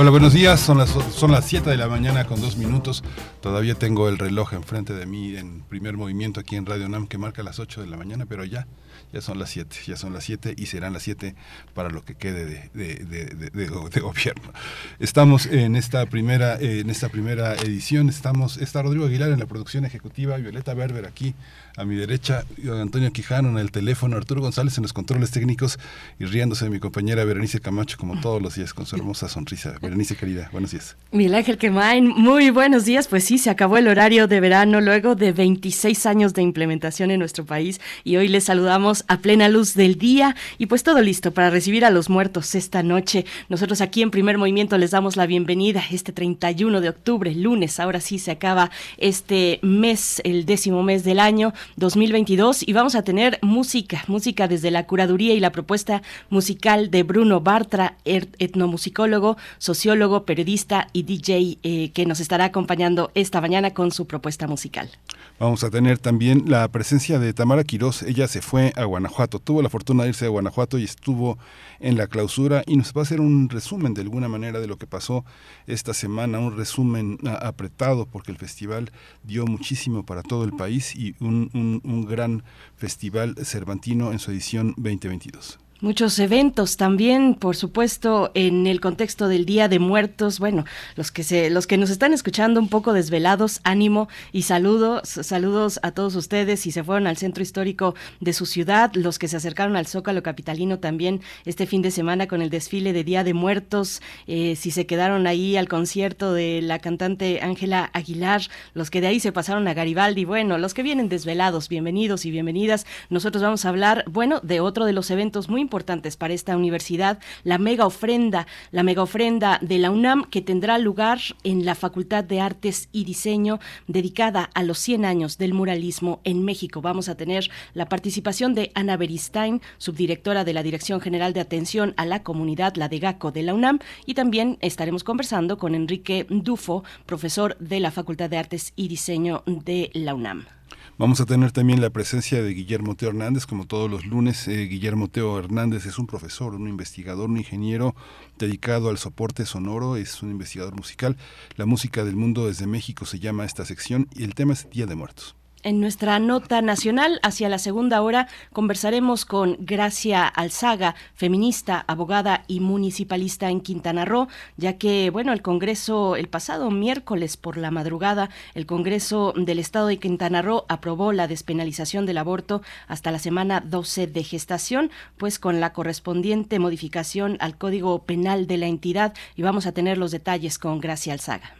Hola, buenos días. Son las, son las 7 de la mañana con dos minutos. Todavía tengo el reloj enfrente de mí en primer movimiento aquí en Radio NAM que marca las 8 de la mañana, pero ya, ya son las 7, ya son las 7 y serán las 7 para lo que quede de, de, de, de, gobierno. Estamos en esta primera, en esta primera edición, estamos, está Rodrigo Aguilar en la producción ejecutiva, Violeta Berber aquí a mi derecha, Antonio Quijano en el teléfono, Arturo González en los controles técnicos y riéndose de mi compañera Berenice Camacho como todos los días con su hermosa sonrisa. Berenice querida, buenos días. Miguel Ángel Quemain, muy buenos días. Pues sí, se acabó el horario de verano luego de 26 años de implementación en nuestro país y hoy les saludamos a plena luz del día y pues todo listo para recibir a los muertos esta noche. Nosotros aquí en Primer Movimiento les damos la bienvenida este 31 de octubre, lunes. Ahora sí se acaba este mes, el décimo mes del año 2022 y vamos a tener música, música desde la curaduría y la propuesta musical de Bruno Bartra, er, etnomusicólogo, sociólogo, periodista y DJ eh, que nos estará acompañando esta mañana con su propuesta musical. Vamos a tener también la presencia de Tamara Quirós. Ella se fue a Guanajuato, tuvo la fortuna de irse a Guanajuato y estuvo en la clausura y nos va a hacer un resumen de alguna manera de lo que pasó esta semana, un resumen apretado porque el festival dio muchísimo para todo el país y un, un, un gran festival cervantino en su edición 2022. Muchos eventos también, por supuesto, en el contexto del Día de Muertos. Bueno, los que se, los que nos están escuchando un poco desvelados, ánimo y saludos, saludos a todos ustedes. Si se fueron al centro histórico de su ciudad, los que se acercaron al Zócalo capitalino también este fin de semana con el desfile de Día de Muertos. Eh, si se quedaron ahí al concierto de la cantante Ángela Aguilar, los que de ahí se pasaron a Garibaldi. Bueno, los que vienen desvelados, bienvenidos y bienvenidas. Nosotros vamos a hablar, bueno, de otro de los eventos muy importantes para esta universidad, la mega ofrenda, la mega ofrenda de la UNAM que tendrá lugar en la Facultad de Artes y Diseño dedicada a los 100 años del muralismo en México. Vamos a tener la participación de Ana Beristain, subdirectora de la Dirección General de Atención a la Comunidad, la de GACO de la UNAM, y también estaremos conversando con Enrique Dufo, profesor de la Facultad de Artes y Diseño de la UNAM. Vamos a tener también la presencia de Guillermo Teo Hernández, como todos los lunes. Eh, Guillermo Teo Hernández es un profesor, un investigador, un ingeniero dedicado al soporte sonoro, es un investigador musical. La música del mundo desde México se llama esta sección y el tema es Día de Muertos. En nuestra nota nacional, hacia la segunda hora, conversaremos con Gracia Alzaga, feminista, abogada y municipalista en Quintana Roo, ya que, bueno, el Congreso, el pasado miércoles por la madrugada, el Congreso del Estado de Quintana Roo aprobó la despenalización del aborto hasta la semana 12 de gestación, pues con la correspondiente modificación al Código Penal de la entidad, y vamos a tener los detalles con Gracia Alzaga.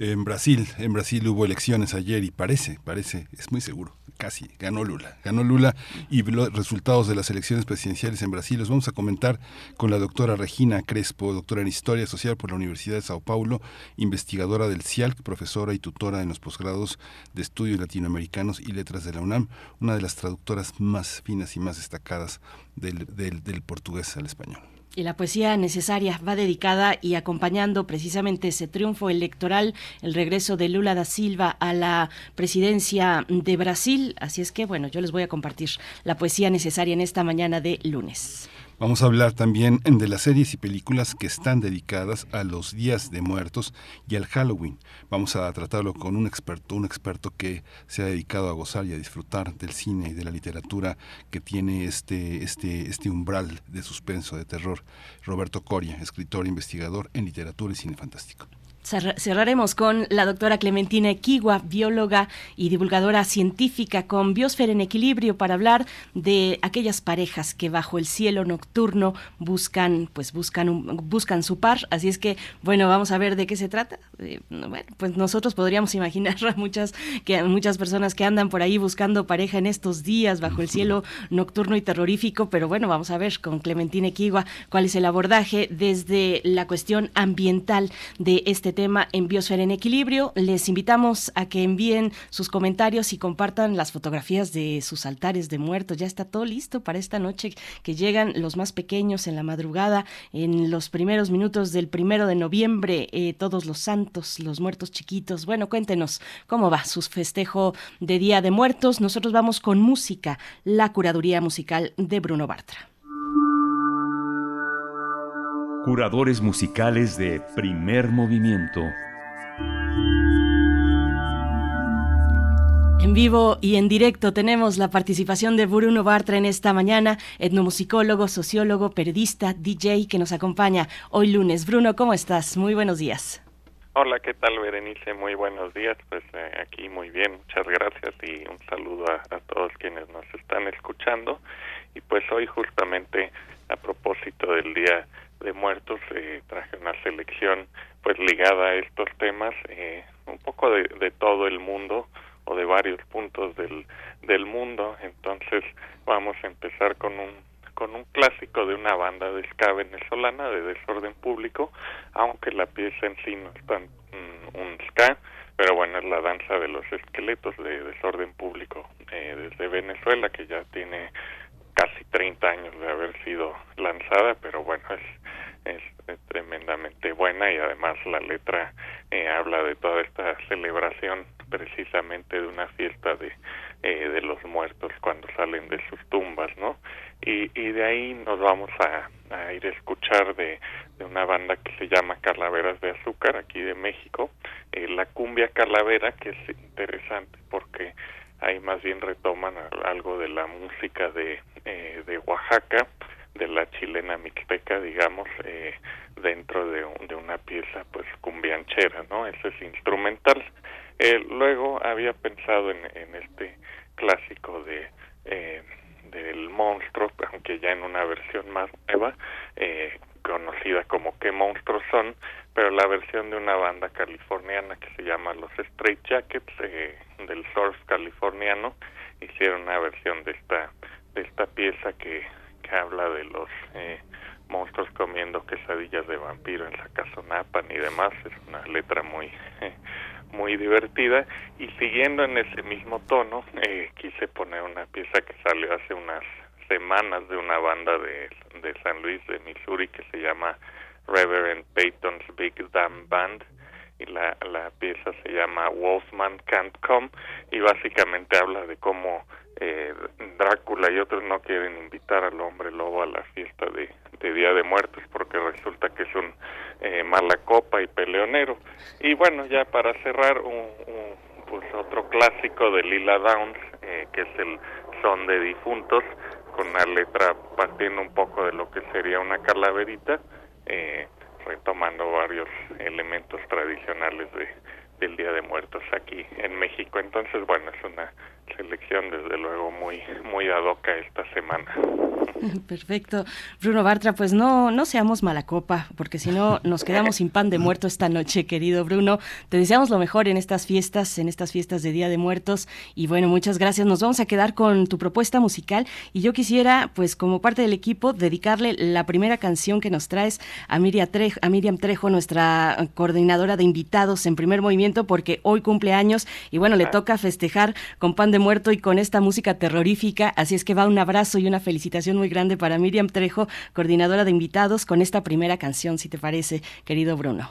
En Brasil, en Brasil hubo elecciones ayer y parece, parece, es muy seguro, casi ganó Lula, ganó Lula y los resultados de las elecciones presidenciales en Brasil los vamos a comentar con la doctora Regina Crespo, doctora en Historia Social por la Universidad de Sao Paulo, investigadora del CIALC, profesora y tutora en los posgrados de Estudios Latinoamericanos y Letras de la UNAM, una de las traductoras más finas y más destacadas del, del, del portugués al español. Y la poesía necesaria va dedicada y acompañando precisamente ese triunfo electoral, el regreso de Lula da Silva a la presidencia de Brasil. Así es que, bueno, yo les voy a compartir la poesía necesaria en esta mañana de lunes. Vamos a hablar también de las series y películas que están dedicadas a los días de muertos y al Halloween. Vamos a tratarlo con un experto, un experto que se ha dedicado a gozar y a disfrutar del cine y de la literatura que tiene este, este, este umbral de suspenso, de terror. Roberto Coria, escritor e investigador en literatura y cine fantástico. Cerraremos con la doctora Clementina Equigua, bióloga y divulgadora científica con Biosfera en Equilibrio para hablar de aquellas parejas que bajo el cielo nocturno buscan, pues buscan, un, buscan su par. Así es que, bueno, vamos a ver de qué se trata. Eh, bueno, pues nosotros podríamos imaginar a muchas, que, muchas personas que andan por ahí buscando pareja en estos días bajo el cielo nocturno y terrorífico, pero bueno, vamos a ver con Clementina Equigua cuál es el abordaje desde la cuestión ambiental de este tema en Biosfera en Equilibrio. Les invitamos a que envíen sus comentarios y compartan las fotografías de sus altares de muertos. Ya está todo listo para esta noche que llegan los más pequeños en la madrugada, en los primeros minutos del primero de noviembre, eh, todos los santos, los muertos chiquitos. Bueno, cuéntenos cómo va su festejo de Día de Muertos. Nosotros vamos con música, la curaduría musical de Bruno Bartra. Curadores musicales de primer movimiento. En vivo y en directo tenemos la participación de Bruno Bartra en esta mañana, etnomusicólogo, sociólogo, periodista, DJ que nos acompaña hoy lunes. Bruno, ¿cómo estás? Muy buenos días. Hola, ¿qué tal Berenice? Muy buenos días. Pues eh, aquí muy bien, muchas gracias y un saludo a, todos quienes nos están escuchando. Y pues hoy justamente a propósito del Día de Muertos eh, traje una selección pues ligada a estos temas, eh, un poco de, de todo el mundo o de varios puntos del, del mundo. Entonces vamos a empezar con un con un clásico de una banda de ska venezolana de desorden público, aunque la pieza en sí no es tan mm, un ska, pero bueno, es la danza de los esqueletos de desorden público eh, desde Venezuela, que ya tiene casi 30 años de haber sido lanzada, pero bueno, es, es, tremendamente buena y además la letra eh, habla de toda esta celebración precisamente de una fiesta de, eh, de los muertos cuando salen de sus tumbas, ¿no? Y, y de ahí nos vamos a, a ir a escuchar de, de, una banda que se llama Calaveras de Azúcar, aquí de México, eh, la cumbia calavera, que es interesante porque ahí más bien retoman algo de la música de, eh, de Oaxaca, de la chilena mixteca, digamos, eh, dentro de, de, una pieza pues cumbianchera, ¿no? Eso es instrumental. Eh, luego había pensado en, en este clásico de eh, del monstruo, aunque ya en una versión más nueva, eh, conocida como qué monstruos son, pero la versión de una banda californiana que se llama los Straight Jackets eh, del surf californiano hicieron una versión de esta de esta pieza que, que habla de los eh, monstruos comiendo quesadillas de vampiro en Zacazonapan y demás. Es una letra muy muy divertida. Y siguiendo en ese mismo tono eh, quise poner una pieza que salió hace unas semanas de una banda de, de San Luis de Missouri que se llama Reverend Peyton's Big Damn Band y la, la pieza se llama Wolfman Can't Come y básicamente habla de cómo eh, Drácula y otros no quieren invitar al hombre lobo a la fiesta de, de Día de Muertos porque resulta que es un eh, mala copa y peleonero. Y bueno, ya para cerrar, un, pues otro clásico de Lila Downs, eh, que es el son de difuntos, con una letra partiendo un poco de lo que sería una calaverita, eh, retomando varios elementos tradicionales de, del Día de Muertos aquí en México. Entonces, bueno, es una selección desde luego muy muy ad hoc esta semana. Perfecto. Bruno Bartra, pues no no seamos mala copa, porque si no nos quedamos sin pan de muerto esta noche, querido Bruno. Te deseamos lo mejor en estas fiestas, en estas fiestas de Día de Muertos y bueno, muchas gracias. Nos vamos a quedar con tu propuesta musical y yo quisiera, pues como parte del equipo, dedicarle la primera canción que nos traes a Miriam Trejo, a Miriam Trejo nuestra coordinadora de invitados en Primer Movimiento porque hoy cumple años y bueno, le toca festejar con pan de muerto y con esta música terrorífica. Así es que va un abrazo y una felicitación muy grande para Miriam Trejo, coordinadora de invitados, con esta primera canción, si te parece, querido Bruno.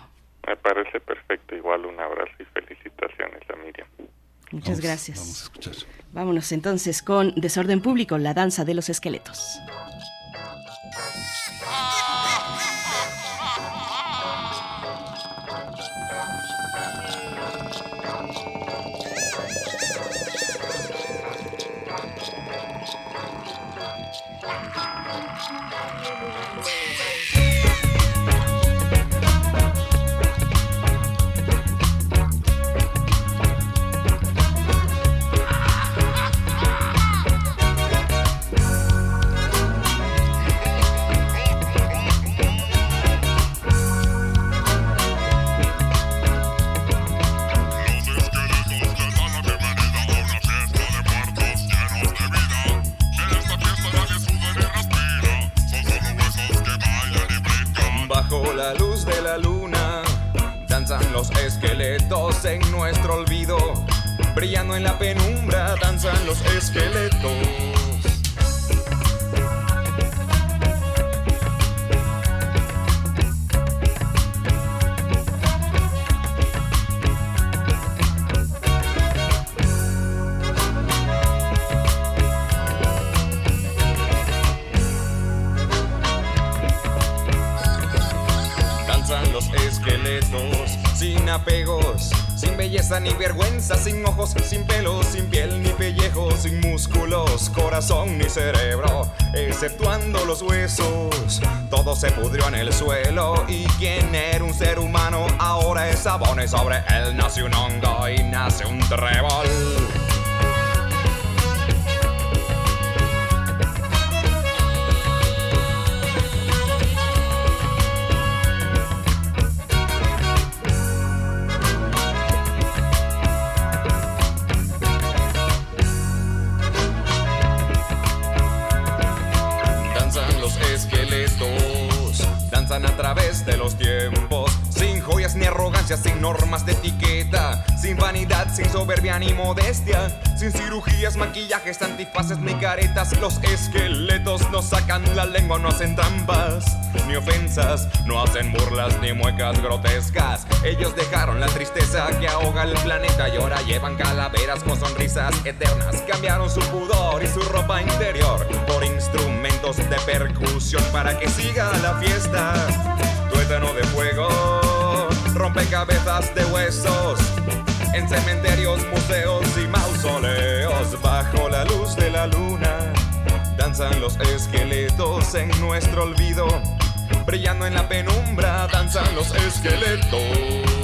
Me parece perfecto, igual un abrazo y felicitaciones a Miriam. Muchas gracias. Vamos a escuchar. Vámonos entonces con Desorden Público, la danza de los esqueletos. esqueletos se pudrió en el suelo y quien era un ser humano ahora es abone sobre él nace un hongo y nace un trébol. A través de los tiempos, joyas ni arrogancia, sin normas de etiqueta, sin vanidad, sin soberbia ni modestia, sin cirugías, maquillajes, antifaces ni caretas. Los esqueletos no sacan la lengua, no hacen trampas ni ofensas, no hacen burlas ni muecas grotescas. Ellos dejaron la tristeza que ahoga el planeta y ahora llevan calaveras con sonrisas eternas. Cambiaron su pudor y su ropa interior por instrumentos de percusión para que siga la fiesta. Tuétano de fuego, rompecabezas de huesos. En cementerios, museos y mausoleos, bajo la luz de la luna, danzan los esqueletos en nuestro olvido brillando en la penumbra, danzan los esqueletos.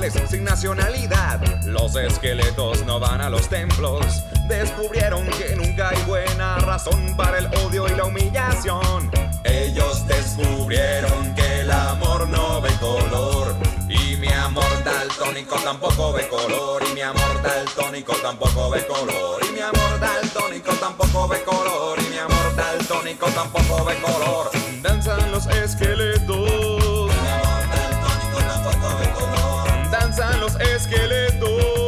Sin nacionalidad. Los esqueletos no van a los templos. Descubrieron que nunca hay buena razón para el odio y la humillación. Ellos descubrieron que el amor no ve color. Y mi amor daltónico tampoco ve color. Y mi amor daltónico tampoco ve color. Y mi amor daltónico tampoco ve color. Y mi amor daltónico tampoco ve color. Danzan los esqueletos. Esqueletos.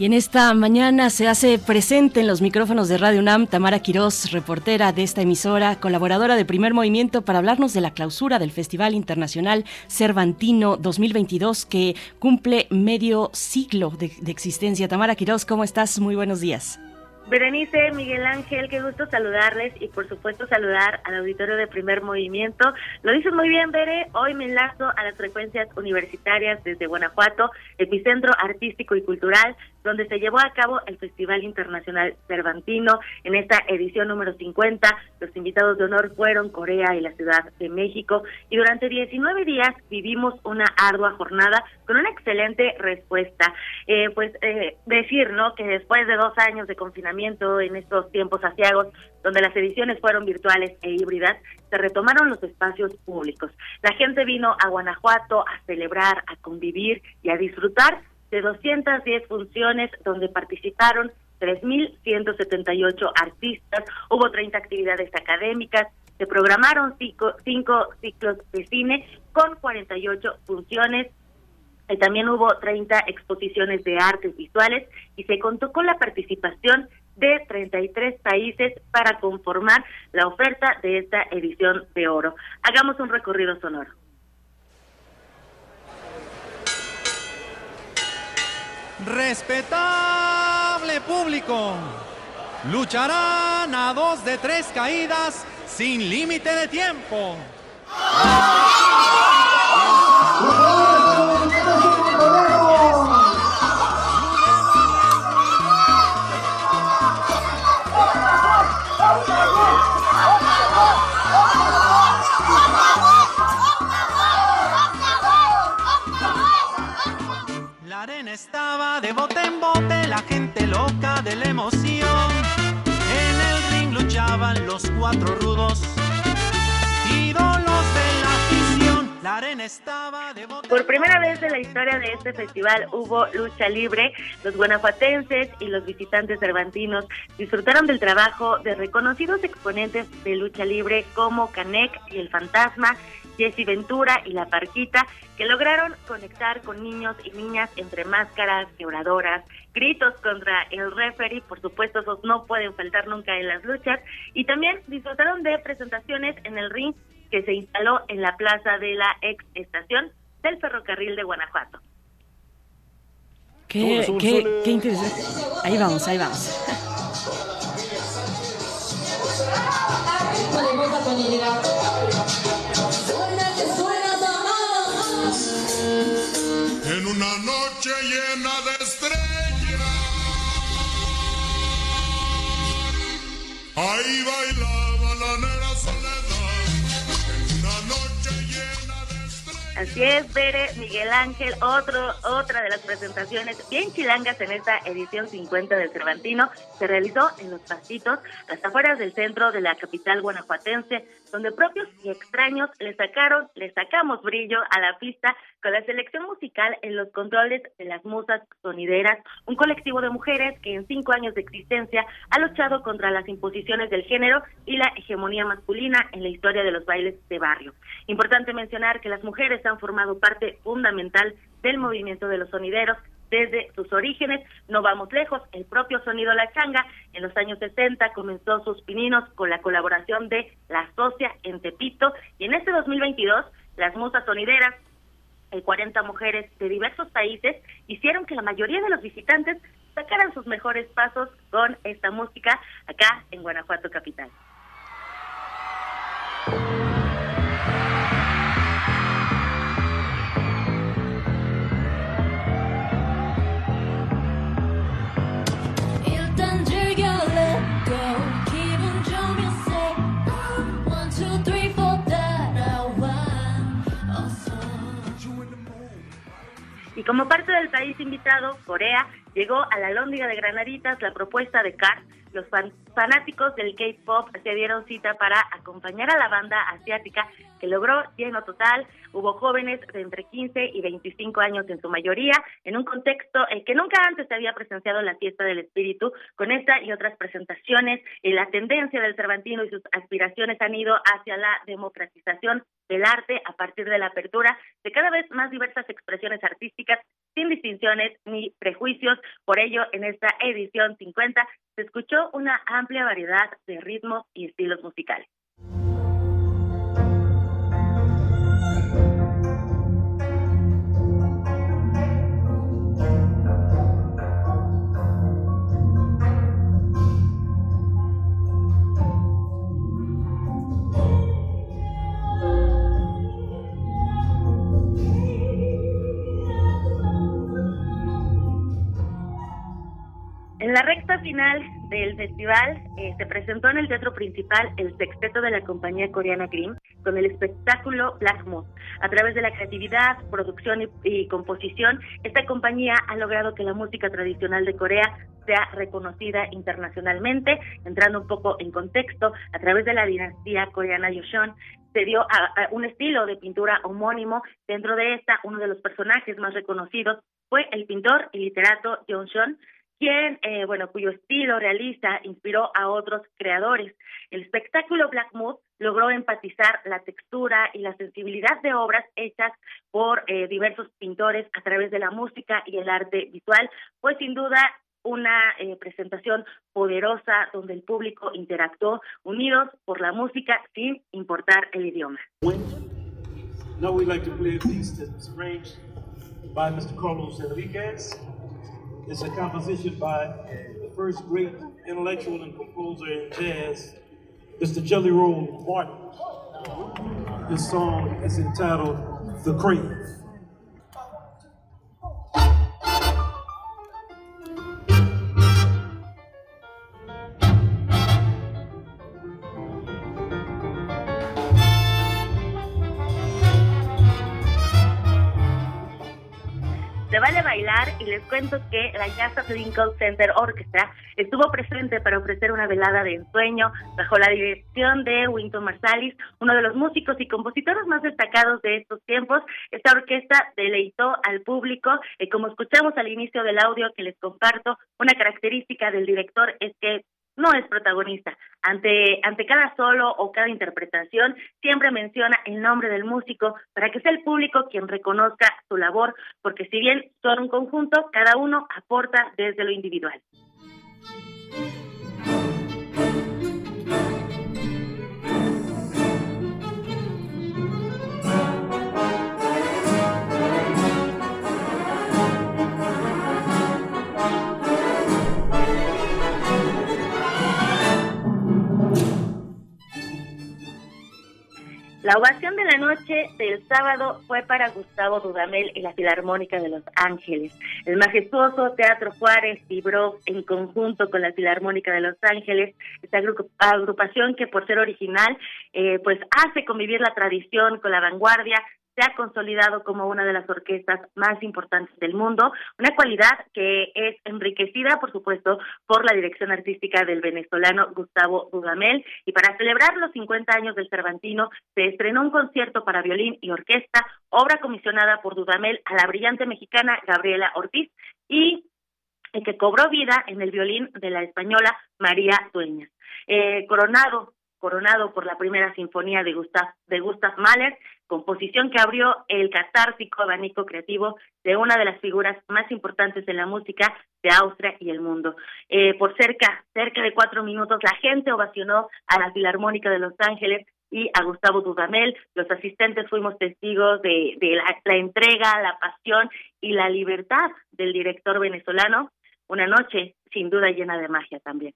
Y en esta mañana se hace presente en los micrófonos de Radio UNAM Tamara Quirós, reportera de esta emisora, colaboradora de Primer Movimiento, para hablarnos de la clausura del Festival Internacional Cervantino 2022, que cumple medio siglo de, existencia. Tamara Quirós, ¿cómo estás? Muy buenos días. Berenice, Miguel Ángel, qué gusto saludarles y por supuesto saludar al auditorio de Primer Movimiento. Lo dices muy bien, Bere, hoy me enlazo a las frecuencias universitarias desde Guanajuato, epicentro artístico y cultural, donde se llevó a cabo el Festival Internacional Cervantino. En esta edición número 50, los invitados de honor fueron Corea y la Ciudad de México. Y durante 19 días vivimos una ardua jornada con una excelente respuesta. Eh, pues eh, decir, ¿no? Que después de dos años de confinamiento en estos tiempos asiagos, donde las ediciones fueron virtuales e híbridas, se retomaron los espacios públicos. La gente vino a Guanajuato a celebrar, a convivir y a disfrutar de 210 funciones donde participaron 3.178 artistas, hubo 30 actividades académicas, se programaron cinco, cinco ciclos de cine con 48 funciones, también hubo 30 exposiciones de artes visuales y se contó con la participación de 33 países para conformar la oferta de esta edición de oro. Hagamos un recorrido sonoro. Respetable público, lucharán a dos de tres caídas sin límite de tiempo. Estaba de bote en bote, la gente loca de la emoción. En el ring luchaban los cuatro rudos, de la afición. La arena estaba de bote Por primera vez en la historia de este festival hubo lucha libre. Los guanajuatenses y los visitantes cervantinos disfrutaron del trabajo de reconocidos exponentes de lucha libre como Canek y el Fantasma Jesse Ventura y La Parquita, que lograron conectar con niños y niñas entre máscaras, quebradoras, gritos contra el referee, por supuesto, esos no pueden faltar nunca en las luchas, y también disfrutaron de presentaciones en el ring que se instaló en la plaza de la ex estación del ferrocarril de Guanajuato. Qué, qué, qué interesante. Ahí vamos, ahí vamos. Una noche llena de estrellas, ahí bailaba la nera. Así es, Bere, Miguel Ángel, otro, otra de las presentaciones bien chilangas en esta edición 50 del Cervantino, se realizó en los pastitos, las afueras del centro de la capital guanajuatense, donde propios y extraños le sacaron, le sacamos brillo a la pista con la selección musical en los controles de las musas sonideras, un colectivo de mujeres que en cinco años de existencia ha luchado contra las imposiciones del género y la hegemonía masculina en la historia de los bailes de barrio. Importante mencionar que las mujeres han formado parte fundamental del movimiento de los sonideros desde sus orígenes. No vamos lejos, el propio sonido La Changa en los años 60 comenzó sus pininos con la colaboración de La Socia en Tepito y en este 2022 las musas sonideras y 40 mujeres de diversos países hicieron que la mayoría de los visitantes sacaran sus mejores pasos con esta música acá en Guanajuato Capital. Y como parte del país invitado, Corea llegó a la Lóndiga de Granaditas la propuesta de Cars. Los fan- fanáticos del K-pop se dieron cita para acompañar a la banda asiática que logró lleno total. Hubo jóvenes de entre 15 y 25 años en su mayoría, en un contexto eh, que nunca antes se había presenciado en la fiesta del espíritu. Con esta y otras presentaciones, eh, la tendencia del Cervantino y sus aspiraciones han ido hacia la democratización del arte a partir de la apertura de cada vez más diversas expresiones artísticas sin distinciones ni prejuicios. Por ello, en esta edición 50 se escuchó una amplia variedad de ritmos y estilos musicales. La recta final del festival eh, se presentó en el teatro principal el sexteto de la compañía coreana Grimm con el espectáculo Black Moon. A través de la creatividad, producción y, y composición, esta compañía ha logrado que la música tradicional de Corea sea reconocida internacionalmente. Entrando un poco en contexto, a través de la dinastía coreana Joseon, se dio a, a un estilo de pintura homónimo. Dentro de esta, uno de los personajes más reconocidos fue el pintor y literato Joseon, quien, eh, bueno, cuyo estilo realista inspiró a otros creadores. El espectáculo Black Mood logró empatizar la textura y la sensibilidad de obras hechas por eh, diversos pintores a través de la música y el arte visual, pues sin duda una eh, presentación poderosa donde el público interactuó unidos por la música sin importar el idioma. Now we'd like to play a piece that's arranged by Mr. Carlos Enriquez. It's a composition by the first great intellectual and composer in jazz, Mr. Jelly Roll Martin. This song is entitled The Crave. Vale bailar y les cuento que la Jazz Lincoln Center Orchestra estuvo presente para ofrecer una velada de ensueño bajo la dirección de Winton Marsalis, uno de los músicos y compositores más destacados de estos tiempos. Esta orquesta deleitó al público y como escuchamos al inicio del audio que les comparto, una característica del director es que no es protagonista. Ante, ante cada solo o cada interpretación, siempre menciona el nombre del músico para que sea el público quien reconozca su labor, porque si bien son un conjunto, cada uno aporta desde lo individual. La ovación de la noche del sábado fue para Gustavo Dudamel y la Filarmónica de Los Ángeles. El majestuoso Teatro Juárez vibró en conjunto con la Filarmónica de Los Ángeles, esta agru- agrupación que por ser original, eh, pues hace convivir la tradición con la vanguardia, se ha consolidado como una de las orquestas más importantes del mundo, una cualidad que es enriquecida, por supuesto, por la dirección artística del venezolano Gustavo Dudamel. Y para celebrar los 50 años del Cervantino, se estrenó un concierto para violín y orquesta, obra comisionada por Dudamel a la brillante mexicana Gabriela Ortiz y que cobró vida en el violín de la española María Dueñas. Eh, coronado coronado por la primera sinfonía de Gustav, de Gustav Mahler, composición que abrió el catártico abanico creativo de una de las figuras más importantes en la música de Austria y el mundo. Eh, por cerca, cerca de cuatro minutos, la gente ovacionó a la Filarmónica de Los Ángeles y a Gustavo Dudamel. Los asistentes fuimos testigos de, la, la entrega, la pasión y la libertad del director venezolano. Una noche sin duda llena de magia también.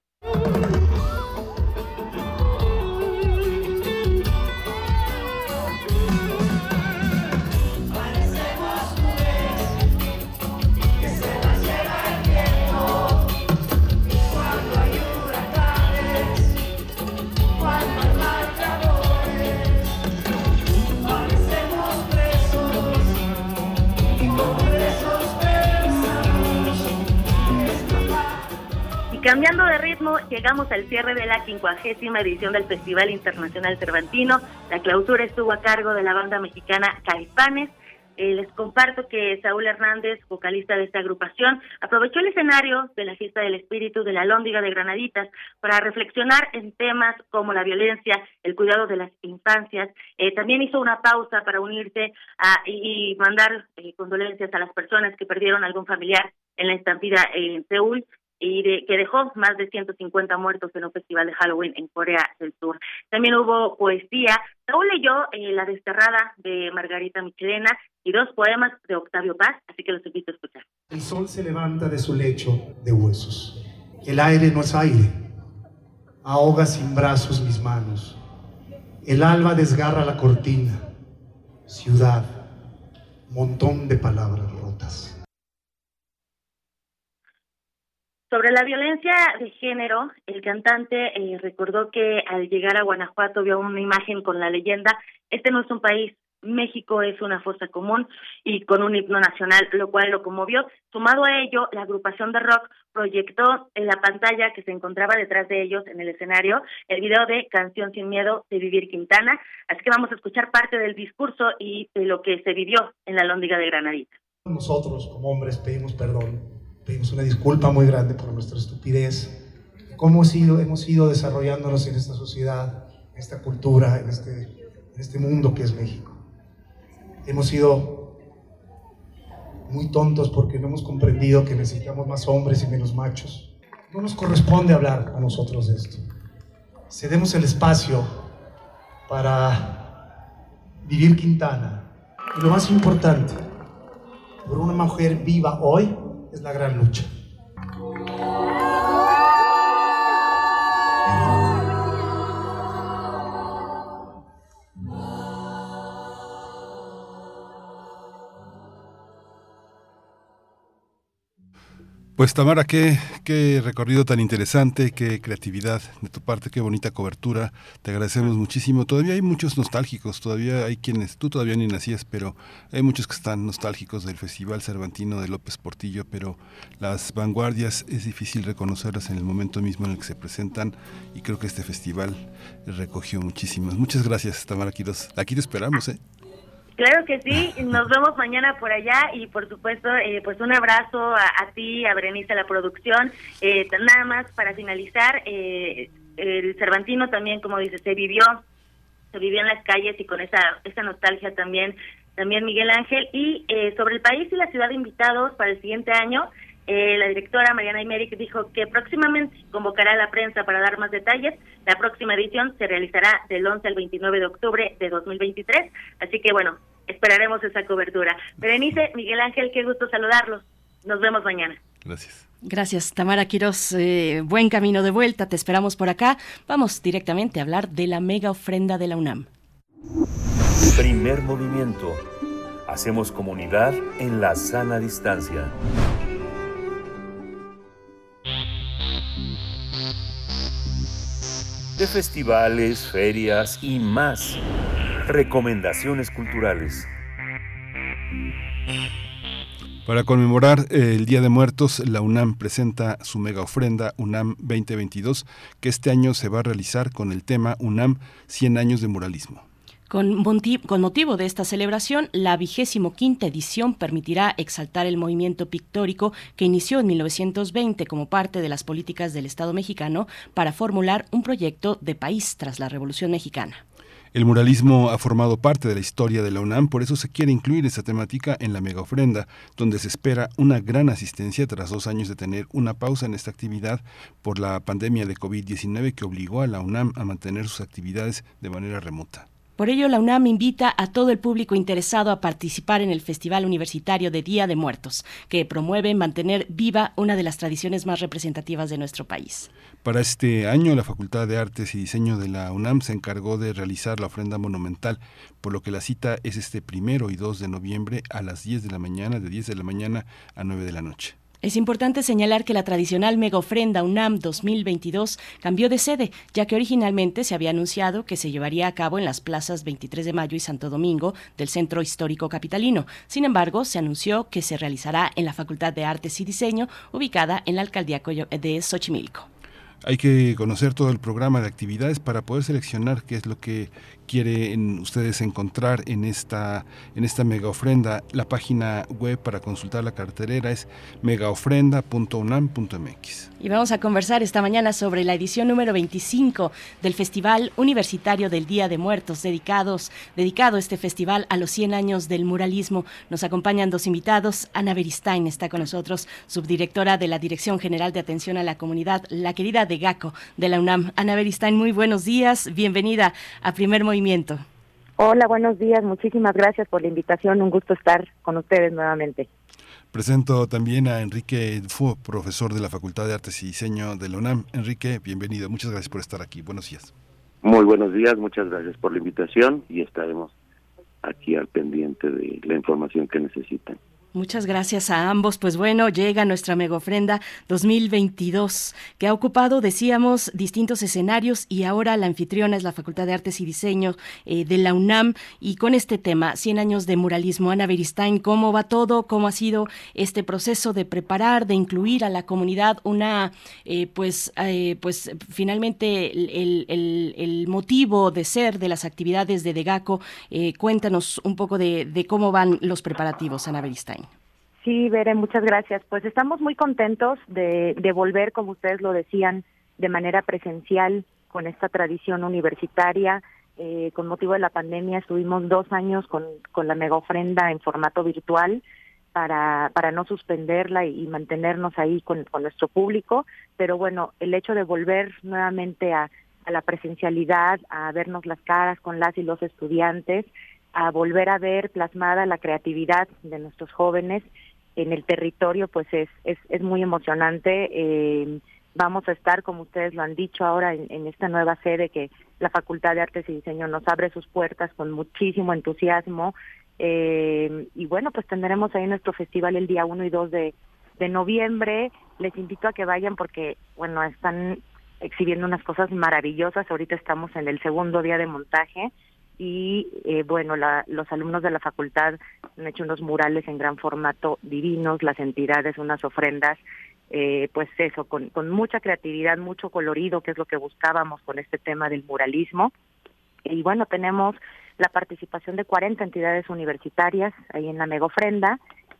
Cambiando de ritmo, llegamos al cierre de la quincuagésima edición del Festival Internacional Cervantino. La clausura estuvo a cargo de la banda mexicana Caipanes. Eh, les comparto que Saúl Hernández, vocalista de esta agrupación, aprovechó el escenario de la fiesta del espíritu de la Lóndiga de Granaditas para reflexionar en temas como la violencia, el cuidado de las infancias. Eh, también hizo una pausa para unirse a, y, mandar eh, condolencias a las personas que perdieron algún familiar en la estampida en Seúl y de, que dejó más de 150 muertos en un festival de Halloween en Corea del Sur. También hubo poesía. Saúl leyó eh, La Desterrada de Margarita Michelena y dos poemas de Octavio Paz, así que los invito a escuchar. El sol se levanta de su lecho de huesos. El aire no es aire. Ahoga sin brazos mis manos. El alba desgarra la cortina. Ciudad. Montón de palabras Sobre la violencia de género, el cantante eh, recordó que al llegar a Guanajuato vio una imagen con la leyenda, este no es un país, México es una fosa común y con un himno nacional, lo cual lo conmovió. Sumado a ello, la agrupación de rock proyectó en la pantalla que se encontraba detrás de ellos en el escenario el video de Canción sin Miedo de Vivir Quintana. Así que vamos a escuchar parte del discurso y de lo que se vivió en la Lóndiga de Granadita. Nosotros, como hombres, pedimos perdón, pedimos una disculpa muy grande por nuestra estupidez, cómo hemos ido, hemos ido desarrollándonos en esta sociedad, en esta cultura, en este, en este mundo que es México. Hemos sido muy tontos porque no hemos comprendido que necesitamos más hombres y menos machos. No nos corresponde hablar a nosotros de esto. Cedemos el espacio para vivir Quintana. Y lo más importante, por una mujer viva hoy, es la gran lucha. Pues Tamara, qué, recorrido tan interesante, qué creatividad de tu parte, qué bonita cobertura. Te agradecemos muchísimo. Todavía hay muchos nostálgicos, todavía hay quienes, tú todavía ni nacías, pero hay muchos que están nostálgicos del Festival Cervantino de López Portillo, pero las vanguardias es difícil reconocerlas en el momento mismo en el que se presentan y creo que este festival recogió muchísimas. Muchas gracias, Tamara Quiroz. Aquí te esperamos, ¿eh? Claro que sí, nos vemos mañana por allá y por supuesto, eh, pues un abrazo a, ti, a Berenice, a la producción. Eh, nada más para finalizar, eh, el Cervantino también, como dice, se vivió, se vivió en las calles y con esa, esa nostalgia también, también Miguel Ángel. Y eh, sobre el país y la ciudad de invitados para el siguiente año, eh, la directora Mariana Imeric dijo que próximamente convocará a la prensa para dar más detalles. La próxima edición se realizará del 11 al 29 de octubre de 2023. Así que bueno, esperaremos esa cobertura. Berenice, Miguel Ángel, qué gusto saludarlos. Nos vemos mañana. Gracias. Gracias, Tamara Quiroz. Eh, buen camino de vuelta, te esperamos por acá. Vamos directamente a hablar de la mega ofrenda de la UNAM. Primer movimiento. Hacemos comunidad en la sana distancia. De festivales, ferias y más. Recomendaciones culturales. Para conmemorar el Día de Muertos, la UNAM presenta su mega ofrenda UNAM 2022, que este año se va a realizar con el tema UNAM 100 años de muralismo. Con, motivo de esta celebración, la vigésimo quinta edición permitirá exaltar el movimiento pictórico que inició en 1920 como parte de las políticas del Estado mexicano para formular un proyecto de país tras la Revolución Mexicana. El muralismo ha formado parte de la historia de la UNAM, por eso se quiere incluir esa temática en la mega ofrenda, donde se espera una gran asistencia tras dos años de tener una pausa en esta actividad por la pandemia de COVID-19 que obligó a la UNAM a mantener sus actividades de manera remota. Por ello, la UNAM invita a todo el público interesado a participar en el Festival Universitario de Día de Muertos, que promueve mantener viva una de las tradiciones más representativas de nuestro país. Para este año, la Facultad de Artes y Diseño de la UNAM se encargó de realizar la ofrenda monumental, por lo que la cita es este primero y 2 de noviembre a las 10 de la mañana, de 10 de la mañana a 9 de la noche. Es importante señalar que la tradicional mega ofrenda UNAM 2022 cambió de sede, ya que originalmente se había anunciado que se llevaría a cabo en las plazas 23 de Mayo y Santo Domingo del Centro Histórico Capitalino. Sin embargo, se anunció que se realizará en la Facultad de Artes y Diseño, ubicada en la alcaldía de Xochimilco. Hay que conocer todo el programa de actividades para poder seleccionar qué es lo que quieren ustedes encontrar en esta, en esta mega ofrenda. La página web para consultar la carterera es megaofrenda.unam.mx. Y vamos a conversar esta mañana sobre la edición número 25 del Festival Universitario del Día de Muertos, dedicados, dedicado este festival a los 100 años del muralismo. Nos acompañan dos invitados. Ana Beristain está con nosotros, subdirectora de la Dirección General de Atención a la Comunidad, la querida de GACO de la UNAM. Ana Beristain, muy buenos días. Bienvenida a Primer Movimiento. Hola, buenos días. Muchísimas gracias por la invitación. Un gusto estar con ustedes nuevamente. Presento también a Enrique Fu, profesor de la Facultad de Artes y Diseño de la UNAM. Enrique, bienvenido. Muchas gracias por estar aquí. Buenos días. Muy buenos días. Muchas gracias por la invitación y estaremos aquí al pendiente de la información que necesitan. Muchas gracias a ambos. Pues bueno, llega nuestra mega ofrenda 2022, que ha ocupado, decíamos, distintos escenarios y ahora la anfitriona es la Facultad de Artes y Diseño eh, de la UNAM. Y con este tema, 100 años de muralismo, Ana Beristain, ¿cómo va todo? ¿Cómo ha sido este proceso de preparar, de incluir a la comunidad una, eh, pues, eh, pues finalmente el, el, el, motivo de ser de las actividades de DEGACO? cuéntanos un poco de, de cómo van los preparativos, Ana Beristain. Sí, Bere, muchas gracias. Pues estamos muy contentos de, de volver, como ustedes lo decían, de manera presencial con esta tradición universitaria. Eh, con motivo de la pandemia estuvimos dos años con, con la mega ofrenda en formato virtual para, para no suspenderla y, mantenernos ahí con, con, nuestro público. Pero bueno, el hecho de volver nuevamente a, a la presencialidad, a vernos las caras con las y los estudiantes, a volver a ver plasmada la creatividad de nuestros jóvenes en el territorio, pues es, es, es muy emocionante. Eh, vamos a estar, como ustedes lo han dicho ahora, en, esta nueva sede que la Facultad de Artes y Diseño nos abre sus puertas con muchísimo entusiasmo. Eh, y bueno, pues tendremos ahí nuestro festival el día 1 y 2 de, de noviembre. Les invito a que vayan porque, bueno, están exhibiendo unas cosas maravillosas. Ahorita estamos en el segundo día de montaje y eh, bueno, la, los alumnos de la facultad han hecho unos murales en gran formato divinos, las entidades, unas ofrendas, eh, pues eso, con, con mucha creatividad, mucho colorido, que es lo que buscábamos con este tema del muralismo. Y bueno, tenemos la participación de 40 entidades universitarias ahí en la mega ofrenda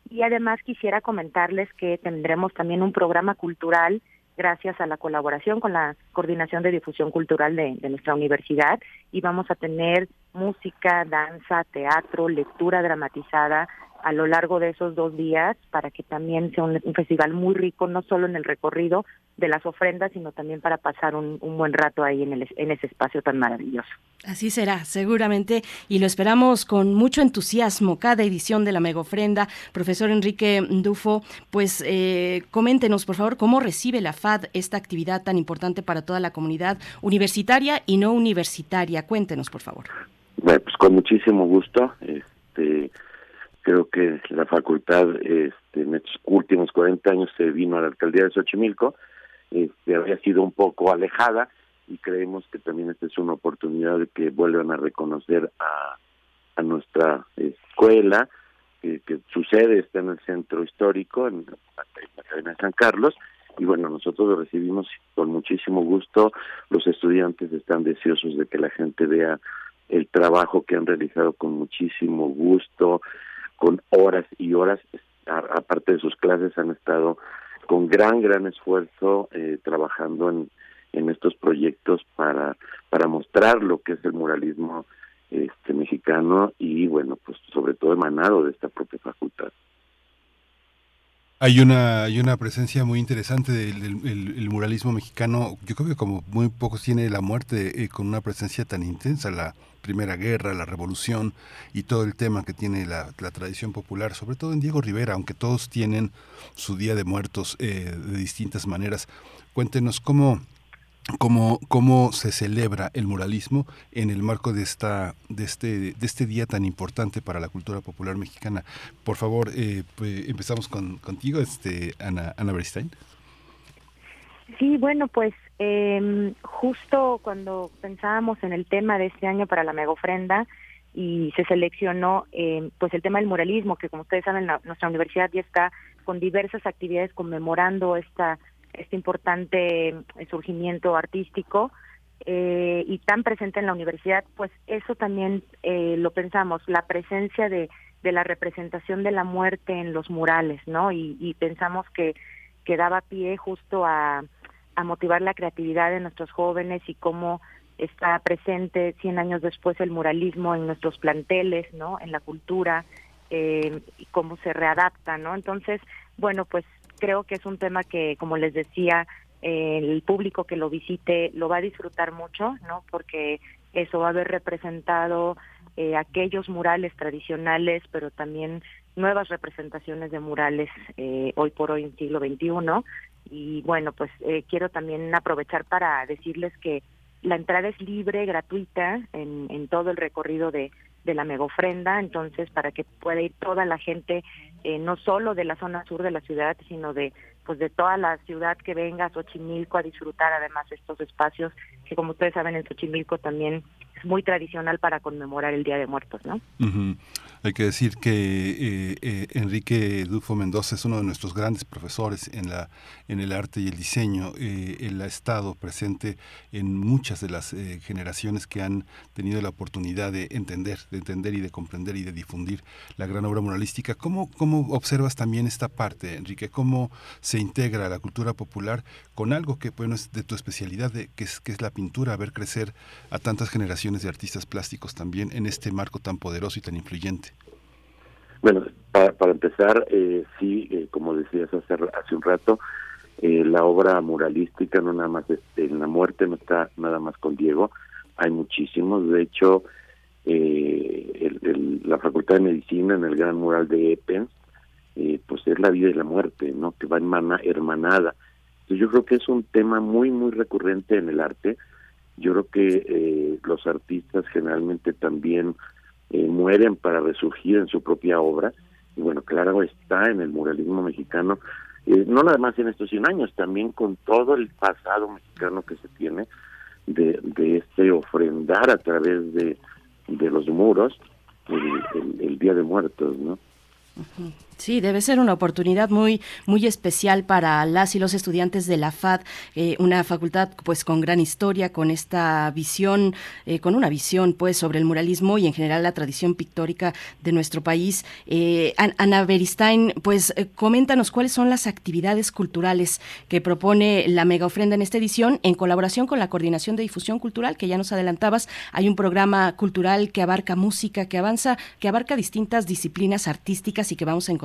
y además quisiera comentarles que tendremos también un programa cultural gracias a la colaboración con la Coordinación de Difusión Cultural de, nuestra universidad y vamos a tener música, danza, teatro, lectura dramatizada a lo largo de esos dos días para que también sea un, un festival muy rico, no solo en el recorrido de las ofrendas, sino también para pasar un, un buen rato ahí en, el, en ese espacio tan maravilloso. Así será, seguramente, y lo esperamos con mucho entusiasmo cada edición de la Mega Ofrenda. Profesor Enrique Dufo, pues eh, coméntenos, por favor, cómo recibe la FAD esta actividad tan importante para toda la comunidad universitaria y no universitaria. Cuéntenos, por favor. Bueno, pues con muchísimo gusto. Este, creo que la facultad este, en estos últimos 40 años se vino a la alcaldía de Xochimilco, este, había sido un poco alejada y creemos que también esta es una oportunidad de que vuelvan a reconocer a, a nuestra escuela, que, que su sede está en el centro histórico, en la, en de San Carlos, y bueno, nosotros lo recibimos con muchísimo gusto, los estudiantes están deseosos de que la gente vea el trabajo que han realizado con muchísimo gusto, con horas y horas, aparte de sus clases, han estado con gran, gran esfuerzo eh, trabajando en, en estos proyectos para, para mostrar lo que es el muralismo este mexicano y bueno, pues sobre todo emanado de esta propia facultad. Hay una, hay una presencia muy interesante del, del el, muralismo mexicano. Yo creo que como muy pocos tiene la muerte eh, con una presencia tan intensa, la Primera Guerra, la Revolución y todo el tema que tiene la, la, tradición popular, sobre todo en Diego Rivera, aunque todos tienen su Día de Muertos eh, de distintas maneras. Cuéntenos cómo, cómo, cómo se celebra el muralismo en el marco de esta de este de este día tan importante para la cultura popular mexicana. Por favor, eh, pues empezamos con contigo, este Ana Ana Beristein. Sí, bueno, pues eh, justo cuando pensábamos en el tema de este año para la mega ofrenda y se seleccionó eh, pues el tema del muralismo, que como ustedes saben, la, nuestra universidad ya está con diversas actividades conmemorando esta este importante eh, surgimiento artístico eh, y tan presente en la universidad, pues eso también eh, lo pensamos, la presencia de, de la representación de la muerte en los murales, ¿no? Y, pensamos que, que daba pie justo a, a motivar la creatividad de nuestros jóvenes y cómo está presente 100 años después el muralismo en nuestros planteles, ¿no? En la cultura, y cómo se readapta, ¿no? Entonces, bueno, pues creo que es un tema que, como les decía, eh, el público que lo visite lo va a disfrutar mucho, ¿no? Porque eso va a haber representado eh, aquellos murales tradicionales, pero también nuevas representaciones de murales eh, hoy por hoy en siglo XXI. Y bueno, pues eh, quiero también aprovechar para decirles que la entrada es libre, gratuita, en, en todo el recorrido de, de la mega ofrenda, entonces para que pueda ir toda la gente, eh, no solo de la zona sur de la ciudad, sino de pues de toda la ciudad que venga a Xochimilco a disfrutar además estos espacios que como ustedes saben en Xochimilco también muy tradicional para conmemorar el Día de Muertos, ¿no? Ujú. Hay que decir que eh, eh, Enrique Dufo Mendoza es uno de nuestros grandes profesores en la en el arte y el diseño. Eh, él ha estado presente en muchas de las eh, generaciones que han tenido la oportunidad de entender, de entender y de comprender y de difundir la gran obra muralística. ¿Cómo, cómo observas también esta parte, Enrique? ¿Cómo se integra la cultura popular con algo que bueno es de tu especialidad, de, que, es, que es la pintura, ver crecer a tantas generaciones de artistas plásticos también en este marco tan poderoso y tan influyente? Bueno, para, para empezar, eh, sí, eh, como decías hace, un rato, eh, la obra muralística no nada más este, en la muerte no está nada más con Diego, hay muchísimos, de hecho, eh, la Facultad de Medicina en el gran mural de Eppens, pues es la vida y la muerte, ¿no? Que va hermana, hermanada. Entonces yo creo que es un tema muy, muy recurrente en el arte. Yo creo que eh, los artistas generalmente también eh, mueren para resurgir en su propia obra. Y bueno, claro, está en el muralismo mexicano, eh, no nada más en estos 100 años, también con todo el pasado mexicano que se tiene de, este ofrendar a través de, de los muros el, el- el Día de Muertos, ¿no? Sí, debe ser una oportunidad muy muy especial para las y los estudiantes de la FAD, eh, una facultad pues con gran historia, con esta visión, eh, con una visión pues sobre el muralismo y en general la tradición pictórica de nuestro país. Eh, An- Ana Beristain, pues coméntanos cuáles son las actividades culturales que propone la mega ofrenda en esta edición en colaboración con la Coordinación de Difusión Cultural, que ya nos adelantabas. Hay un programa cultural que abarca música, que avanza, que abarca distintas disciplinas artísticas y que vamos a encontrar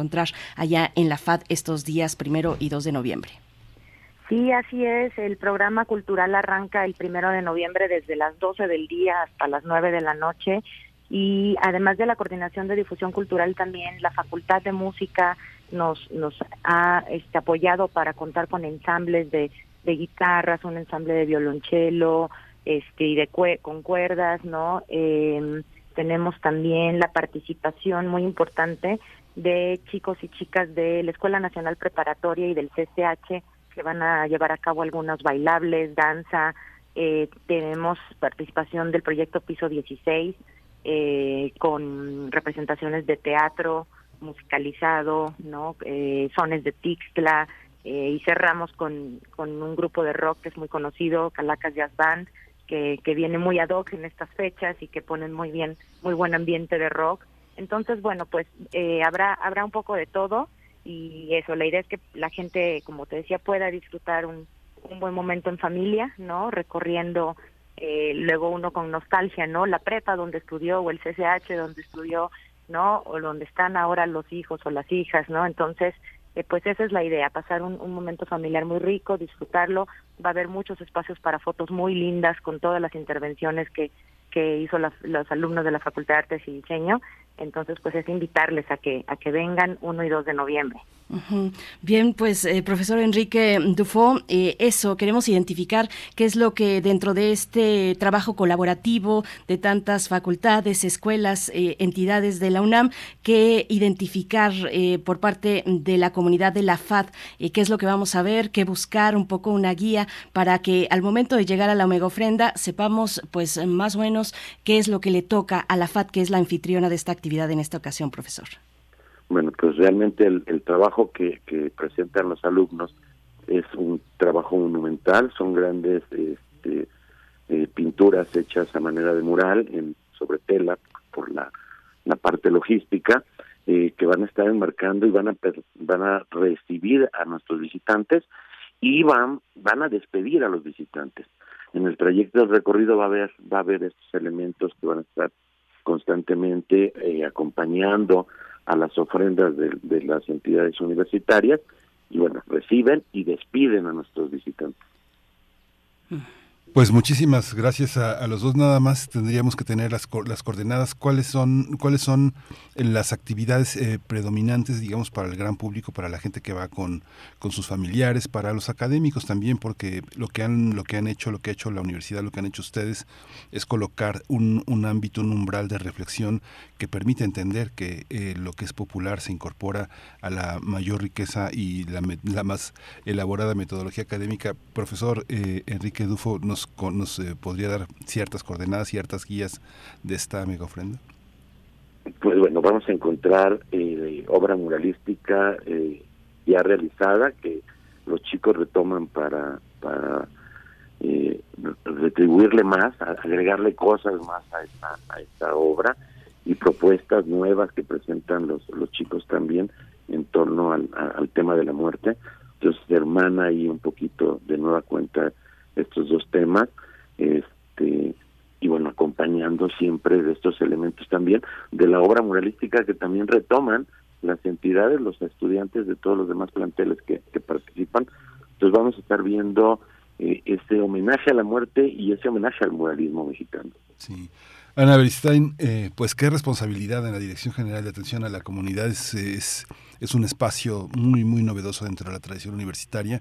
allá en la FAD estos días primero y 2 de noviembre. Sí, así es. El programa cultural arranca el primero de noviembre desde las 12 del día hasta las 9 de la noche. Y además de la coordinación de difusión cultural, también la Facultad de Música nos, nos ha este, apoyado para contar con ensambles de, de guitarras, un ensamble de violonchelo este, y de con cuerdas, ¿no? Eh, tenemos también la participación muy importante de chicos y chicas de la Escuela Nacional Preparatoria y del CCH que van a llevar a cabo algunos bailables, danza. Eh, tenemos participación del proyecto Piso 16 eh, con representaciones de teatro musicalizado, no, eh, sones de Tixtla eh, y cerramos con, con un grupo de rock que es muy conocido, Calacas Jazz Band, que, que viene muy ad hoc en estas fechas y que ponen muy bien, muy buen ambiente de rock. Entonces, bueno, pues eh, habrá habrá un poco de todo y eso, la idea es que la gente, como te decía, pueda disfrutar un, un buen momento en familia, ¿no? Recorriendo eh, luego uno con nostalgia, ¿no? La prepa donde estudió o el CCH donde estudió, ¿no? O donde están ahora los hijos o las hijas, ¿no? Entonces, eh, pues esa es la idea, pasar un, un momento familiar muy rico, disfrutarlo. Va a haber muchos espacios para fotos muy lindas con todas las intervenciones que, que hizo los alumnos de la Facultad de Artes y Diseño. Entonces, pues es invitarles a que a que vengan 1 y 2 de noviembre. Bien, pues eh, profesor Enrique Dufo, eh, eso, queremos identificar qué es lo que dentro de este trabajo colaborativo de tantas facultades, escuelas, eh, entidades de la UNAM, que identificar eh, por parte de la comunidad de la FAD, qué es lo que vamos a ver, qué buscar, un poco una guía para que al momento de llegar a la Omega Ofrenda sepamos pues más o menos qué es lo que le toca a la FAD, que es la anfitriona de esta actividad en esta ocasión, profesor. Bueno, pues realmente el, trabajo que, que presentan los alumnos es un trabajo monumental, son grandes este, eh, pinturas hechas a manera de mural en, sobre tela por la, parte logística eh, que van a estar enmarcando y van a van a recibir a nuestros visitantes y van van a despedir a los visitantes. En el trayecto del recorrido va a haber va a haber estos elementos que van a estar constantemente eh, acompañando a las ofrendas de, de las entidades universitarias y bueno, reciben y despiden a nuestros visitantes. Pues muchísimas gracias a, los dos. Nada más tendríamos que tener las, las coordenadas. ¿Cuáles son, cuáles son las actividades eh, predominantes, digamos, para el gran público, para la gente que va con, con sus familiares, para los académicos también, porque lo que han, lo que han hecho, lo que ha hecho la universidad, lo que han hecho ustedes, es colocar un, un ámbito, un umbral de reflexión que permite entender que eh, lo que es popular se incorpora a la mayor riqueza y la, la más elaborada metodología académica. Profesor eh, Enrique Dufo, ¿nos, nos eh, podría dar ciertas coordenadas, ciertas guías de esta mega ofrenda? Pues bueno, vamos a encontrar eh, obra muralística eh, ya realizada que los chicos retoman para, para retribuirle más, agregarle cosas más a esta, a esta obra y propuestas nuevas que presentan los, los chicos también en torno al, al tema de la muerte. Entonces, hermana ahí un poquito de nueva cuenta estos dos temas. Este, y bueno, acompañando siempre de estos elementos también de la obra muralística que también retoman las entidades, los estudiantes de todos los demás planteles que, participan. Entonces vamos a estar viendo eh, ese homenaje a la muerte y ese homenaje al muralismo mexicano. Sí. Ana Beristain, eh, pues qué responsabilidad en la Dirección General de Atención a la Comunidad es, es, un espacio muy, muy novedoso dentro de la tradición universitaria.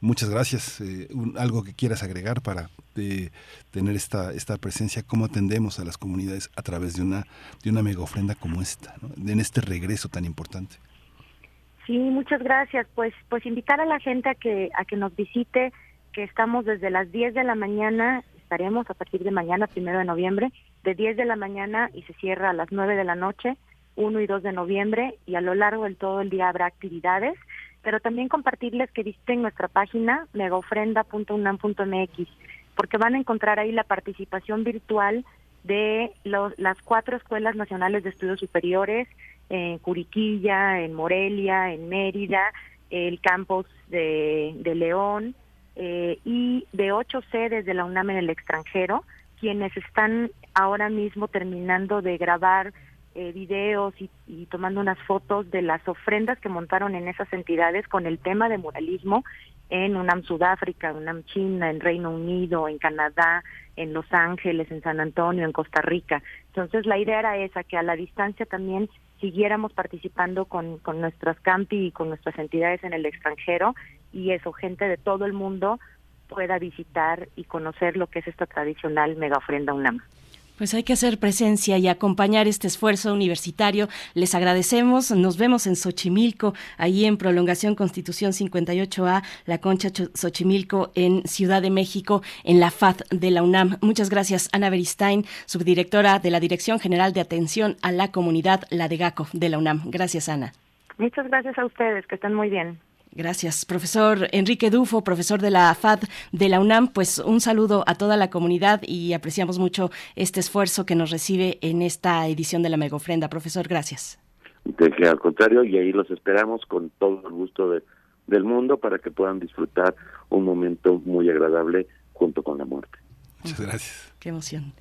Muchas gracias. Eh, un, algo que quieras agregar para de, tener esta, esta presencia, cómo atendemos a las comunidades a través de una, de una mega ofrenda como esta, ¿no? en este regreso tan importante. Sí, muchas gracias. Pues, pues invitar a la gente a que, a que nos visite, que estamos desde las 10 de la mañana, estaremos a partir de mañana, primero de noviembre, de 10 de la mañana y se cierra a las 9 de la noche, 1 y 2 de noviembre, y a lo largo del todo el día habrá actividades, pero también compartirles que visiten nuestra página megaofrenda.unam.mx, porque van a encontrar ahí la participación virtual de los, las cuatro escuelas nacionales de estudios superiores, en Curiquilla, en Morelia, en Mérida, el campus de, de León, eh, y de ocho sedes de la UNAM en el extranjero, quienes están ahora mismo terminando de grabar eh, videos y, y, tomando unas fotos de las ofrendas que montaron en esas entidades con el tema de muralismo en UNAM Sudáfrica, UNAM China, en Reino Unido, en Canadá, en Los Ángeles, en San Antonio, en Costa Rica. Entonces la idea era esa, que a la distancia también siguiéramos participando con, con nuestras campi y con nuestras entidades en el extranjero y eso, gente de todo el mundo pueda visitar y conocer lo que es esta tradicional mega ofrenda UNAM. Pues hay que hacer presencia y acompañar este esfuerzo universitario. Les agradecemos. Nos vemos en Xochimilco, ahí en Prolongación Constitución 58A, la Concha Xochimilco en Ciudad de México, en la FAD de la UNAM. Muchas gracias, Ana Beristain, subdirectora de la Dirección General de Atención a la Comunidad, la de GACO de la UNAM. Gracias, Ana. Muchas gracias a ustedes, que estén muy bien. Gracias, profesor Enrique Dufo, profesor de la FAD de la UNAM. Pues un saludo a toda la comunidad y apreciamos mucho este esfuerzo que nos recibe en esta edición de la Mega Ofrenda. Profesor, gracias. De que al contrario, y ahí los esperamos con todo el gusto de, del mundo para que puedan disfrutar un momento muy agradable junto con la muerte. Muchas gracias. Qué emoción.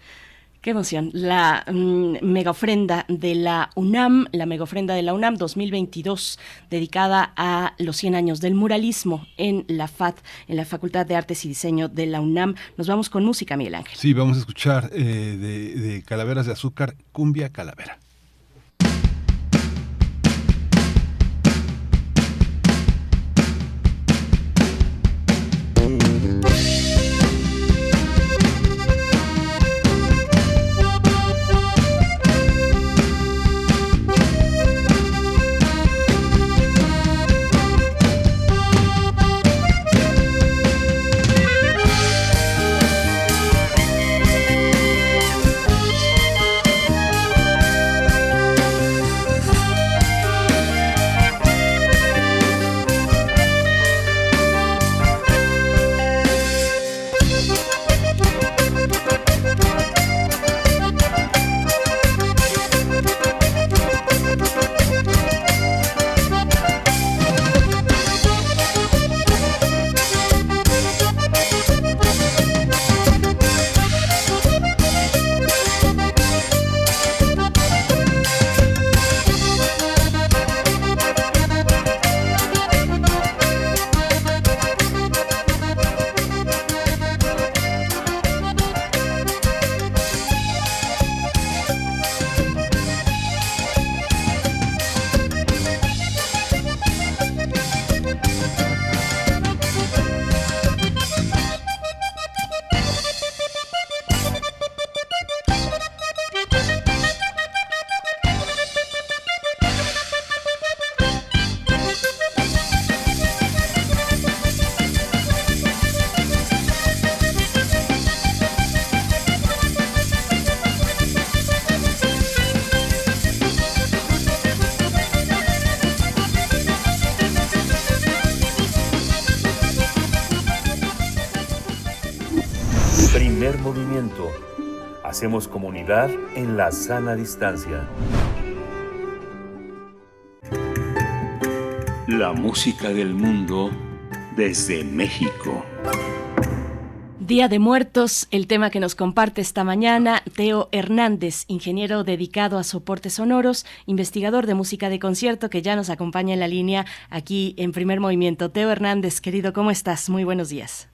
Qué emoción. La mmm, mega ofrenda de la UNAM, la mega ofrenda de la UNAM 2022, dedicada a los 100 años del muralismo en la FAD, en la Facultad de Artes y Diseño de la UNAM. Nos vamos con música, Miguel Ángel. Sí, vamos a escuchar eh, de Calaveras de Azúcar, Cumbia Calavera. Hacemos comunidad en la sana distancia. La música del mundo desde México. Día de Muertos, el tema que nos comparte esta mañana Teo Hernández, ingeniero dedicado a soportes sonoros, investigador de música de concierto que ya nos acompaña en la línea aquí en Primer Movimiento. Teo Hernández, querido, ¿cómo estás? Muy buenos días.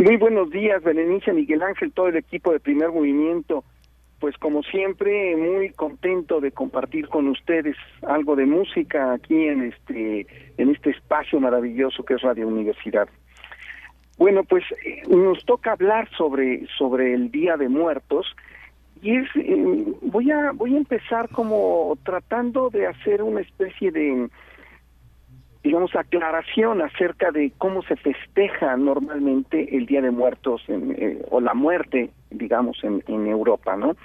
Muy buenos días, Berenice, Miguel Ángel, todo el equipo de Primer Movimiento. Pues como siempre, muy contento de compartir con ustedes algo de música aquí en este en este espacio maravilloso que es Radio Universidad. Bueno, pues eh, nos toca hablar sobre sobre el Día de Muertos y es eh, voy a voy a empezar como tratando de hacer una especie de digamos aclaración acerca de cómo se festeja normalmente el Día de Muertos en, eh, o la muerte, digamos en, Europa, ¿no?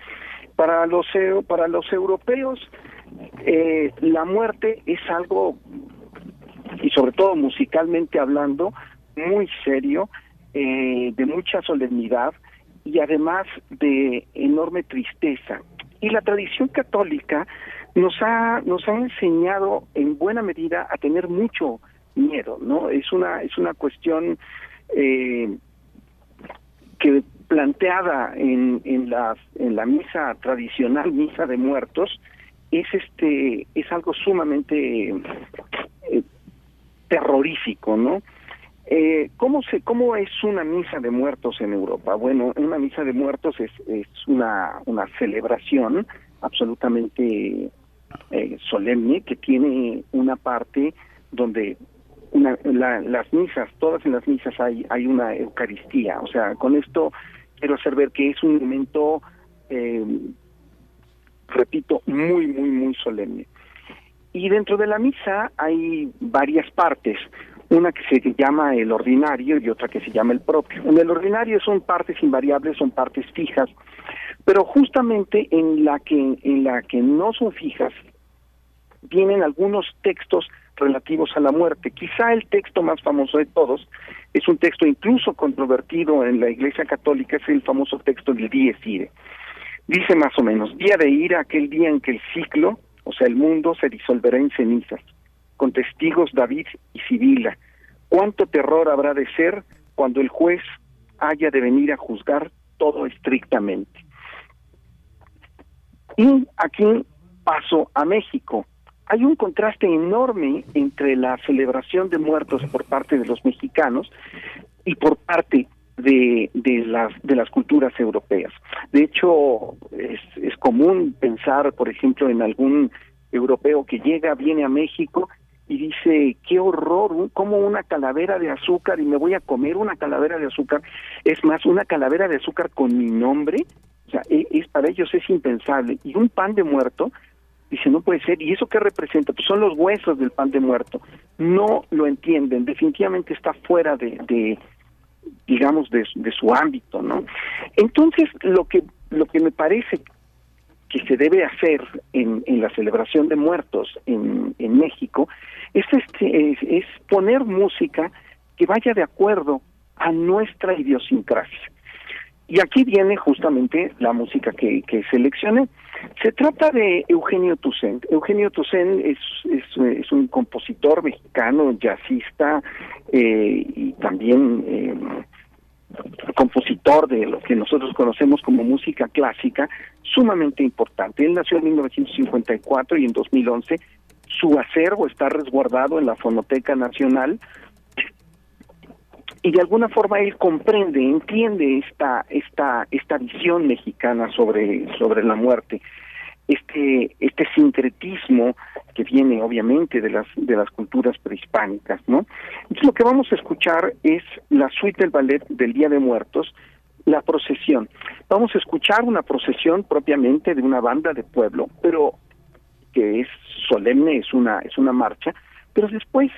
Para los eu- para los europeos eh, la muerte es algo y sobre todo musicalmente hablando muy serio, eh, de mucha solemnidad y además de enorme tristeza. Y la tradición católica nos ha nos ha enseñado en buena medida a tener mucho miedo, ¿no? Es una es una cuestión eh, que planteada en, en la en la misa tradicional misa de muertos es este es algo sumamente eh, terrorífico, ¿no? Eh, ¿Cómo se cómo es una misa de muertos en Europa? Bueno, una misa de muertos es, es una una celebración absolutamente eh, solemne que tiene una parte donde una, la- las misas, todas en las misas hay hay una Eucaristía. O sea, con esto quiero hacer ver que es un momento, eh, repito, muy muy muy solemne. Y dentro de la misa hay varias partes, una que se llama el ordinario y otra que se llama el propio. En el ordinario son partes invariables, son partes fijas, pero justamente en la que en la que no son fijas vienen algunos textos relativos a la muerte. Quizá el texto más famoso de todos es un texto incluso controvertido en la Iglesia Católica, es el famoso texto del Dies Irae. Dice más o menos, día de ira, aquel día en que el ciclo, o sea, el mundo se disolverá en cenizas, con testigos David y Sibila. ¿Cuánto terror habrá de ser cuando el juez haya de venir a juzgar todo estrictamente? Y aquí paso a México. Hay un contraste enorme entre la celebración de muertos por parte de los mexicanos y por parte de, de las de las culturas europeas. De hecho, es, es común pensar, por ejemplo, en algún europeo que llega, viene a México y dice, qué horror, como una calavera de azúcar y me voy a comer una calavera de azúcar. Es más, una calavera de azúcar con mi nombre, o sea, e- es, para ellos es impensable. Y un pan de muerto, dice, no puede ser. ¿Y eso qué representa? Pues son los huesos del pan de muerto. No lo entienden, definitivamente está fuera de, de digamos, de, su ámbito, ¿no? Entonces, lo que, lo que me parece que se debe hacer en, en la celebración de muertos en, en México es, este, es, es poner música que vaya de acuerdo a nuestra idiosincrasia. Y aquí viene justamente la música que, que seleccioné. Se trata de Eugenio Toussaint. Eugenio es, es, es un compositor mexicano, jazzista eh, y también eh, compositor de lo que nosotros conocemos como música clásica, sumamente importante. Él nació en 1954 y en 2011 su acervo está resguardado en la Fonoteca Nacional y de alguna forma él comprende, entiende esta esta esta visión mexicana sobre sobre la muerte, este este sincretismo que viene obviamente de las de las culturas prehispánicas, ¿no? Entonces lo que vamos a escuchar es la suite del ballet del Día de Muertos, la procesión. Vamos a escuchar una procesión propiamente de una banda de pueblo, pero que es solemne, es una es una marcha, pero después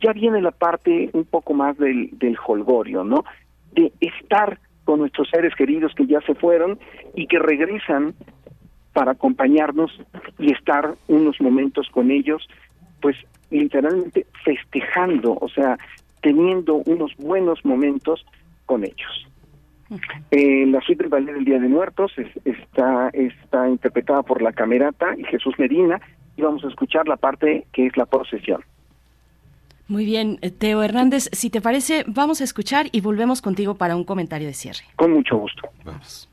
ya viene la parte un poco más del, del holgorio, ¿no? De estar con nuestros seres queridos que ya se fueron y que regresan para acompañarnos y estar unos momentos con ellos, pues literalmente festejando, o sea, teniendo unos buenos momentos con ellos. Eh, la suite del ballet del Día de Muertos es- está, está interpretada por la Camerata y Jesús Medina y vamos a escuchar la parte que es la procesión. Muy bien, eh, Teo Hernández, si te parece, vamos a escuchar y volvemos contigo para un comentario de cierre. Con mucho gusto. Vamos.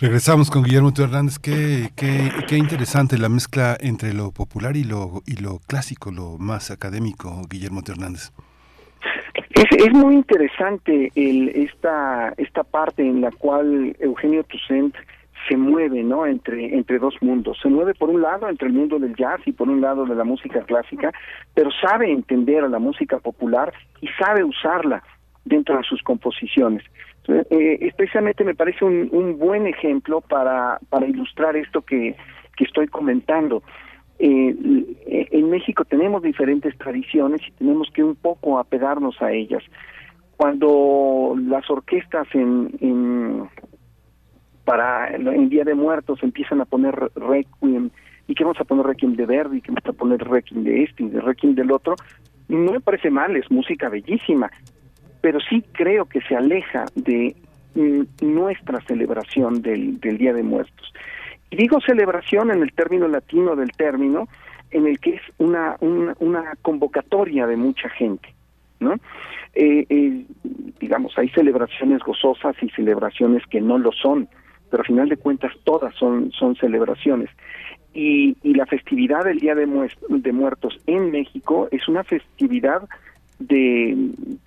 Regresamos con Guillermo Teo Hernández. Qué, qué, qué interesante la mezcla entre lo popular y lo, y lo clásico, lo más académico, Guillermo Teo Hernández. Es, es muy interesante el, esta, esta parte en la cual Eugenio Toussaint se mueve no entre entre dos mundos se mueve por un lado entre el mundo del jazz y por un lado de la música clásica pero sabe entender a la música popular y sabe usarla dentro de sus composiciones eh, especialmente me parece un, un buen ejemplo para para ilustrar esto que estoy comentando eh, en México tenemos diferentes tradiciones y tenemos que un poco apegarnos a ellas. Cuando las orquestas en, en para el Día de Muertos empiezan a poner requiem y que vamos a poner requiem de Verdi, que vamos a poner requiem de este y de requiem del otro, no me parece mal, es música bellísima, pero sí creo que se aleja de mm, nuestra celebración del, del Día de Muertos. Y digo celebración en el término latino del término, en el que es una, una, una convocatoria de mucha gente, ¿no? Eh, eh, digamos, hay celebraciones gozosas y celebraciones que no lo son, pero al final de cuentas todas son, son celebraciones. Y, y la festividad del Día de, de Muertos en México es una festividad de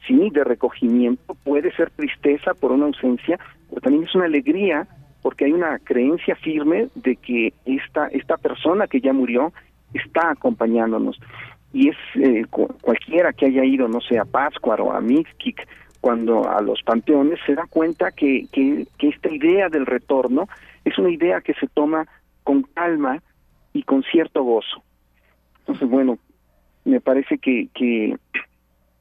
sí de recogimiento puede ser tristeza por una ausencia pero también es una alegría porque hay una creencia firme de que esta esta persona que ya murió está acompañándonos. Y es eh, cualquiera que haya ido no sé a Pátzcuaro o a Mixquic cuando a los panteones se da cuenta que, que, que esta idea del retorno es una idea que se toma con calma y con cierto gozo. Entonces bueno me parece que, que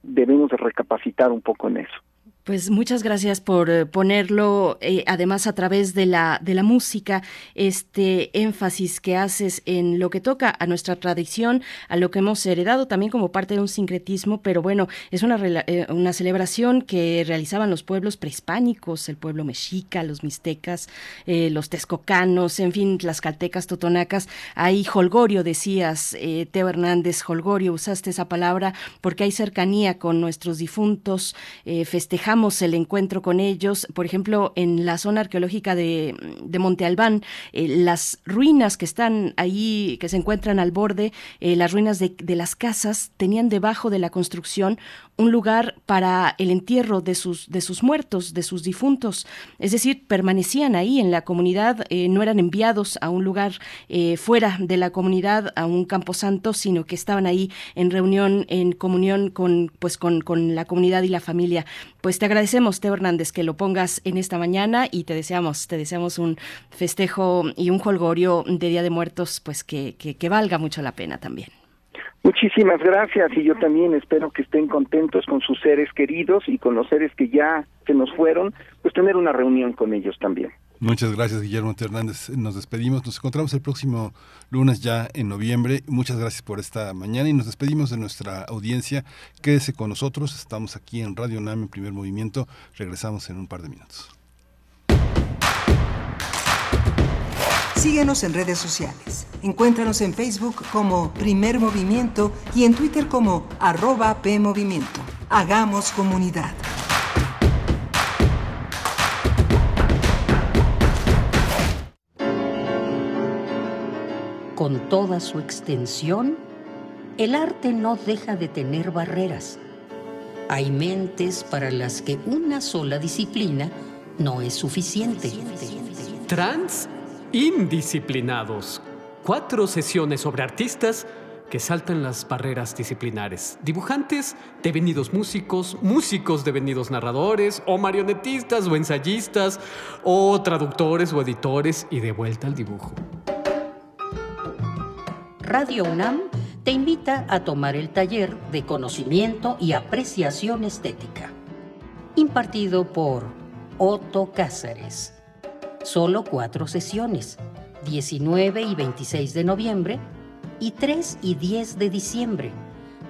debemos de recapacitar un poco en eso. Pues muchas gracias por eh, ponerlo, eh, además a través de la, de la música, este énfasis que haces en lo que toca a nuestra tradición, a lo que hemos heredado también como parte de un sincretismo, pero bueno, es una, eh, una celebración que realizaban los pueblos prehispánicos, el pueblo mexica, los mixtecas, los texcocanos, en fin, las caltecas, totonacas. Hay holgorio, decías, Teo Hernández, holgorio, usaste esa palabra porque hay cercanía con nuestros difuntos, festejamos el encuentro con ellos. Por ejemplo, en la zona arqueológica de, de Monte Albán, eh, las ruinas que están ahí, que se encuentran al borde, eh, las ruinas de, de las casas, tenían debajo de la construcción un lugar para el entierro de sus, de sus muertos, de sus difuntos. Es decir, permanecían ahí en la comunidad, eh, no eran enviados a un lugar eh, fuera de la comunidad, a un camposanto, sino que estaban ahí en reunión, en comunión con, pues, con, con la comunidad y la familia. Pues te agradecemos, Teo Hernández, que lo pongas en esta mañana y te deseamos, te deseamos un festejo y un holgorio de Día de Muertos, pues que, que, que valga mucho la pena también. Muchísimas gracias y yo también espero que estén contentos con sus seres queridos y con los seres que ya se nos fueron, pues tener una reunión con ellos también. Muchas gracias, Guillermo Hernández. Nos despedimos. Nos encontramos el próximo lunes ya en noviembre. Muchas gracias por esta mañana y nos despedimos de nuestra audiencia. Quédese con nosotros. Estamos aquí en Radio NAM en primer movimiento. Regresamos en un par de minutos. Síguenos en redes sociales. Encuéntranos en Facebook como Primer Movimiento y en Twitter como arroba PMovimiento. Hagamos comunidad. Con toda su extensión, el arte no deja de tener barreras. Hay mentes para las que una sola disciplina no es suficiente. Trans indisciplinados. Cuatro sesiones sobre artistas que saltan las barreras disciplinares. Dibujantes devenidos músicos, músicos devenidos narradores, o marionetistas o ensayistas, o traductores o editores y de vuelta al dibujo. Radio UNAM te invita a tomar el taller de conocimiento y apreciación estética, impartido por Otto Cáceres. Solo cuatro sesiones, 19 y 26 de noviembre y 3 y 10 de diciembre,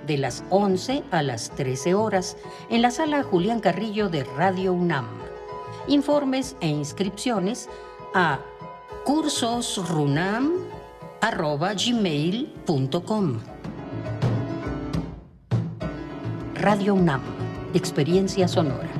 de las 11 a las 13 horas, en la sala Julián Carrillo de Radio UNAM. Informes e inscripciones a cursosrunam.gmail.com Radio UNAM, Experiencia Sonora.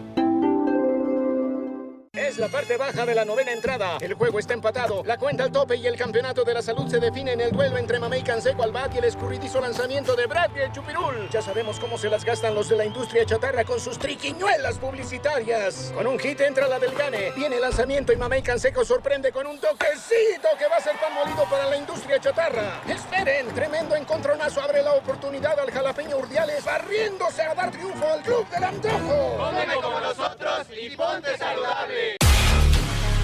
Parte baja de la novena entrada. El juego está empatado, la cuenta al tope y el campeonato de la salud se define en el duelo entre Mamey Canseco al bat y el escurridizo lanzamiento de Brad y el Chupirul. Ya sabemos cómo se las gastan los de la industria chatarra con sus triquiñuelas publicitarias. Con un hit entra la del Gane, viene el lanzamiento y Mamey Canseco sorprende con un toquecito que va a ser pan molido para la industria chatarra. Esperen, tremendo encontronazo abre la oportunidad al jalapeño Urdiales barriéndose a dar triunfo al club del antojo. Come como nosotros y ponte saludable.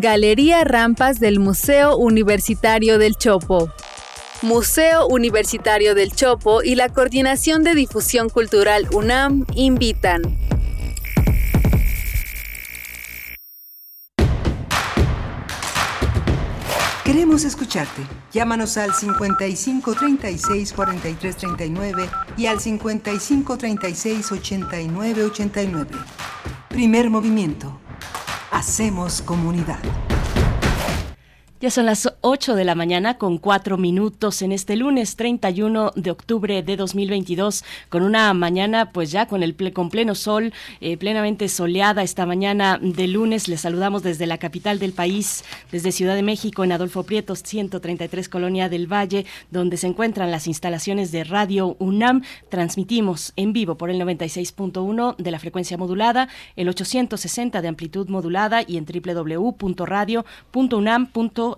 Galería Rampas del Museo Universitario del Chopo. Museo Universitario del Chopo y la Coordinación de Difusión Cultural UNAM invitan. Queremos escucharte. Llámanos al 55 36 43 39 y al 55 36 89 89. Primer movimiento. Hacemos comunidad. Ya son las 8 de la mañana con 4 minutos en este lunes 31 de octubre de 2022 con una mañana pues ya con el con pleno sol, eh, plenamente soleada esta mañana de lunes. Les saludamos desde la capital del país, desde Ciudad de México en Adolfo Prieto 133 Colonia del Valle, donde se encuentran las instalaciones de Radio UNAM. Transmitimos en vivo por el 96.1 de la frecuencia modulada, el 860 de amplitud modulada y en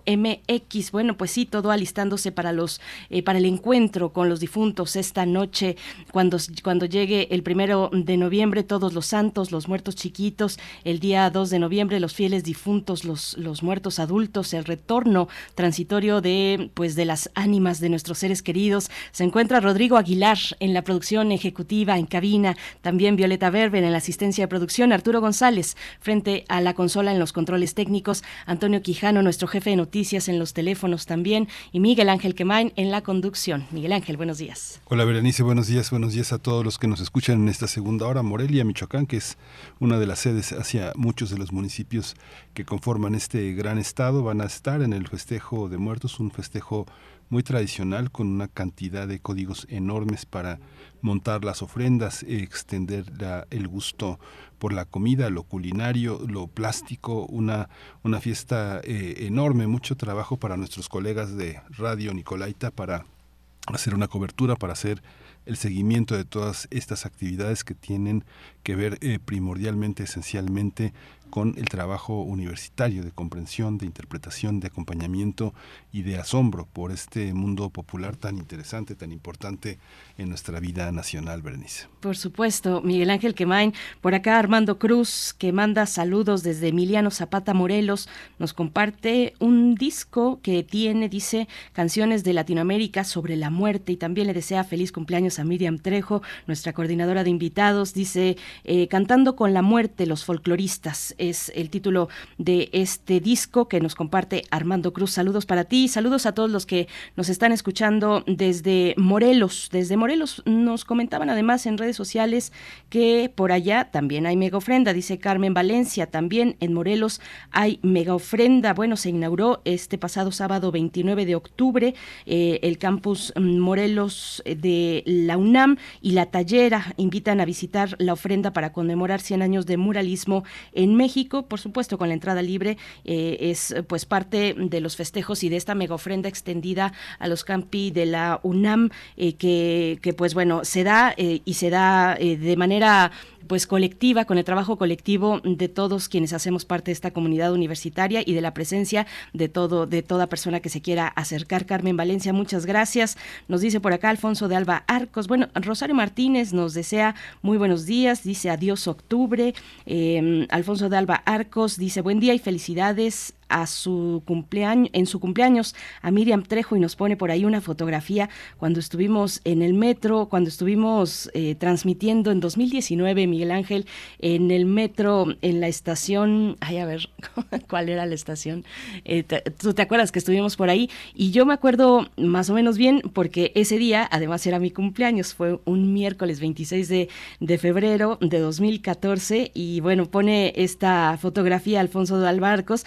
MX. Bueno, pues sí, todo alistándose para los eh, para el encuentro con los difuntos esta noche, cuando, cuando llegue el primero de noviembre, todos los santos, los muertos chiquitos, el día 2 de noviembre, los fieles difuntos, los, los muertos adultos, el retorno transitorio de pues de las ánimas de nuestros seres queridos. Se encuentra Rodrigo Aguilar en la producción ejecutiva, en cabina, también Violeta Berber en la asistencia de producción, Arturo González frente a la consola en los controles técnicos, Antonio Quijano, nuestro jefe de noticias en los teléfonos también y Miguel Ángel Quemain en la conducción. Miguel Ángel, buenos días. Hola Berenice, buenos días, buenos días a todos los que nos escuchan en esta segunda hora. Morelia, Michoacán, que es una de las sedes hacia muchos de los municipios que conforman este gran estado, van a estar en el festejo de muertos, un festejo muy tradicional con una cantidad de códigos enormes para montar las ofrendas, extender el gusto por la comida, lo culinario, lo plástico, una, una fiesta eh, enorme, mucho trabajo para nuestros colegas de Radio Nicolaita para hacer una cobertura, para hacer el seguimiento de todas estas actividades que tienen que ver eh, primordialmente, esencialmente con el trabajo universitario de comprensión, de interpretación, de acompañamiento y de asombro por este mundo popular tan interesante, tan importante en nuestra vida nacional, Berenice. Por supuesto, Miguel Ángel Quemain, por acá Armando Cruz, que manda saludos desde Emiliano Zapata Morelos, nos comparte un disco que tiene, dice, canciones de Latinoamérica sobre la muerte y también le desea feliz cumpleaños a Miriam Trejo, nuestra coordinadora de invitados, dice, eh, cantando con la muerte los folcloristas es el título de este disco que nos comparte Armando Cruz. Saludos para ti, saludos a todos los que nos están escuchando desde Morelos. Desde Morelos nos comentaban además en redes sociales que por allá también hay mega ofrenda, dice Carmen Valencia, también en Morelos hay mega ofrenda. Bueno, se inauguró este pasado sábado 29 de octubre eh, el campus Morelos de la UNAM y la Tallera invitan a visitar la ofrenda para conmemorar 100 años de muralismo en México, por supuesto con la entrada libre, eh, es pues parte de los festejos y de esta mega ofrenda extendida a los campi de la UNAM, eh, que, que, pues bueno, se da eh, y se da de manera pues colectiva, con el trabajo colectivo de todos quienes hacemos parte de esta comunidad universitaria y de la presencia de todo, de toda persona que se quiera acercar. Carmen Valencia, muchas gracias. Nos dice por acá Alfonso de Alba Arcos. Bueno, Rosario Martínez nos desea muy buenos días, dice adiós octubre. Eh, Alfonso de Alba Arcos dice buen día y felicidades a su cumpleaños, en su cumpleaños a Miriam Trejo y nos pone por ahí una fotografía cuando estuvimos en el metro, cuando estuvimos eh, transmitiendo en 2019, Miguel Ángel, en el metro, en la estación, ay, a ver, ¿cuál era la estación? Eh, Tú te acuerdas que estuvimos por ahí y yo me acuerdo más o menos bien porque ese día, además era mi cumpleaños, fue un miércoles 26 de, febrero de 2014 y bueno, pone esta fotografía Alfonso de Albarcos,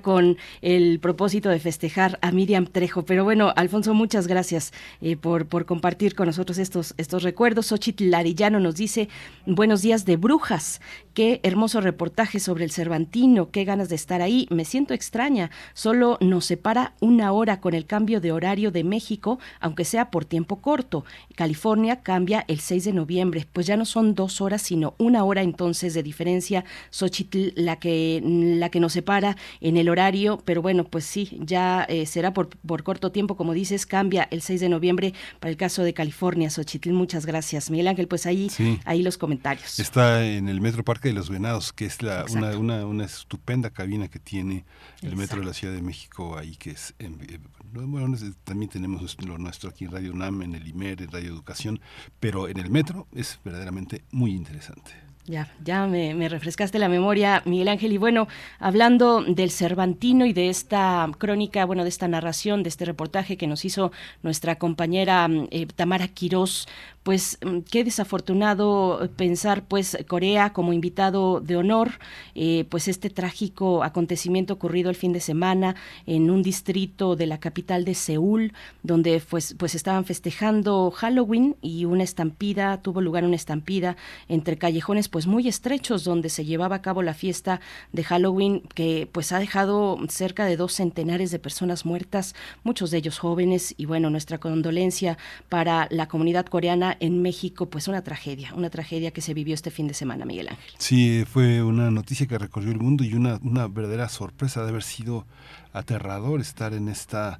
con el propósito de festejar a Miriam Trejo. Pero bueno, Alfonso, muchas gracias eh, por, por compartir con nosotros estos, estos recuerdos. Xochitl Larillano nos dice, buenos días de brujas. Qué hermoso reportaje sobre el Cervantino, qué ganas de estar ahí. Me siento extraña, solo nos separa una hora con el cambio de horario de México, aunque sea por tiempo corto. California cambia el 6 de noviembre, pues ya no son dos horas, sino una hora entonces de diferencia. Xochitl, la que, la que nos separa en el horario, pero bueno, pues sí, ya eh, será por, por corto tiempo, como dices, cambia el 6 de noviembre para el caso de California. Xochitl, muchas gracias. Miguel Ángel, pues ahí, ahí los comentarios. Está en el Metro Parque de los Venados, que es la, una, una, una, estupenda cabina que tiene el Metro de la Ciudad de México ahí, que es... En, eh, bueno, también tenemos lo nuestro aquí en Radio UNAM, en el IMER, en Radio Educación, pero en el Metro es verdaderamente muy interesante. Ya, ya me, refrescaste la memoria, Miguel Ángel. Y bueno, hablando del Cervantino y de esta crónica, bueno, de esta narración, de este reportaje que nos hizo nuestra compañera eh, Tamara Quirós, pues mm, qué desafortunado pensar pues Corea como invitado de honor, eh, pues este trágico acontecimiento ocurrido el fin de semana en un distrito de la capital de Seúl, donde pues, pues estaban festejando Halloween y una estampida, tuvo lugar una estampida entre callejones pues muy estrechos donde se llevaba a cabo la fiesta de Halloween que pues ha dejado cerca de dos centenares de personas muertas, muchos de ellos jóvenes y bueno, nuestra condolencia para la comunidad coreana en México, pues una tragedia, una tragedia que se vivió este fin de semana, Miguel Ángel. Sí, fue una noticia que recorrió el mundo y una, una verdadera sorpresa de haber sido aterrador estar en esta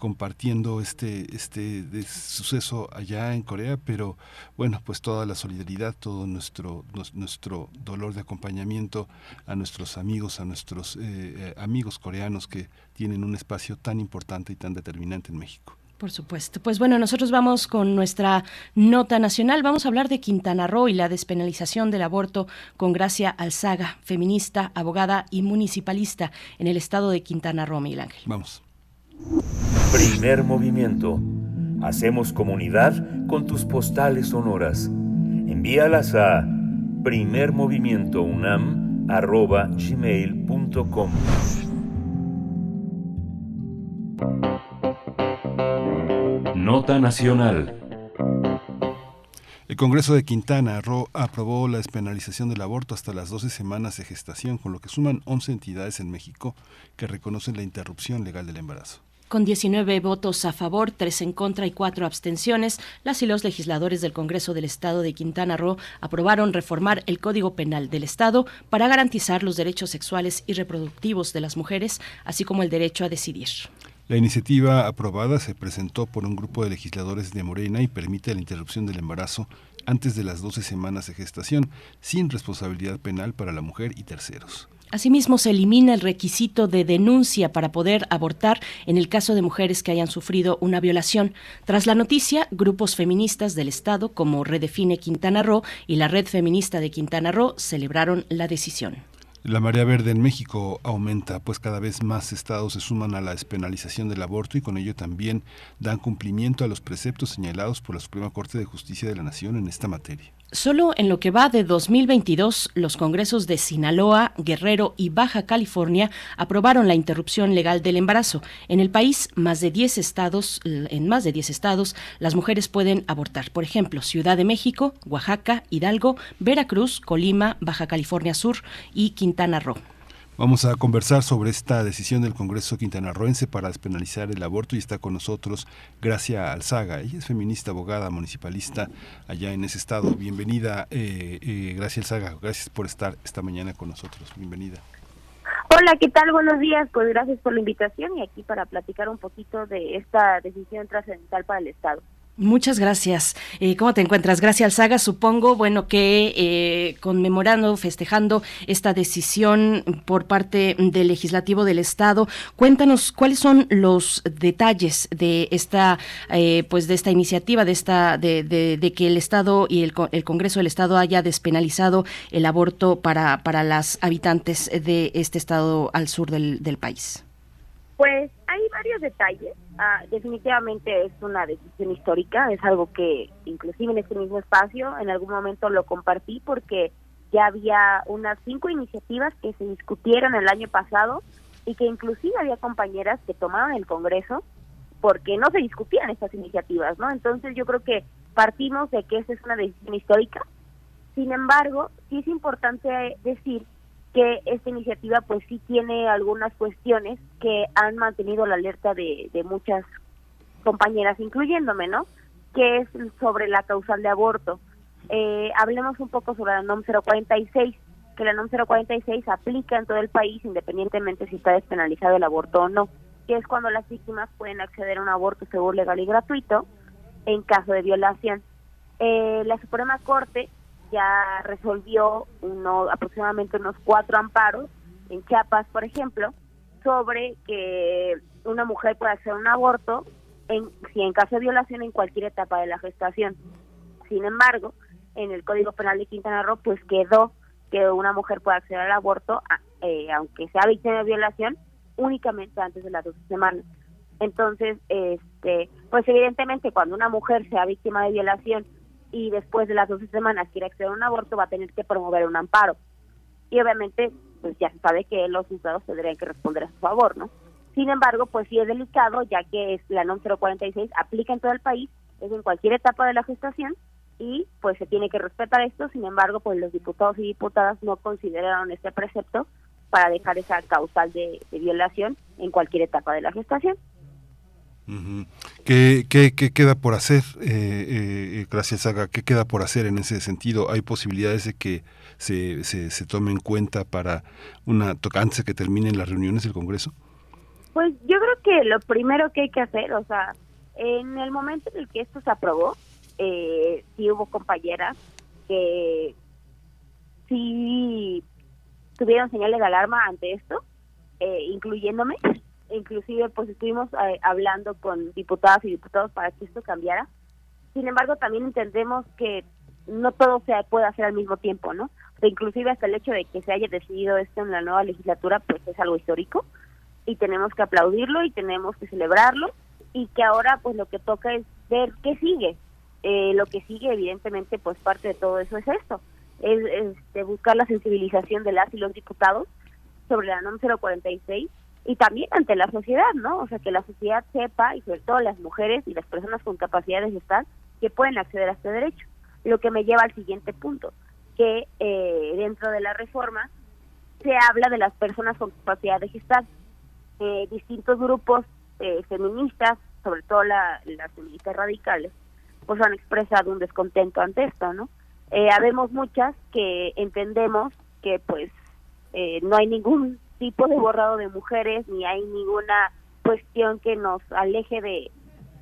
compartiendo este este suceso allá en Corea, pero bueno, pues toda la solidaridad, todo nuestro nuestro dolor de acompañamiento a nuestros amigos, a nuestros eh, eh, amigos coreanos que tienen un espacio tan importante y tan determinante en México. Por supuesto. Pues bueno, nosotros vamos con nuestra nota nacional. Vamos a hablar de Quintana Roo y la despenalización del aborto con Gracia Alzaga, feminista, abogada y municipalista en el estado de Quintana Roo, Miguel Ángel. Vamos. Primer movimiento. Hacemos comunidad con tus postales sonoras. Envíalas a primermovimientounam.gmail.com Nota Nacional. El Congreso de Quintana Roo aprobó la despenalización del aborto hasta las 12 semanas de gestación, con lo que suman 11 entidades en México que reconocen la interrupción legal del embarazo. Con 19 votos a favor, 3 en contra y 4 abstenciones, las y los legisladores del Congreso del Estado de Quintana Roo aprobaron reformar el Código Penal del Estado para garantizar los derechos sexuales y reproductivos de las mujeres, así como el derecho a decidir. La iniciativa aprobada se presentó por un grupo de legisladores de Morena y permite la interrupción del embarazo antes de las 12 semanas de gestación, sin responsabilidad penal para la mujer y terceros. Asimismo, se elimina el requisito de denuncia para poder abortar en el caso de mujeres que hayan sufrido una violación. Tras la noticia, grupos feministas del Estado como Redefine Quintana Roo y la Red Feminista de Quintana Roo celebraron la decisión. La marea verde en México aumenta, pues cada vez más estados se suman a la despenalización del aborto y con ello también dan cumplimiento a los preceptos señalados por la Suprema Corte de Justicia de la Nación en esta materia. Solo en lo que va de 2022, los congresos de Sinaloa, Guerrero y Baja California aprobaron la interrupción legal del embarazo. En el país, más de 10 estados, en más de 10 estados, las mujeres pueden abortar. Por ejemplo, Ciudad de México, Oaxaca, Hidalgo, Veracruz, Colima, Baja California Sur y Quintana Roo. Vamos a conversar sobre esta decisión del Congreso quintanarroense para despenalizar el aborto y está con nosotros Gracia Alzaga. Ella es feminista, abogada, municipalista allá en ese estado. Bienvenida, eh, eh, Gracia Alzaga. Gracias por estar esta mañana con nosotros. Bienvenida. Hola, ¿qué tal? Buenos días. Pues gracias por la invitación y aquí para platicar un poquito de esta decisión trascendental para el Estado. Muchas gracias. Eh, ¿Cómo te encuentras? Gracias, Alzaga. Supongo, bueno, que eh, conmemorando, festejando esta decisión por parte del Legislativo del Estado, cuéntanos cuáles son los detalles de esta, eh, pues, de esta iniciativa, de esta, de, de, que el Estado y el, el, Congreso del Estado haya despenalizado el aborto para para las habitantes de este estado al sur del, del país. Pues hay varios detalles. Ah, definitivamente es una decisión histórica, es algo que inclusive en este mismo espacio en algún momento lo compartí porque ya había unas cinco iniciativas que se discutieron el año pasado y que inclusive había compañeras que tomaron el Congreso porque no se discutían estas iniciativas, ¿no? Entonces yo creo que partimos de que esa es una decisión histórica. Sin embargo, sí es importante decir que esta iniciativa pues sí tiene algunas cuestiones que han mantenido la alerta de, muchas compañeras, incluyéndome, ¿no? Que es sobre la causal de aborto. Eh, hablemos un poco sobre la NOM 046, que la NOM 046 aplica en todo el país independientemente si está despenalizado el aborto o no, que es cuando las víctimas pueden acceder a un aborto seguro, legal y gratuito en caso de violación. Eh, la Suprema Corte ya resolvió uno, aproximadamente unos cuatro amparos en Chiapas, por ejemplo, sobre que una mujer puede hacer un aborto en, si en caso de violación en cualquier etapa de la gestación. Sin embargo, en el Código Penal de Quintana Roo, pues quedó que una mujer puede acceder al aborto, eh, aunque sea víctima de violación, únicamente antes de las 12 semanas. Entonces, este, pues evidentemente cuando una mujer sea víctima de violación y después de las 12 semanas quiere acceder a un aborto, va a tener que promover un amparo. Y obviamente, pues ya se sabe que los juzgados tendrían que responder a su favor, ¿no? Sin embargo, pues sí es delicado, ya que es la NOM 046 aplica en todo el país, es en cualquier etapa de la gestación y pues se tiene que respetar esto. Sin embargo, pues los diputados y diputadas no consideraron este precepto para dejar esa causal de violación en cualquier etapa de la gestación. ¿Qué, qué, queda por hacer, eh, eh, gracias Saga? ¿Qué queda por hacer en ese sentido? ¿Hay posibilidades de que se, se, se tome en cuenta para una antes de que terminen las reuniones del Congreso? Pues yo creo que lo primero que hay que hacer, o sea, en el momento en el que esto se aprobó, eh, sí hubo compañeras que sí tuvieron señales de alarma ante esto, eh, incluyéndome inclusive pues estuvimos eh, hablando con diputadas y diputados para que esto cambiara. Sin embargo, también entendemos que no todo se puede hacer al mismo tiempo, ¿no? inclusive hasta el hecho de que se haya decidido esto en la nueva legislatura, pues es algo histórico y tenemos que aplaudirlo y tenemos que celebrarlo y que ahora pues lo que toca es ver qué sigue. Eh, lo que sigue evidentemente pues parte de todo eso es esto, es, es buscar la sensibilización de las y los diputados sobre la NOM 046 y también ante la sociedad, ¿no? O sea, que la sociedad sepa, y sobre todo las mujeres y las personas con capacidades de estar, que pueden acceder a este derecho. Lo que me lleva al siguiente punto, que eh, dentro de la reforma se habla de las personas con capacidad de gestar. Eh, distintos grupos eh, feministas, sobre todo las feministas radicales, pues han expresado un descontento ante esto, ¿no? habemos muchas que entendemos que pues no hay ningún tipo de borrado de mujeres ni hay ninguna cuestión que nos aleje de,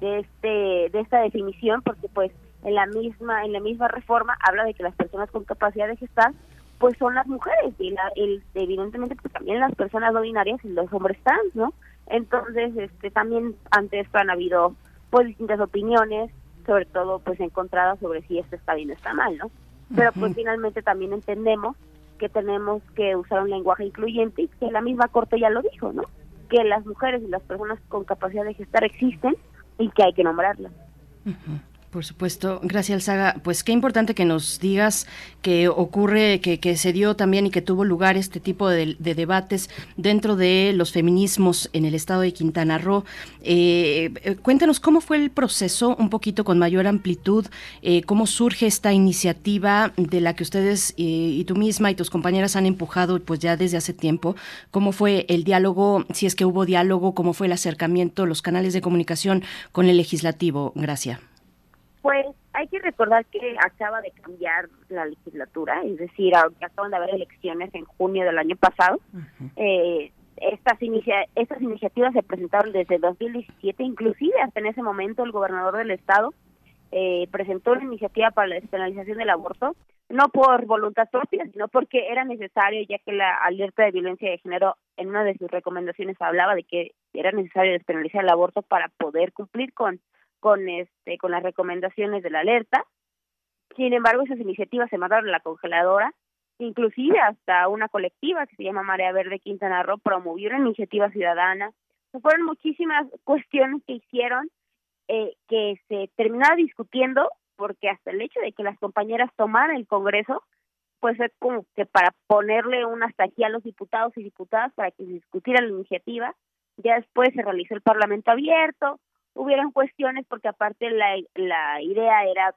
de este de esta definición porque pues en la misma en la misma reforma habla de que las personas con capacidad de gestar pues son las mujeres y la, el, evidentemente pues también las personas no binarias y los hombres trans no entonces este también ante esto han habido pues distintas opiniones sobre todo pues encontradas sobre si esto está bien o está mal no pero pues finalmente también entendemos que tenemos que usar un lenguaje incluyente y que la misma Corte ya lo dijo, ¿no? Que las mujeres y las personas con capacidad de gestar existen y que hay que nombrarlas. Por supuesto, gracias Saga. Pues qué importante que nos digas que ocurre, que, se dio también y que tuvo lugar este tipo de, debates dentro de los feminismos en el estado de Quintana Roo. Eh, eh, cuéntanos cómo fue el proceso, un poquito con mayor amplitud, eh, cómo surge esta iniciativa de la que ustedes y tú misma y tus compañeras han empujado pues ya desde hace tiempo. ¿Cómo fue el diálogo, si es que hubo diálogo, cómo fue el acercamiento, los canales de comunicación con el legislativo? Gracias. Pues hay que recordar que acaba de cambiar la legislatura, es decir, acaban de haber elecciones en junio del año pasado. eh, estas, estas iniciativas se presentaron desde 2017, inclusive hasta en ese momento el gobernador del estado eh, presentó una iniciativa para la despenalización del aborto, no por voluntad propia, sino porque era necesario, ya que la alerta de violencia de género en una de sus recomendaciones hablaba de que era necesario despenalizar el aborto para poder cumplir con con este con las recomendaciones de la alerta. Sin embargo, esas iniciativas se mandaron a la congeladora, inclusive hasta una colectiva que se llama Marea Verde Quintana Roo promovió una iniciativa ciudadana. fueron muchísimas cuestiones que hicieron eh, que se terminaba discutiendo porque hasta el hecho de que las compañeras tomaran el Congreso, pues es como que para ponerle un hasta aquí a los diputados y diputadas para que se discutiera la iniciativa, ya después se realizó el Parlamento abierto, hubieron cuestiones porque aparte la, la idea era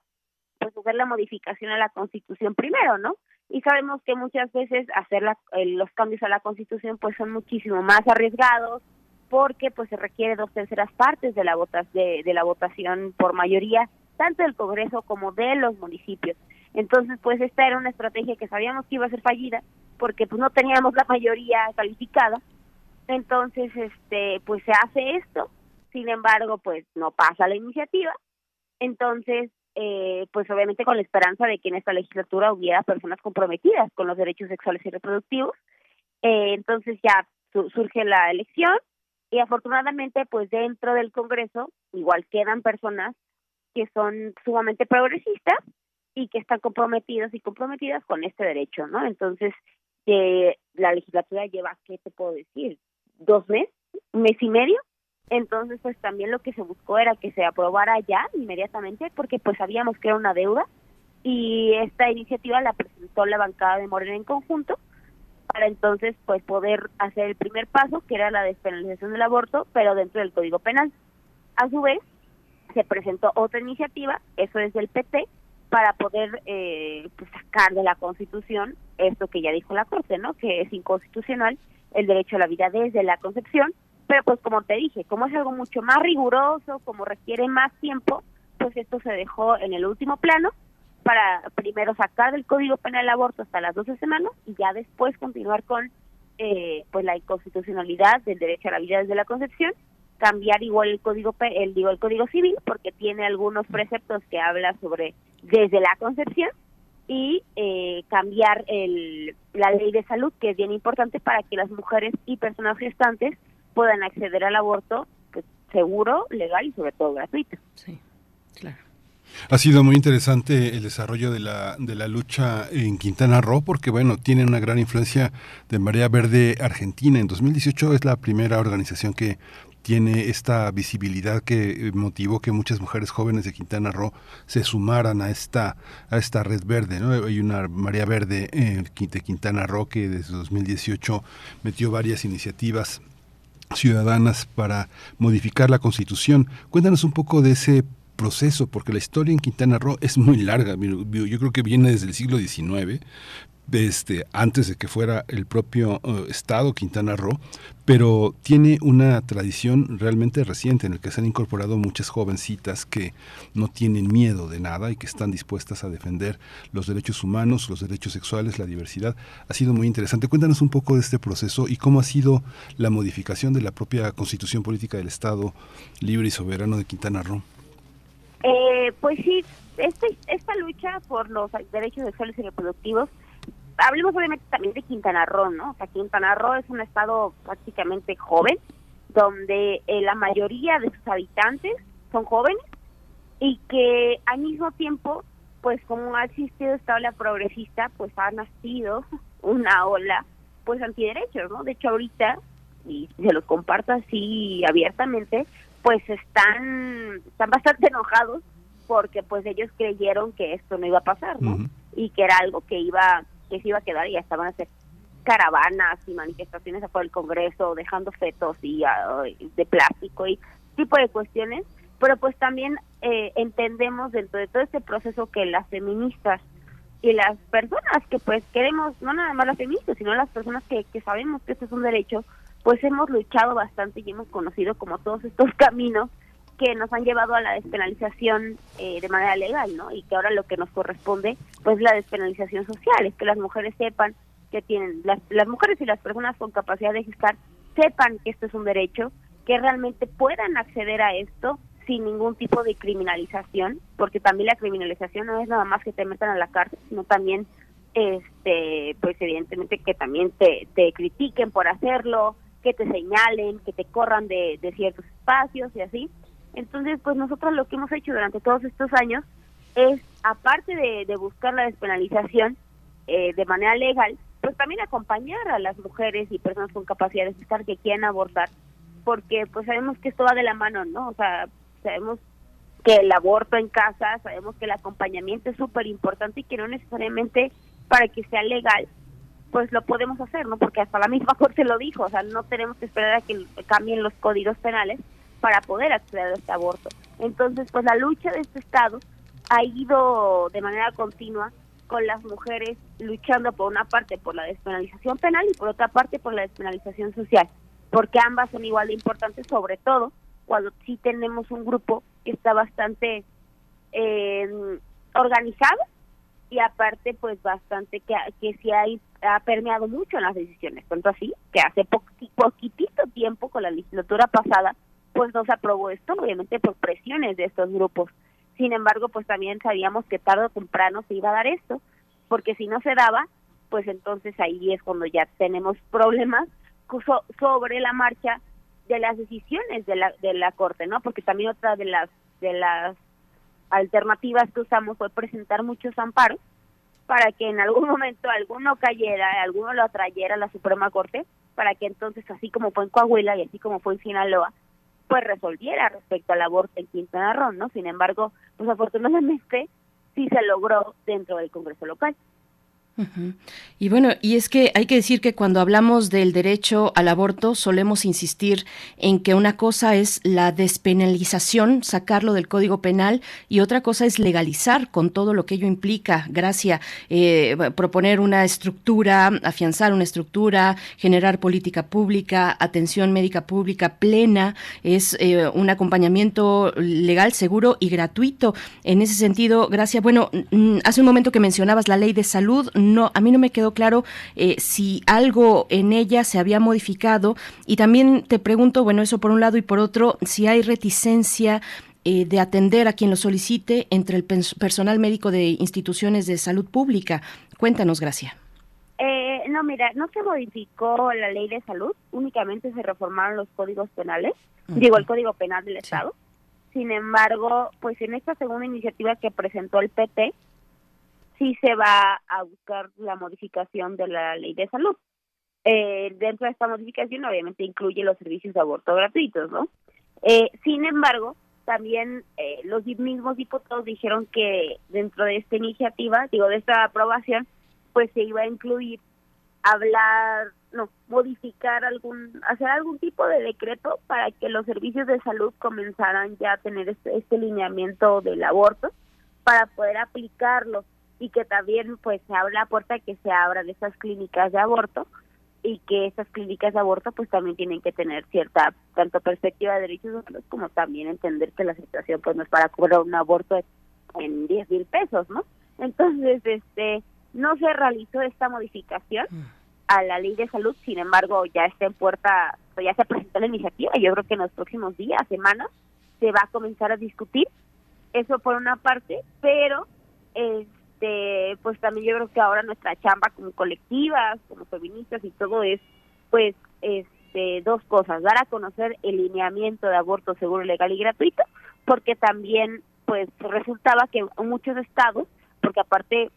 pues hacer la modificación a la constitución primero, ¿no? Y sabemos que muchas veces hacer la, los cambios a la constitución pues son muchísimo más arriesgados porque pues se requiere dos terceras partes de la votas de, de la votación por mayoría tanto del Congreso como de los municipios. Entonces, pues esta era una estrategia que sabíamos que iba a ser fallida porque pues no teníamos la mayoría calificada. Entonces, este, pues se hace esto sin embargo, pues no pasa la iniciativa. Entonces, eh, pues obviamente con la esperanza de que en esta legislatura hubiera personas comprometidas con los derechos sexuales y reproductivos. Eh, entonces ya surge la elección y afortunadamente pues dentro del Congreso igual quedan personas que son sumamente progresistas y que están comprometidos y comprometidas con este derecho, ¿no? Entonces, eh, la legislatura lleva, ¿qué te puedo decir? ¿Dos meses? ¿Un mes y medio? Entonces, pues también lo que se buscó era que se aprobara ya inmediatamente, porque pues sabíamos que era una deuda y esta iniciativa la presentó la bancada de Morena en conjunto para entonces pues poder hacer el primer paso, que era la despenalización del aborto, pero dentro del Código Penal. A su vez, se presentó otra iniciativa, eso es del PT, para poder eh, pues, sacar de la Constitución esto que ya dijo la Corte, ¿no? Que es inconstitucional el derecho a la vida desde la concepción pero pues como te dije, como es algo mucho más riguroso, como requiere más tiempo, pues esto se dejó en el último plano para primero sacar del Código Penal el aborto hasta las 12 semanas y ya después continuar con eh, pues la inconstitucionalidad del derecho a la vida desde la concepción, cambiar igual el código el digo el código civil porque tiene algunos preceptos que habla sobre desde la concepción y eh, cambiar el, la ley de salud que es bien importante para que las mujeres y personas gestantes puedan acceder al aborto pues, seguro, legal y sobre todo gratuito. Sí, claro. Ha sido muy interesante el desarrollo de la, de la lucha en Quintana Roo porque, bueno, tiene una gran influencia de Marea Verde Argentina. En 2018 es la primera organización que tiene esta visibilidad que motivó que muchas mujeres jóvenes de Quintana Roo se sumaran a esta, a esta red verde. ¿no? Hay una Marea Verde eh, de Quintana Roo que desde 2018 metió varias iniciativas ciudadanas para modificar la constitución. Cuéntanos un poco de ese proceso, porque la historia en Quintana Roo es muy larga. Yo creo que viene desde el siglo XIX, este, antes de que fuera el propio eh, Estado Quintana Roo, pero tiene una tradición realmente reciente en el que se han incorporado muchas jovencitas que no tienen miedo de nada y que están dispuestas a defender los derechos humanos, los derechos sexuales, la diversidad. Ha sido muy interesante. Cuéntanos un poco de este proceso y cómo ha sido la modificación de la propia constitución política del Estado libre y soberano de Quintana Roo. Eh, pues sí, este, esta lucha por los derechos sexuales y reproductivos hablemos obviamente también de Quintana Roo, ¿no? O sea, Quintana Roo es un estado prácticamente joven, donde eh, la mayoría de sus habitantes son jóvenes y que al mismo tiempo, pues como ha existido esta ola progresista, pues ha nacido una ola pues antiderechos, ¿no? De hecho ahorita, y se los comparto así abiertamente, pues están, están bastante enojados porque pues ellos creyeron que esto no iba a pasar, ¿no? Y que era algo que iba que se iba a quedar y ya estaban a hacer caravanas y manifestaciones afuera del Congreso, dejando fetos y ah, de plástico y tipo de cuestiones, pero pues también eh, entendemos dentro de todo este proceso que las feministas y las personas que pues queremos, no nada más las feministas, sino las personas que, que sabemos que esto es un derecho, pues hemos luchado bastante y hemos conocido como todos estos caminos que nos han llevado a la despenalización eh, de manera legal, ¿no? Y que ahora lo que nos corresponde, pues la despenalización social, es que las mujeres sepan que tienen, las, las mujeres y las personas con capacidad de gestar sepan que esto es un derecho, que realmente puedan acceder a esto sin ningún tipo de criminalización, porque también la criminalización no es nada más que te metan a la cárcel, sino también, este, pues evidentemente que también te, te critiquen por hacerlo, que te señalen, que te corran de, de ciertos espacios y así. Entonces, pues nosotros lo que hemos hecho durante todos estos años es, aparte de, buscar la despenalización eh, de manera legal, pues también acompañar a las mujeres y personas con capacidad de estar que quieran abortar, porque pues sabemos que esto va de la mano, ¿no? O sea, sabemos que el aborto en casa, sabemos que el acompañamiento es súper importante y que no necesariamente para que sea legal, pues lo podemos hacer, ¿no? Porque hasta la misma Corte lo dijo, o sea, no tenemos que esperar a que cambien los códigos penales para poder acceder a este aborto. Entonces, pues la lucha de este Estado ha ido de manera continua con las mujeres luchando por una parte por la despenalización penal y por otra parte por la despenalización social, porque ambas son igual de importantes, sobre todo cuando sí tenemos un grupo que está bastante eh, organizado y aparte pues bastante que, que sí ha, ha permeado mucho en las decisiones, tanto así que hace poquitito tiempo con la legislatura pasada pues no se aprobó esto, obviamente por presiones de estos grupos. Sin embargo, pues también sabíamos que tarde o temprano se iba a dar esto, porque si no se daba, pues entonces ahí es cuando ya tenemos problemas sobre la marcha de las decisiones de la, de la Corte, ¿no? Porque también otra de las, de las alternativas que usamos fue presentar muchos amparos para que en algún momento alguno cayera, alguno lo atrayera a la Suprema Corte, para que entonces, así como fue en Coahuila y así como fue en Sinaloa, pues resolviera respecto al aborto en Quintana Roo, ¿no? Sin embargo, pues afortunadamente sí se logró dentro del Congreso local. Y bueno, y es que hay que decir que cuando hablamos del derecho al aborto solemos insistir en que una cosa es la despenalización, sacarlo del Código Penal, y otra cosa es legalizar con todo lo que ello implica. Gracia, eh, proponer una estructura, afianzar una estructura, generar política pública, atención médica pública plena, es eh, un acompañamiento legal, seguro y gratuito. En ese sentido, Gracia, bueno, hace un momento que mencionabas la ley de salud, no, a mí no me quedó claro eh, si algo en ella se había modificado y también te pregunto, bueno, eso por un lado y por otro, si hay reticencia eh, de atender a quien lo solicite entre el personal médico de instituciones de salud pública. Cuéntanos, Gracia. Eh, no, mira, no se modificó la ley de salud, únicamente se reformaron los códigos penales, digo, el código penal del Estado. Sin embargo, pues en esta segunda iniciativa que presentó el PT, sí se va a buscar la modificación de la ley de salud. Eh, dentro de esta modificación obviamente incluye los servicios de aborto gratuitos, ¿no? Eh, sin embargo, también eh, los mismos diputados dijeron que dentro de esta iniciativa, digo, de esta aprobación, pues se iba a incluir hablar, no, modificar algún, hacer algún tipo de decreto para que los servicios de salud comenzaran ya a tener este, este lineamiento del aborto para poder aplicarlo y que también pues se abre la puerta que se abran esas clínicas de aborto y que esas clínicas de aborto pues también tienen que tener cierta tanto perspectiva de derechos humanos como también entender que la situación pues no es para cobrar un aborto en 10 mil pesos, ¿no? Entonces, este, no se realizó esta modificación a la ley de salud, sin embargo ya está en puerta, ya se presentó la iniciativa, yo creo que en los próximos días, semanas, se va a comenzar a discutir, eso por una parte, pero eh, este, pues también yo creo que ahora nuestra chamba como colectivas, como feministas y todo es, pues, este, dos cosas, dar a conocer el lineamiento de aborto seguro, legal y gratuito, porque también, pues, resultaba que en muchos estados, porque aparte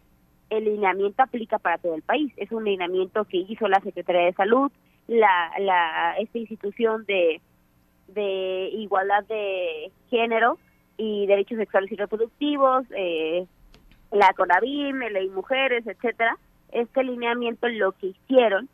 el lineamiento aplica para todo el país, es un lineamiento que hizo la Secretaría de Salud, la, la esta institución de, de igualdad de género, y Derechos Sexuales y Reproductivos, eh, la CONAVIM, Ley Mujeres, etcétera, este lineamiento lo que hicieron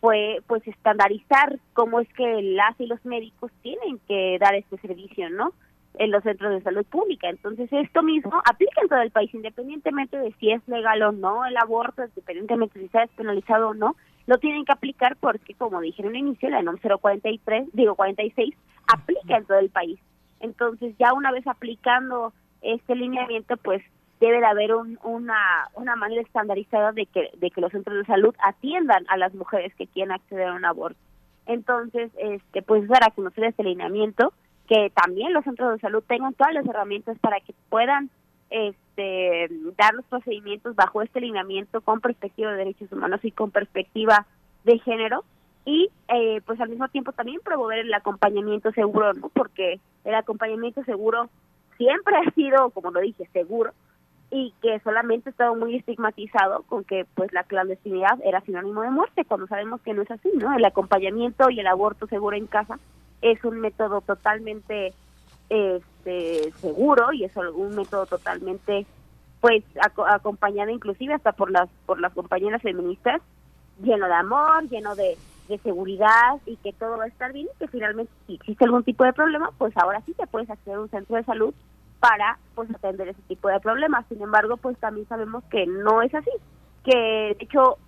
fue pues estandarizar cómo es que las y los médicos tienen que dar este servicio, ¿no? En los centros de salud pública. Entonces, esto mismo aplica en todo el país, independientemente de si es legal o no el aborto, independientemente de si está despenalizado o no, lo tienen que aplicar porque, como dije en un inicio, la NOM 043, digo 46, aplica en todo el país. Entonces, ya una vez aplicando este lineamiento, pues debe de haber una, una manera estandarizada de que, de que los centros de salud atiendan a las mujeres que quieren acceder a un aborto. Entonces, este, pues para conocer este lineamiento, que también los centros de salud tengan todas las herramientas para que puedan este, dar los procedimientos bajo este lineamiento con perspectiva de derechos humanos y con perspectiva de género y eh, pues al mismo tiempo también promover el acompañamiento seguro, ¿no? porque el acompañamiento seguro siempre ha sido, como lo dije, seguro y que solamente ha estado muy estigmatizado con que pues la clandestinidad era sinónimo de muerte, cuando sabemos que no es así, ¿no? El acompañamiento y el aborto seguro en casa es un método totalmente este seguro y es un método totalmente pues acompañado inclusive hasta por las por las compañeras feministas lleno de amor lleno de, de seguridad y que todo va a estar bien y que finalmente si existe algún tipo de problema pues ahora sí te puedes acceder a un centro de salud para pues atender ese tipo de problemas sin embargo pues también sabemos que no es así que de hecho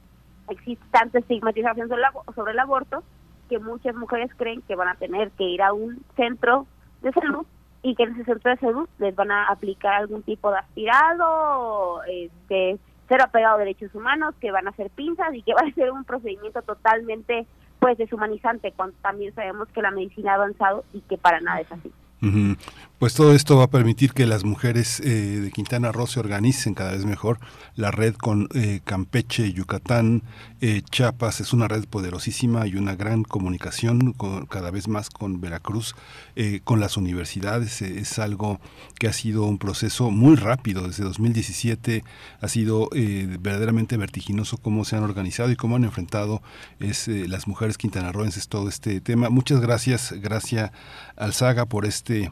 existe tanta estigmatización sobre el aborto que muchas mujeres creen que van a tener que ir a un centro de salud y que en ese centro de salud les van a aplicar algún tipo de aspirado, este, cero apegado a derechos humanos, que van a hacer pinzas y que va a ser un procedimiento totalmente pues deshumanizante cuando también sabemos que la medicina ha avanzado y que para nada es así. Pues todo esto va a permitir que las mujeres eh, de Quintana Roo se organicen cada vez mejor. La red con eh, Campeche, Yucatán, eh, Chiapas es una red poderosísima y una gran comunicación cada vez más con Veracruz, con las universidades. es algo que ha sido un proceso muy rápido. Desde 2017 ha sido verdaderamente vertiginoso cómo se han organizado y cómo han enfrentado es, las mujeres quintanarroenses todo este tema. Muchas gracias, gracias Alzaga por este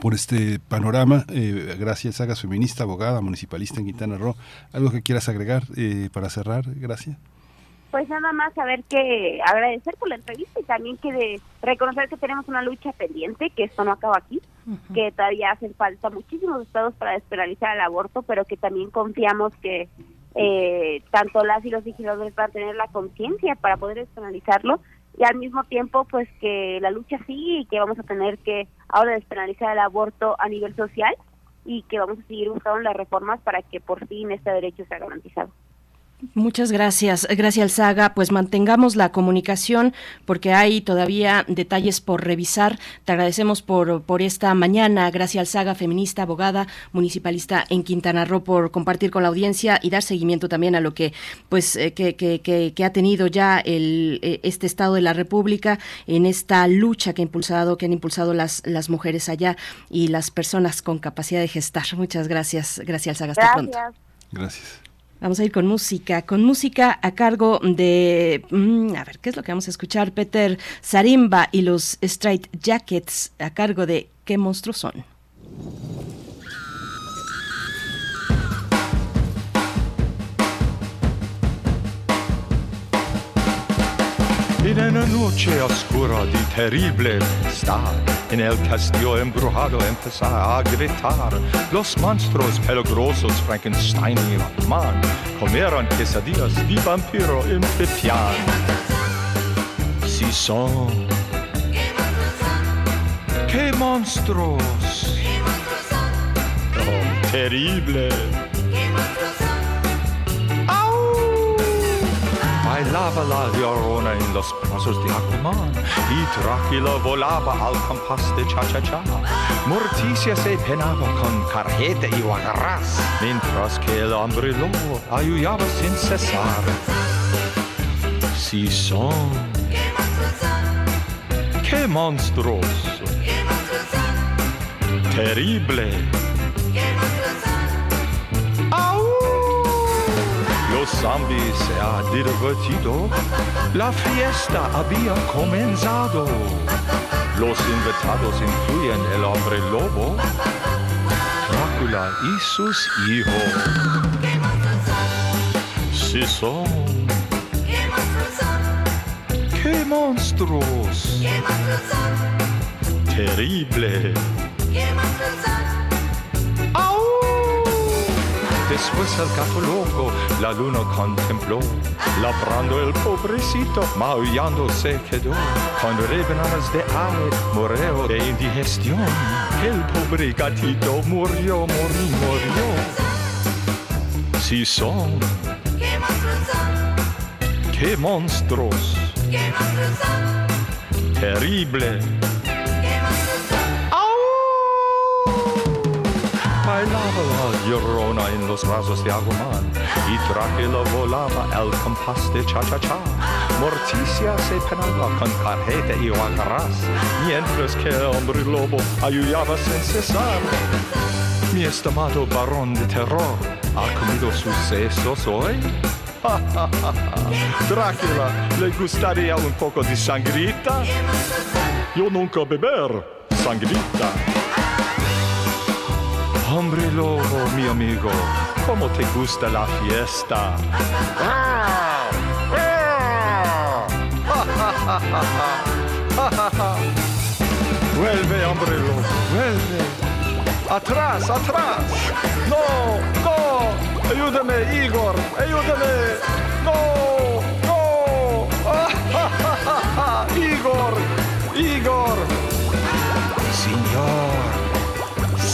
por este panorama. Eh, gracias, Hagas Feminista, abogada, municipalista en Quintana Roo. ¿Algo que quieras agregar eh, para cerrar? Gracias. Pues nada más saber que agradecer por la entrevista y también que de reconocer que tenemos una lucha pendiente, que esto no acaba aquí, que todavía hacen falta muchísimos estados para despenalizar el aborto, pero que también confiamos que eh, tanto las y los legisladores van a tener la conciencia para poder despenalizarlo y al mismo tiempo pues que la lucha sigue y que vamos a tener que ahora despenalizar el aborto a nivel social y que vamos a seguir buscando las reformas para que por fin este derecho sea garantizado. Muchas gracias, gracias Saga. Pues mantengamos la comunicación porque hay todavía detalles por revisar. Te agradecemos por, por esta mañana. Gracias Saga, feminista, abogada, municipalista en Quintana Roo, por compartir con la audiencia y dar seguimiento también a lo que, pues, eh, que, que, que, ha tenido ya el, eh, este Estado de la República en esta lucha que ha impulsado, que han impulsado las, las mujeres allá y las personas con capacidad de gestar. Muchas gracias, gracias Saga. Hasta pronto. Gracias. Vamos a ir con música, con música a cargo de, mm, a ver, ¿qué es lo que vamos a escuchar? Peter Sarimba y los Straight Jackets a cargo de ¿Qué monstruos son? En una noche oscura y terrible estar en el castillo embrujado empezar a gritar. Los monstruos peligrosos Frankenstein y Batman comieron quesadillas de vampiro en Pepián. Si son. ¿Qué monstruos? Oh, terrible. bailaba la llorona en los brazos de Aquaman y Drácula volaba al compás de cha-cha-cha. Morticia se penaba con carjeta y guagarras mientras que el hombre lobo ayudaba sin cesar. Si son... Che monstruos! ¡Qué monstruos! ¡Terrible! Zombies se ha divertido, la fiesta había comenzado. Los invitados incluyen el hombre lobo, Drácula y sus hijos. Sí son. ¡Qué monstruos! ¡Qué monstruos son! ¡Terrible! ¡Qué monstruos son! Después el gato loco la luna contempló, labrando el pobrecito, maullando se quedó. Con rebanadas de ave, murió de indigestión. El pobre gatito murió, murió, murió. Sí son. ¡Qué monstruos son! ¡Qué monstruos! ¡Qué monstruos son! ¡Terrible! Bailaba la llorona en los brazos de Agumán y Drácula volaba al compás de cha-cha-cha. Morticia se penaba con carreta y guacarás, mientras que el hombre lobo ayudaba sin cesar. Mi estimado varón de terror, ¿ha comido sus sesos hoy? Drácula, ¿le gustaría un poco de sangrita? Yo nunca beber sangrita. Hombre lobo, mi amigo, ¿cómo te gusta la fiesta? vuelve, hombre lobo, vuelve. Atrás, atrás. No, no. Ayúdame, Igor, ayúdame. No, no. Igor, Igor. Señor,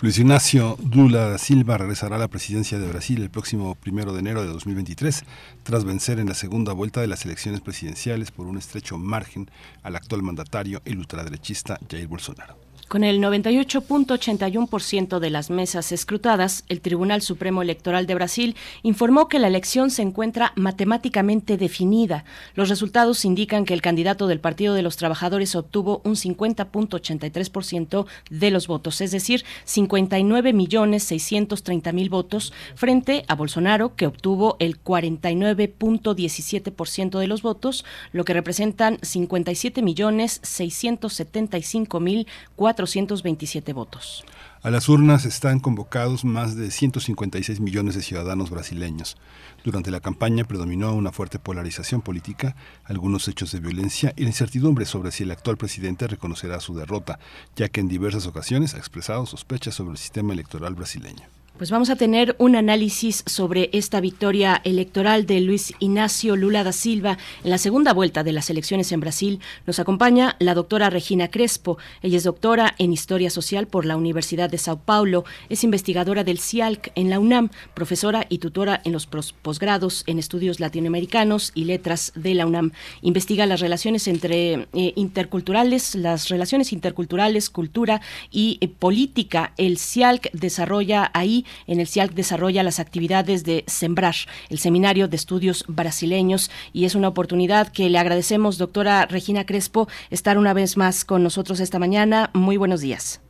Luis Ignacio Lula da Silva regresará a la presidencia de Brasil el próximo primero de enero de 2023, tras vencer en la segunda vuelta de las elecciones presidenciales por un estrecho margen al actual mandatario, el ultraderechista Jair Bolsonaro. Con el 98.81% de las mesas escrutadas, el Tribunal Supremo Electoral de Brasil informó que la elección se encuentra matemáticamente definida. Los resultados indican que el candidato del Partido de los Trabajadores obtuvo un 50.83% de los votos, es decir, 59.630.000 votos, frente a Bolsonaro, que obtuvo el 49.17% de los votos, lo que representan 57.675.400 427 votos. A las urnas están convocados más de 156 millones de ciudadanos brasileños. Durante la campaña predominó una fuerte polarización política, algunos hechos de violencia y la incertidumbre sobre si el actual presidente reconocerá su derrota, ya que en diversas ocasiones ha expresado sospechas sobre el sistema electoral brasileño. Pues vamos a tener un análisis sobre esta victoria electoral de Luis Ignacio Lula da Silva en la segunda vuelta de las elecciones en Brasil. Nos acompaña la doctora Regina Crespo. Ella es doctora en Historia Social por la Universidad de Sao Paulo. Es investigadora del CIALC en la UNAM, profesora y tutora en los posgrados en estudios latinoamericanos y letras de la UNAM. Investiga las relaciones entre eh, interculturales, las relaciones interculturales, cultura y eh, política. El CIALC desarrolla ahí en el CIALC desarrolla las actividades de Sembrar, el Seminario de Estudios Brasileños, y es una oportunidad que le agradecemos, doctora Regina Crespo, estar una vez más con nosotros esta mañana. Muy buenos días.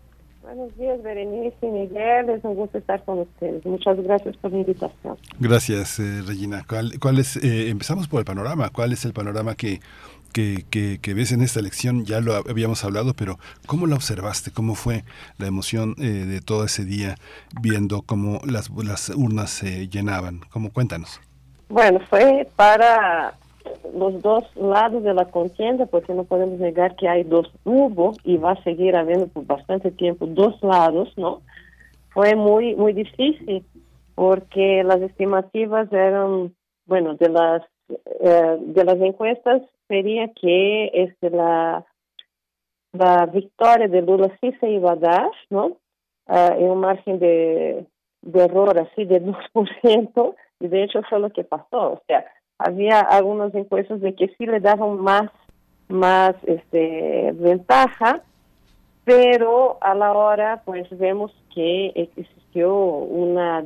Buenos días, Berenice y Miguel. Es un gusto estar con ustedes. Muchas gracias por la invitación. Gracias, eh, Regina. ¿Cuál, es, eh, empezamos por el panorama. ¿Cuál es el panorama que que, ves en esta elección, ya lo habíamos hablado, pero ¿cómo la observaste? ¿Cómo fue la emoción eh, de todo ese día viendo cómo las, las urnas se llenaban? ¿Cómo cuéntanos? Bueno, fue para los dos lados de la contienda, porque no podemos negar que hay dos, hubo y va a seguir habiendo por bastante tiempo dos lados, ¿no? Fue muy, muy difícil porque las estimativas eran, bueno, de las, eh, de las encuestas sería que este, la, la victoria de Lula sí se iba a dar, ¿no? Uh, en un margen de, de error así de 2%, y de hecho fue lo que pasó. O sea, había algunas encuestas de que sí le daban más, más este, ventaja, pero a la hora pues vemos que existió una,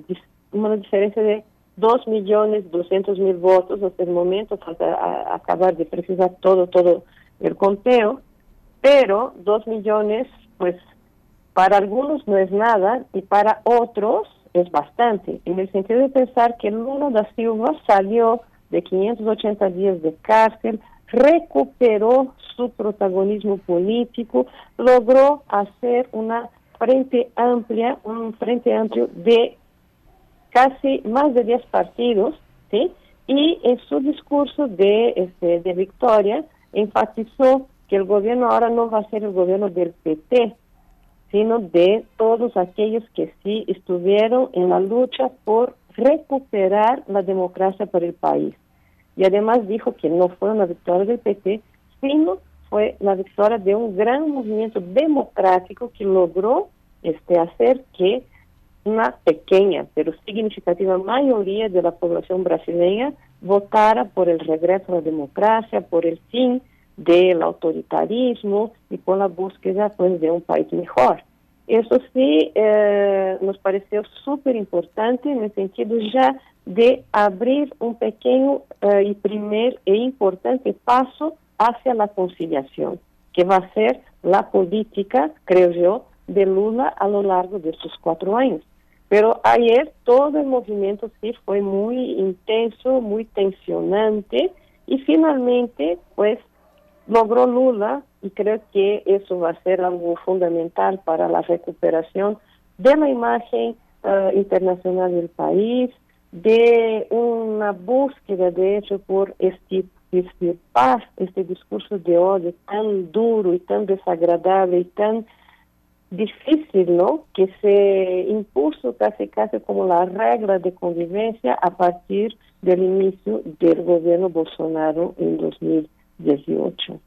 una diferencia de 2 millones 200 mil votos. Hasta el momento, falta acabar de precisar todo, todo el conteo, pero 2 millones pues para algunos no es nada y para otros es bastante, en el sentido de pensar que Lula da Silva salió de 580 días de cárcel, recuperó su protagonismo político, logró hacer una frente amplia, un frente amplio de casi más de 10 partidos, ¿sí? Y en su discurso de, este, de victoria enfatizó que el gobierno ahora no va a ser el gobierno del PT, sino de todos aquellos que sí estuvieron en la lucha por recuperar la democracia para el país. Y además dijo que no fue una victoria del PT, sino fue la victoria de un gran movimiento democrático que logró este, hacer que una pequeña pero significativa mayoría de la brasileña votara por el regreso a la democracia, por el fin del autoritarismo y por la búsqueda pues, de un país mejor. Eso sí eh, nos pareció súper importante en el sentido ya de abrir un pequeño eh, y primer e importante paso hacia la conciliación, que va a ser la política, creo yo, de Lula a lo largo de estos cuatro años. Pero ayer todo el movimiento sí fue muy intenso, muy tensionante y finalmente pues logró Lula y creo que eso va a ser algo fundamental para la recuperación de la imagen eh, internacional del país, de una búsqueda, de hecho, por estirpar este discurso de odio tan duro y tan desagradable y tan difícil, ¿no? Que se impuso casi casi como la regla de convivencia a partir del inicio del gobierno Bolsonaro en 2018.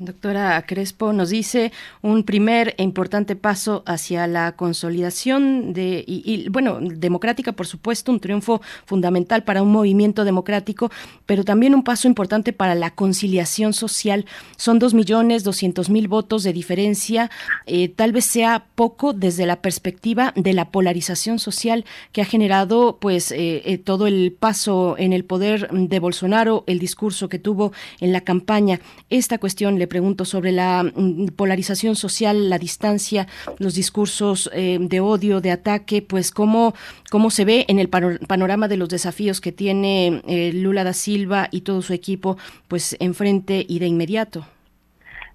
Doctora Crespo nos dice un primer e importante paso hacia la consolidación de y, bueno democrática por supuesto un triunfo fundamental para un movimiento democrático pero también un paso importante para la conciliación social. Son dos millones doscientos mil votos de diferencia eh, tal vez sea poco desde la perspectiva de la polarización social que ha generado pues eh, eh, todo el paso en el poder de Bolsonaro el discurso que tuvo en la campaña. Esta cuestión le pregunto sobre la mm, polarización social, la distancia, los discursos eh, de odio, de ataque, pues cómo, cómo se ve en el panorama de los desafíos que tiene eh, Lula da Silva y todo su equipo, pues enfrente y de inmediato.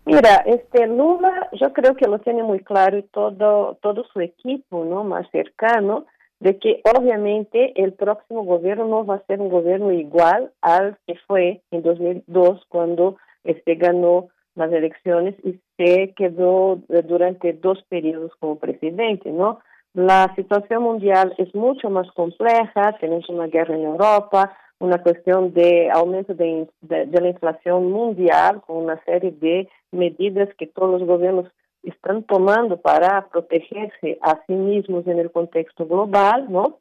Mira, este Lula, yo creo que lo tiene muy claro y todo todo su equipo, ¿no? Más cercano de que obviamente el próximo gobierno no va a ser un gobierno igual al que fue en 2002 cuando este ganó las elecciones y se quedó eh, durante dos periodos como presidente, ¿no? La situación mundial es mucho más compleja, tenemos una guerra en Europa, una cuestión de aumento de, de, la inflación mundial, con una serie de medidas que todos los gobiernos están tomando para protegerse a sí mismos en el contexto global, ¿no?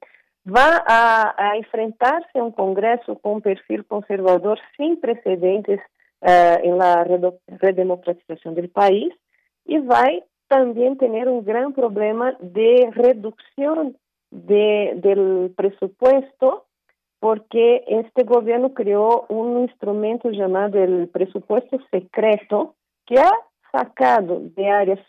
Va a, a enfrentarse a un Congreso con un perfil conservador sin precedentes uh, en la redemocratización del país y va también tener un gran problema de reducción de, del presupuesto porque este gobierno creó un instrumento llamado el presupuesto secreto que ha sacado de áreas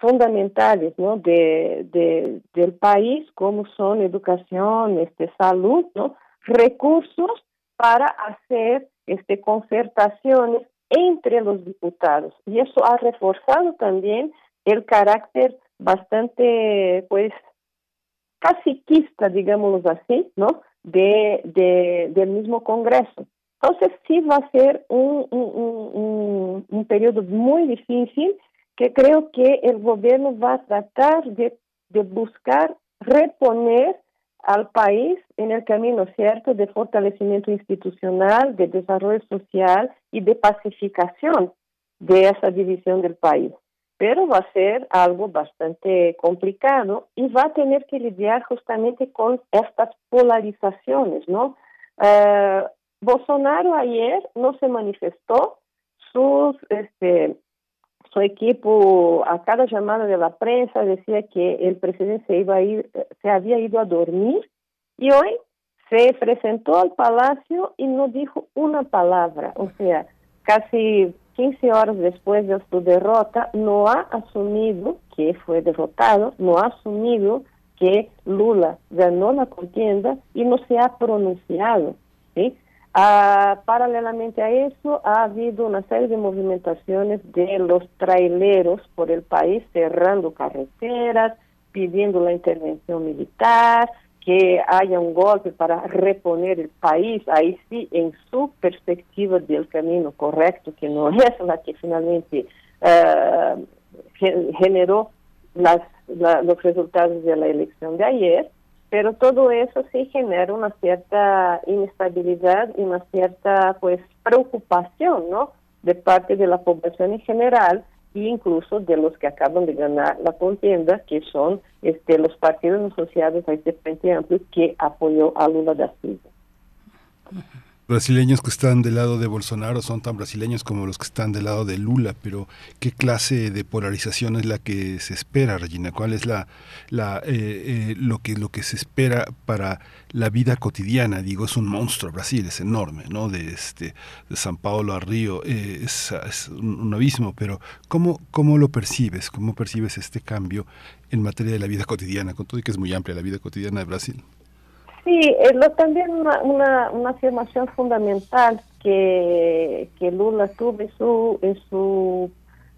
fundamentales ¿no? de, de, del país, como son educación, este, salud, ¿no? recursos para hacer este, concertaciones entre los diputados. Y eso ha reforzado también el carácter bastante, pues, caciquista, digámoslo así, ¿no? De, de, del mismo Congreso. Entonces sí va a ser un, un, un, un periodo muy difícil que creo que el gobierno va a tratar de, de buscar reponer al país en el camino cierto de fortalecimiento institucional, de desarrollo social y de pacificación de esa división del país. Pero va a ser algo bastante complicado y va a tener que lidiar justamente con estas polarizaciones, ¿no? Eh, Bolsonaro ayer no se manifestó, sus, este, equipo a cada llamada de la prensa decía que el presidente se iba a ir, se había ido a dormir y hoy se presentó al palacio y no dijo una palabra, o sea, casi 15 horas después de su derrota, no ha asumido que fue derrotado, no ha asumido que Lula ganó la contienda y no se ha pronunciado. ¿sí? Ah, paralelamente a eso, ha habido una serie de movimentaciones de los traileros por el país cerrando carreteras, pidiendo la intervención militar, que haya un golpe para reponer el país, ahí sí, en su perspectiva del camino correcto, que no es la que finalmente ah, generó las, los resultados de la elección de ayer, pero todo eso sí genera una cierta inestabilidad y una cierta pues preocupación, ¿no? De parte de la población en general e incluso de los que acaban de ganar la contienda, que son este, los partidos asociados a este Frente Amplio que apoyó a Lula da Silva brasileños que están del lado de Bolsonaro son tan brasileños como los que están del lado de Lula, pero ¿qué clase de polarización es la que se espera, Regina? ¿Cuál es la, la eh, eh, lo que lo que se espera para la vida cotidiana? Digo, es un monstruo Brasil, es enorme, ¿no? De este de San Paulo a Río eh, es, un, abismo, pero ¿cómo cómo lo percibes? ¿Cómo percibes este cambio en materia de la vida cotidiana? Con todo y que es muy amplia la vida cotidiana de Brasil. Sí, es lo, también una, una, una, afirmación fundamental que, que Lula tuvo en su, en su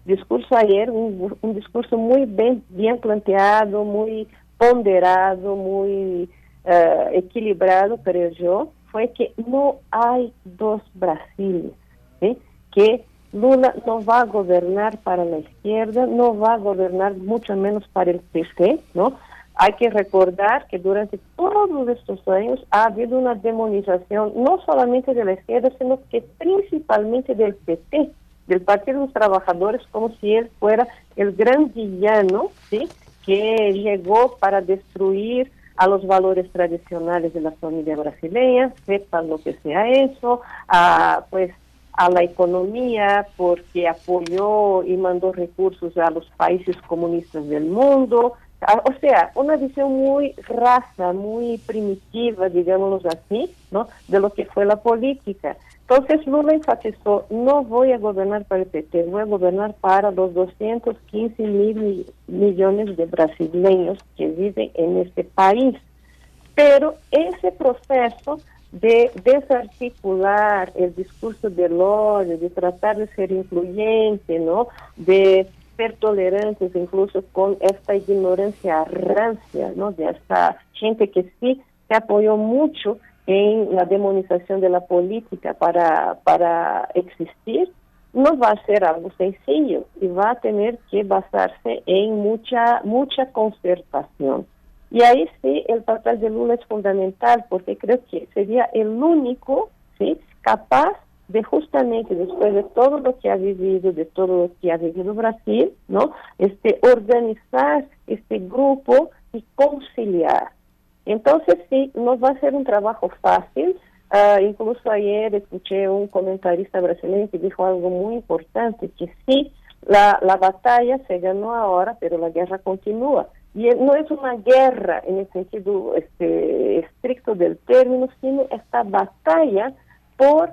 discurso ayer, un, un discurso muy bien, bien planteado, muy ponderado, muy uh, equilibrado, creo yo, fue que no hay dos Brasiles, ¿sí? que Lula no va a gobernar para la izquierda, no va a gobernar mucho menos para el PC, ¿no? Hay que recordar que durante todos estos años ha habido una demonización no solamente de la izquierda, sino que principalmente del PT, del Partido de los Trabajadores, como si él fuera el gran villano, ¿sí? que llegó para destruir a los valores tradicionales de la familia brasileña, sepa lo que sea eso, a, pues a la economía porque apoyó y mandó recursos a los países comunistas del mundo, o sea, una visión muy rasa, muy primitiva, digámoslo así, ¿no? De lo que fue la política. Entonces Lula enfatizó, no voy a gobernar para el PT, voy a gobernar para los 215 mil millones de brasileños que viven en este país. Pero ese proceso de desarticular el discurso del odio, de tratar de ser incluyente, ¿no? De ser tolerantes incluso con esta ignorancia rancia, ¿no? De esta gente que sí se apoyó mucho en la demonización de la política para, para existir, no va a ser algo sencillo y va a tener que basarse en mucha, mucha concertación. Y ahí sí el papel de Lula es fundamental porque creo que sería el único ¿sí? capaz de justamente después de todo lo que ha vivido, de todo lo que ha vivido Brasil, ¿no? Este, organizar este grupo y conciliar. Entonces sí, no va a ser un trabajo fácil. Uh, incluso ayer escuché un comentarista brasileño que dijo algo muy importante, que sí, la, la batalla se ganó ahora, pero la guerra continúa. Y no es una guerra en el sentido este, estricto del término, sino esta batalla por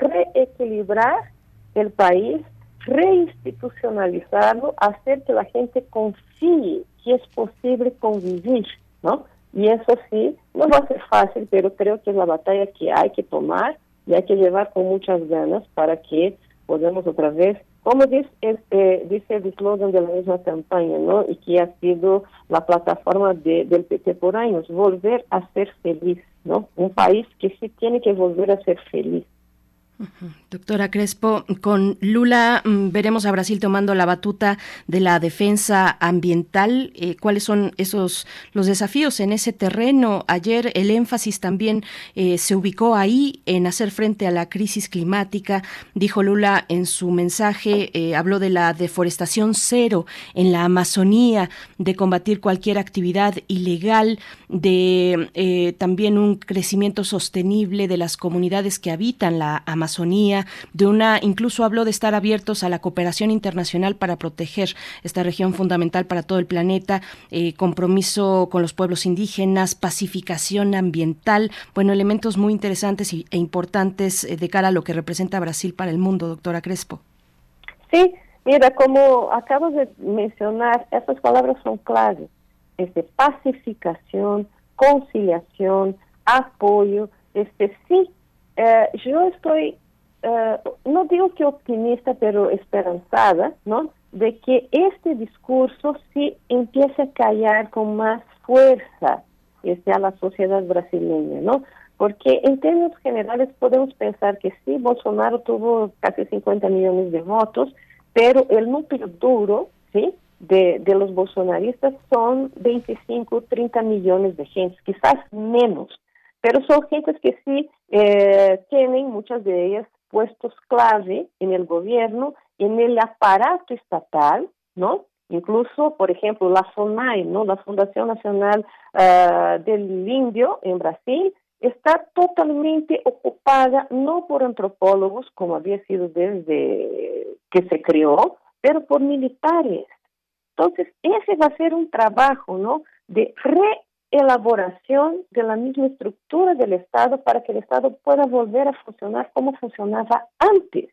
reequilibrar el país, reinstitucionalizarlo, hacer que la gente confíe que es posible convivir, ¿no? Y eso sí, no va a ser fácil, pero creo que es la batalla que hay que tomar y hay que llevar con muchas ganas para que podamos otra vez, como dice, este, dice el eslogan de la misma campaña, ¿no? Y que ha sido la plataforma de, del PT por años, volver a ser feliz, ¿no? Un país que sí tiene que volver a ser feliz. Doctora Crespo, con Lula mm, veremos a Brasil tomando la batuta de la defensa ambiental. Eh, ¿Cuáles son esos los desafíos en ese terreno? Ayer el énfasis también eh, se ubicó ahí en hacer frente a la crisis climática. Dijo Lula en su mensaje, eh, habló de la deforestación cero en la Amazonía, de combatir cualquier actividad ilegal, de también un crecimiento sostenible de las comunidades que habitan la Amazonía Amazonía, de una, incluso habló de estar abiertos a la cooperación internacional para proteger esta región fundamental para todo el planeta, eh, compromiso con los pueblos indígenas, pacificación ambiental, bueno, elementos muy interesantes e importantes eh, de cara a lo que representa Brasil para el mundo, doctora Crespo. Sí, mira, como acabas de mencionar, esas palabras son claves, este, pacificación, conciliación, apoyo, este, sí, eh, yo estoy, eh, no digo que optimista, pero esperanzada, ¿no? De que este discurso sí empiece a callar con más fuerza este, a la sociedad brasileña, ¿no? Porque en términos generales podemos pensar que sí, Bolsonaro tuvo casi 50 millones de votos, pero el núcleo duro, ¿sí? De, de los bolsonaristas son 25, 30 millones de gente, quizás menos, pero son gentes que sí eh, tienen, muchas de ellas, puestos clave en el gobierno, en el aparato estatal, ¿no? Incluso, por ejemplo, la FONAI, ¿no? La Fundación Nacional uh, del Indio en Brasil, está totalmente ocupada no por antropólogos, como había sido desde que se creó, pero por militares. Entonces, ese va a ser un trabajo, ¿no? De reelaboración de la misma estructura del Estado para que el Estado pueda volver a funcionar como funcionaba antes.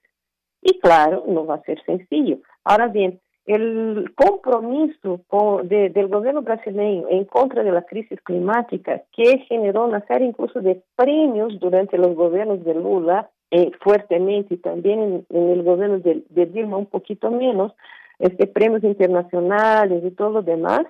Y claro, no va a ser sencillo. Ahora bien, el compromiso del gobierno brasileño en contra de la crisis climática, que generó una serie incluso de premios durante los gobiernos de Lula, eh, fuertemente, y también en, el gobierno de, Dilma un poquito menos, este, premios internacionales y todo lo demás,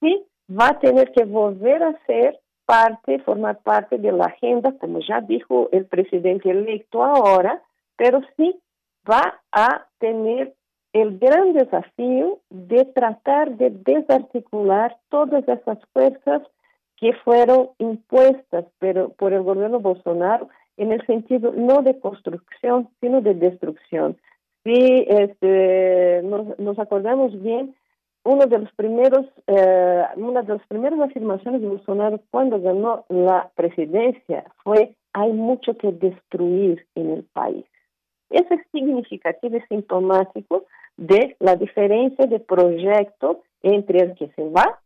sí va a tener que volver a ser parte, formar parte de la agenda, como ya dijo el presidente electo ahora, pero sí va a tener el gran desafío de tratar de desarticular todas esas fuerzas que fueron impuestas pero, por el gobierno Bolsonaro en el sentido no de construcción, sino de destrucción. Si este, nos, acordamos bien, uno de los primeros, eh, una de las primeras afirmaciones de Bolsonaro cuando ganó la presidencia fue hay mucho que destruir en el país. Eso es significativo y sintomático de la diferencia de proyecto entre el que se va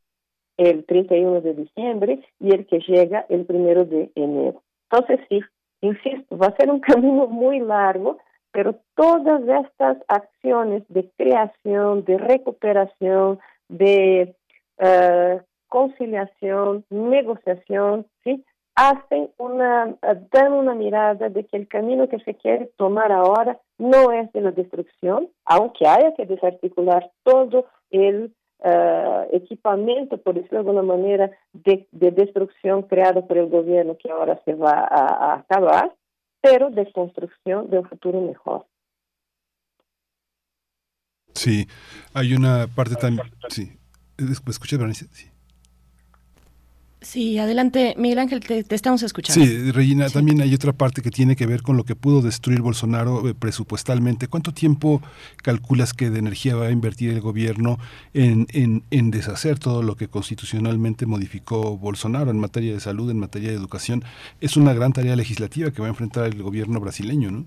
el 31 de diciembre y el que llega el 1 de enero. Entonces, sí, insisto, va a ser un camino muy largo, pero todas estas acciones de creación, de recuperación, de uh, conciliación, negociación, ¿sí? hacen una, dan una mirada de que el camino que se quiere tomar ahora no es de la destrucción, aunque haya que desarticular todo el uh, equipamiento, por decirlo de alguna manera, de, de, destrucción creado por el gobierno que ahora se va a acabar, pero de construcción de un futuro mejor. Sí, hay una parte también... Sí, escuché, Berenice? Sí. Sí, adelante, Miguel Ángel, te, estamos escuchando. Sí, Regina, también hay otra parte que tiene que ver con lo que pudo destruir Bolsonaro eh, presupuestalmente. ¿Cuánto tiempo calculas que de energía va a invertir el gobierno en, en, en, deshacer todo lo que constitucionalmente modificó Bolsonaro en materia de salud, en materia de educación? Es una gran tarea legislativa que va a enfrentar el gobierno brasileño, ¿no?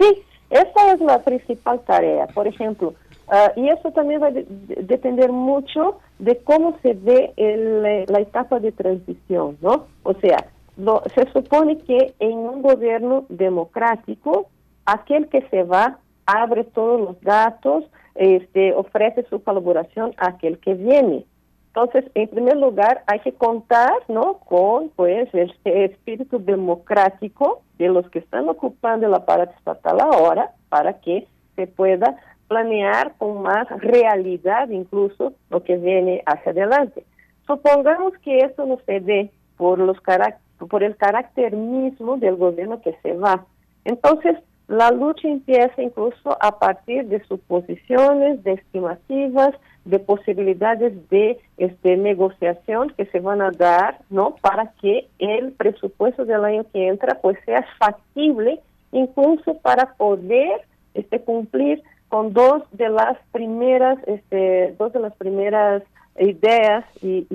Sí, esa es la principal tarea. Por ejemplo, Uh, y eso también va a de depender mucho de cómo se ve el, la etapa de transición, ¿no? O sea, lo, se supone que en un gobierno democrático, aquel que se va abre todos los datos, este, ofrece su colaboración a aquel que viene. Entonces, en primer lugar, hay que contar, ¿no? Con, pues, el espíritu democrático de los que están ocupando el aparato estatal ahora para que se pueda planear con más realidad incluso lo que viene hacia adelante. Supongamos que esto no se dé por, los por el carácter mismo del gobierno que se va. Entonces, la lucha empieza incluso a partir de suposiciones, de estimativas, de posibilidades de este, negociación que se van a dar, ¿no? Para que el presupuesto del año que entra pues sea factible incluso para poder este, cumplir con dos de las primeras, este, dos de las primeras ideas y,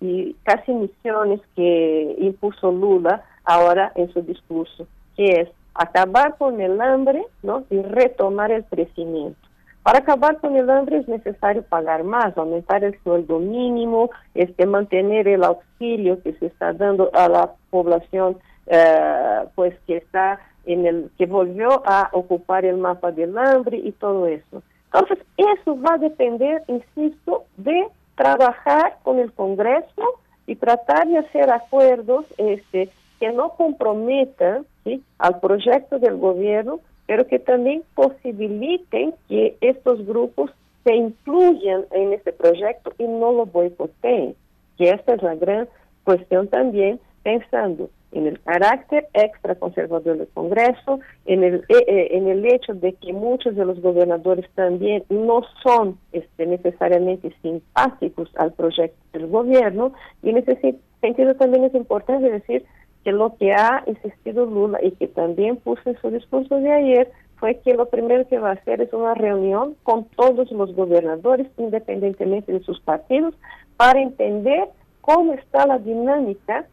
y, casi misiones que impuso Lula ahora en su discurso, que es acabar con el hambre ¿no? y retomar el crecimiento. Para acabar con el hambre es necesario pagar más, aumentar el sueldo mínimo, este, mantener el auxilio que se está dando a la población eh, pues que está en el que volvió a ocupar el mapa del hambre y todo eso. Entonces, eso va a depender, insisto, de trabajar con el Congreso y tratar de hacer acuerdos este, que no comprometan ¿sí? al proyecto del gobierno, pero que también posibiliten que estos grupos se incluyan en este proyecto y no lo boicoteen, que esta es la gran cuestión también, pensando en el carácter extra conservador del Congreso, en el, eh, eh, en el hecho de que muchos de los gobernadores también no son este, necesariamente simpáticos al proyecto del gobierno, y en ese sentido también es importante decir que lo que ha insistido Lula y que también puso en su discurso de ayer fue que lo primero que va a hacer es una reunión con todos los gobernadores, independientemente de sus partidos, para entender cómo está la dinámica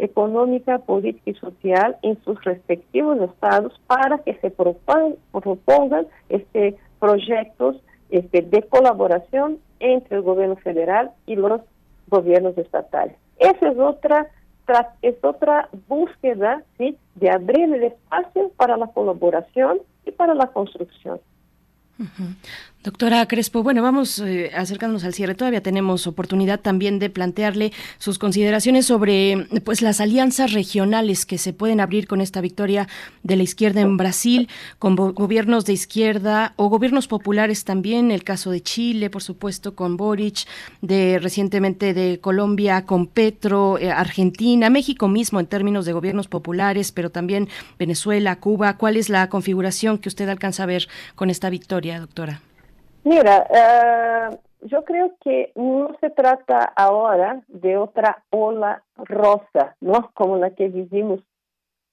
económica, política y social en sus respectivos estados para que se propongan, este, proyectos este, de colaboración entre el gobierno federal y los gobiernos estatales. Esa es otra es otra búsqueda de abrir el espacio para la colaboración y para la construcción. Doctora Crespo, bueno, vamos eh, acercándonos al cierre. Todavía tenemos oportunidad también de plantearle sus consideraciones sobre pues las alianzas regionales que se pueden abrir con esta victoria de la izquierda en Brasil, con gobiernos de izquierda o gobiernos populares también, el caso de Chile, por supuesto, con Boric, de recientemente de Colombia con Petro, eh, Argentina, México mismo en términos de gobiernos populares, pero también Venezuela, Cuba. ¿Cuál es la configuración que usted alcanza a ver con esta victoria, doctora? Mira, eh, yo creo que no se trata ahora de otra ola rosa, ¿no? Como la que vivimos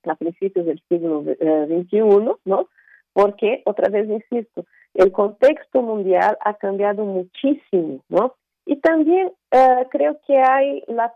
a principios del siglo XXI, eh, ¿no? Porque, otra vez insisto, el contexto mundial ha cambiado muchísimo, ¿no? Y también eh, creo que hay la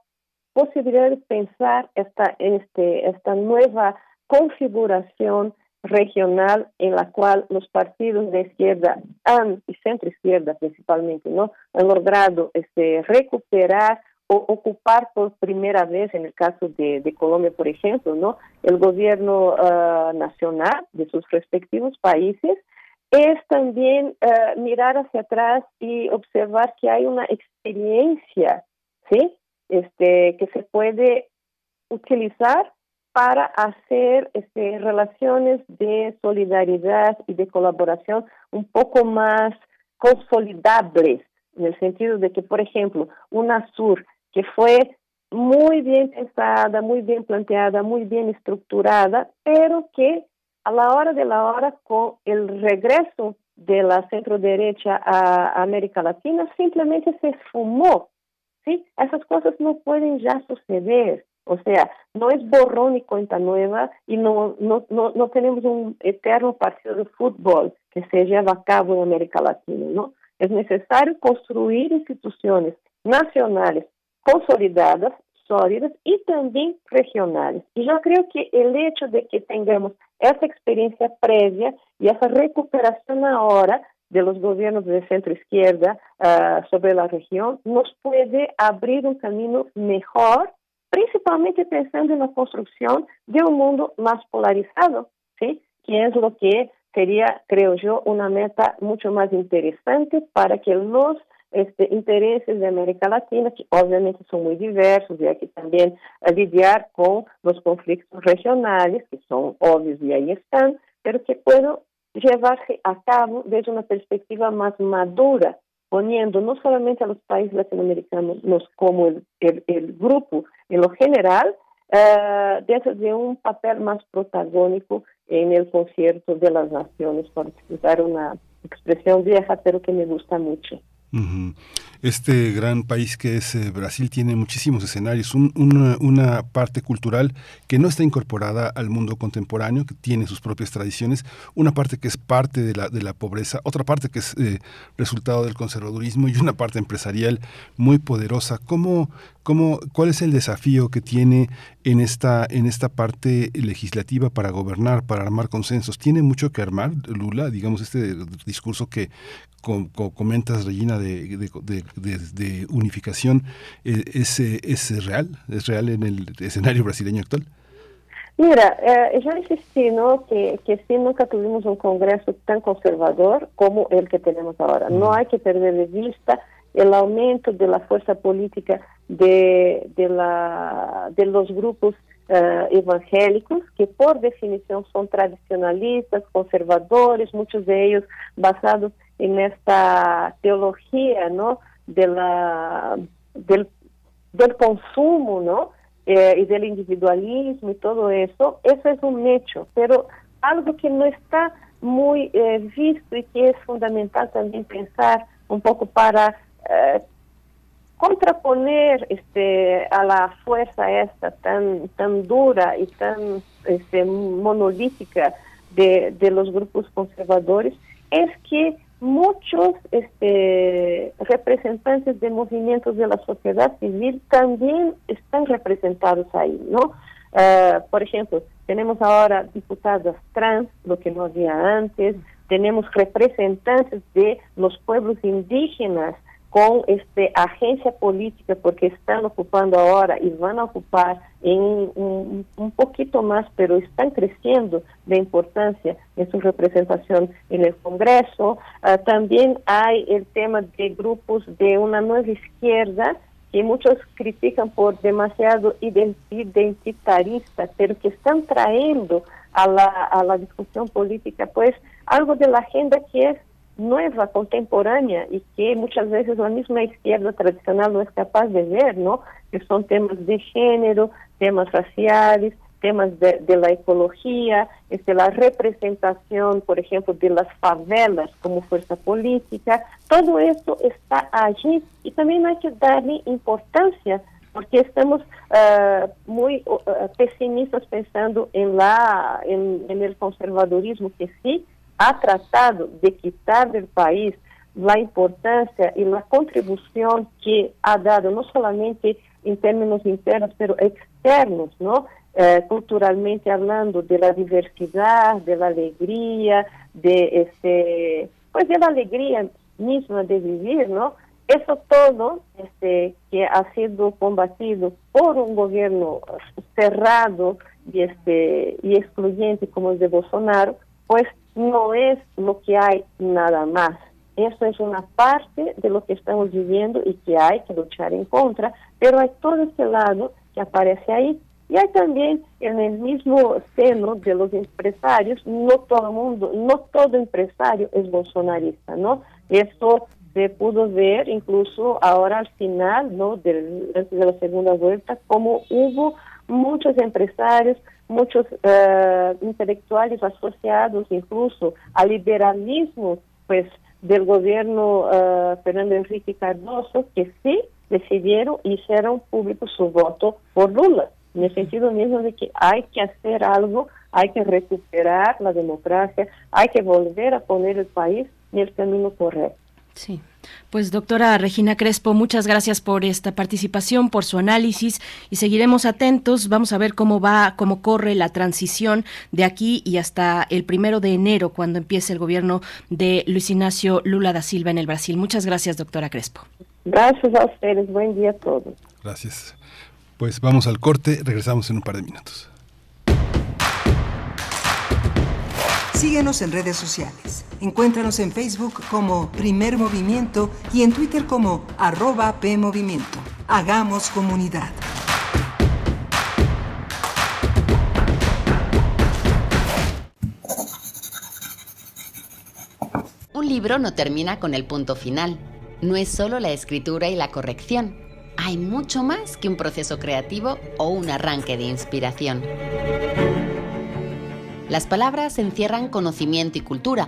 posibilidad de pensar esta, este, esta nueva configuración regional en la cual los partidos de izquierda han, y centro izquierda principalmente, ¿no? han logrado este, recuperar o ocupar por primera vez, en el caso de, Colombia, por ejemplo, ¿no? el gobierno ah, nacional de sus respectivos países, es también ah, mirar hacia atrás y observar que hay una experiencia, ¿sí? Este, que se puede utilizar para hacer este, relaciones de solidaridad y de colaboración un poco más consolidables, en el sentido de que, por ejemplo, UNASUR, que fue muy bien pensada, muy bien planteada, muy bien estructurada, pero que a la hora de la hora, con el regreso de la centro derecha a América Latina, simplemente se esfumó. ¿sí? Esas cosas no pueden ya suceder. O sea, no es borrón y cuenta nueva y no, no, no, no tenemos un eterno partido de fútbol que se lleva a cabo en América Latina, ¿no? Es necesario construir instituciones nacionales consolidadas, sólidas y también regionales. Y yo creo que el hecho de que tengamos esa experiencia previa y esa recuperación ahora de los gobiernos de centro izquierda uh, sobre la región nos puede abrir un camino mejor principalmente pensando en la construcción de un mundo más polarizado, ¿sí? que es lo que sería, creo yo, una meta mucho más interesante para que los este, intereses de América Latina, que obviamente son muy diversos, y hay que también lidiar con los conflictos regionales, que son obvios y ahí están, pero que puedan llevarse a cabo desde una perspectiva más madura poniendo no solamente a los países latinoamericanos como el, el, grupo en lo general, uh, de un papel más protagónico en el concierto de las naciones, por utilizar una expresión vieja, pero que me gusta mucho. Este gran país que es eh, Brasil tiene muchísimos escenarios, una, parte cultural que no está incorporada al mundo contemporáneo, que tiene sus propias tradiciones, una parte que es parte de la, de la pobreza, otra parte que es eh, resultado del conservadurismo y una parte empresarial muy poderosa. ¿Cómo, ¿Cómo, ¿Cuál es el desafío que tiene en esta, en esta parte legislativa para gobernar, para armar consensos? ¿Tiene mucho que armar, Lula? Digamos, este discurso que comentas, Regina, de, de, unificación, eh, ¿es, ¿es real? ¿Es real en el escenario brasileño actual? Mira, eh, ya insistí, ¿no? Que, que sí nunca tuvimos un Congreso tan conservador como el que tenemos ahora. No hay que perder de vista el aumento de la fuerza política de, de, la, de los grupos eh, evangélicos, que por definición son tradicionalistas, conservadores, muchos de ellos basados en esta teología, ¿no? De la, del, del consumo, ¿no? Eh, y del individualismo y todo eso, eso es un hecho, pero algo que no está muy eh, visto y que es fundamental también pensar un poco para eh, contraponer este a la fuerza esta tan tan dura y tan este, monolítica de, los grupos conservadores es que muchos este, representantes de movimientos de la sociedad civil también están representados ahí, ¿no? Uh, por ejemplo, tenemos ahora diputadas trans, lo que no había antes, tenemos representantes de los pueblos indígenas con este agencia política porque están ocupando ahora y van a ocupar un, un, poquito más, pero están creciendo de importancia en su representación en el Congreso. Uh, también hay el tema de grupos de una nueva izquierda que muchos critican por demasiado identitarista, pero que están trayendo a la, a la discusión política pues algo de la agenda que es nueva, contemporánea y que muchas veces la misma izquierda tradicional no es capaz de ver, ¿no? Que son temas de género, temas raciales, temas de, la ecología, este, la representación, por ejemplo, de las favelas como fuerza política, todo eso está allí y también hay que darle importancia porque estamos uh, muy uh, pesimistas pensando en la en, en el conservadurismo que sí ha tratado de quitar del país la importancia y la contribución que ha dado, no solamente en términos internos, pero externos, ¿no? Eh, culturalmente hablando de la diversidad, de la alegría, de este, pues de la alegría misma de vivir, ¿no? Eso todo este, que ha sido combatido por un gobierno cerrado y, este, y excluyente como el de Bolsonaro, pues no es lo que hay nada más. Eso es una parte de lo que estamos viviendo y que hay que luchar en contra, pero hay todo este lado que aparece ahí. Y hay también en el mismo seno de los empresarios, no todo mundo, no todo empresario es bolsonarista, ¿no? Eso se pudo ver incluso ahora al final, ¿no? De, de la segunda vuelta, como hubo muchos empresarios muchos uh, intelectuales asociados incluso al liberalismo pues del gobierno uh, Fernando Enrique Cardoso que sí decidieron y hicieron público su voto por Lula, en el sentido mismo de que hay que hacer algo, hay que recuperar la democracia, hay que volver a poner el país en el camino correcto. Sí. Pues doctora Regina Crespo, muchas gracias por esta participación, por su análisis y seguiremos atentos. Vamos a ver cómo va, cómo corre la transición de aquí y hasta el primero de enero, cuando empiece el gobierno de Luis Ignacio Lula da Silva en el Brasil. Muchas gracias, doctora Crespo. Gracias a ustedes. Buen día a todos. Gracias. Pues vamos al corte, regresamos en un par de minutos. Síguenos en redes sociales. Encuéntranos en Facebook como Primer Movimiento y en Twitter como arroba PMovimiento. Hagamos comunidad. Un libro no termina con el punto final. No es solo la escritura y la corrección. Hay mucho más que un proceso creativo o un arranque de inspiración. Las palabras encierran conocimiento y cultura,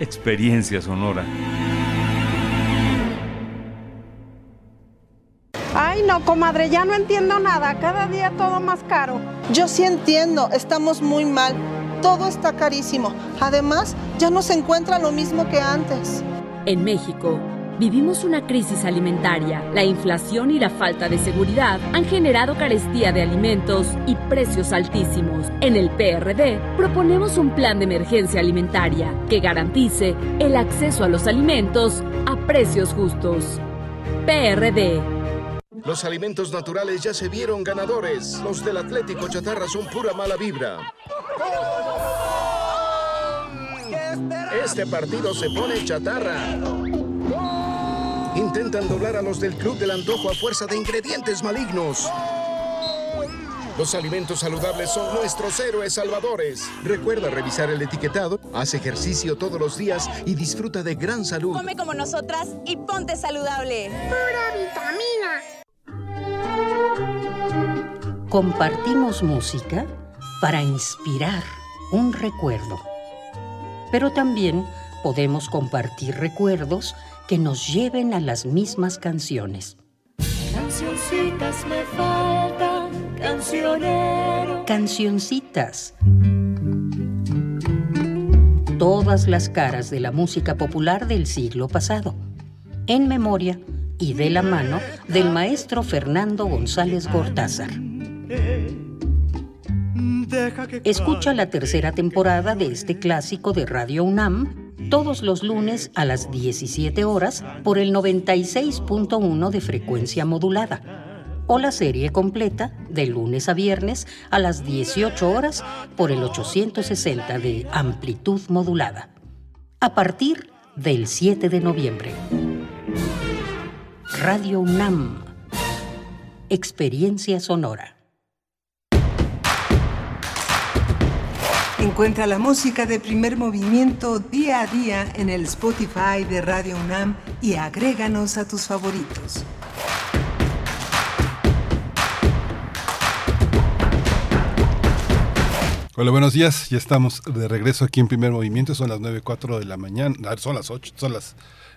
Experiencia Sonora. Ay, no, comadre, ya no entiendo nada. Cada día todo más caro. Yo sí entiendo, estamos muy mal. Todo está carísimo. Además, ya no se encuentra lo mismo que antes. En México, vivimos una crisis alimentaria. La inflación y la falta de seguridad han generado carestía de alimentos y precios altísimos. En el PRD proponemos un plan de emergencia alimentaria que garantice el acceso a los alimentos a precios justos. PRD los alimentos naturales ya se vieron ganadores. Los del Atlético Chatarra son pura mala vibra. Este partido se pone chatarra. Intentan doblar a los del Club del Antojo a fuerza de ingredientes malignos. Los alimentos saludables son nuestros héroes salvadores. Recuerda revisar el etiquetado, haz ejercicio todos los días y disfruta de gran salud. Come como nosotras y ponte saludable. Pura vitamina. Compartimos música para inspirar un recuerdo. Pero también podemos compartir recuerdos que nos lleven a las mismas canciones. Cancioncitas me faltan, cancionero. Cancioncitas. Todas las caras de la música popular del siglo pasado. En memoria y de la mano del maestro Fernando González Gortázar. Escucha la tercera temporada de este clásico de Radio UNAM todos los lunes a las 17 horas por el 96.1 de frecuencia modulada o la serie completa de lunes a viernes a las 18 horas por el 860 de amplitud modulada. A partir del 7 de noviembre. Radio UNAM. Experiencia sonora. Encuentra la música de primer movimiento día a día en el Spotify de Radio UNAM y agréganos a tus favoritos. Hola, buenos días. Ya estamos de regreso aquí en primer movimiento. Son las 9.04 de la mañana. Ah, son las 8, son las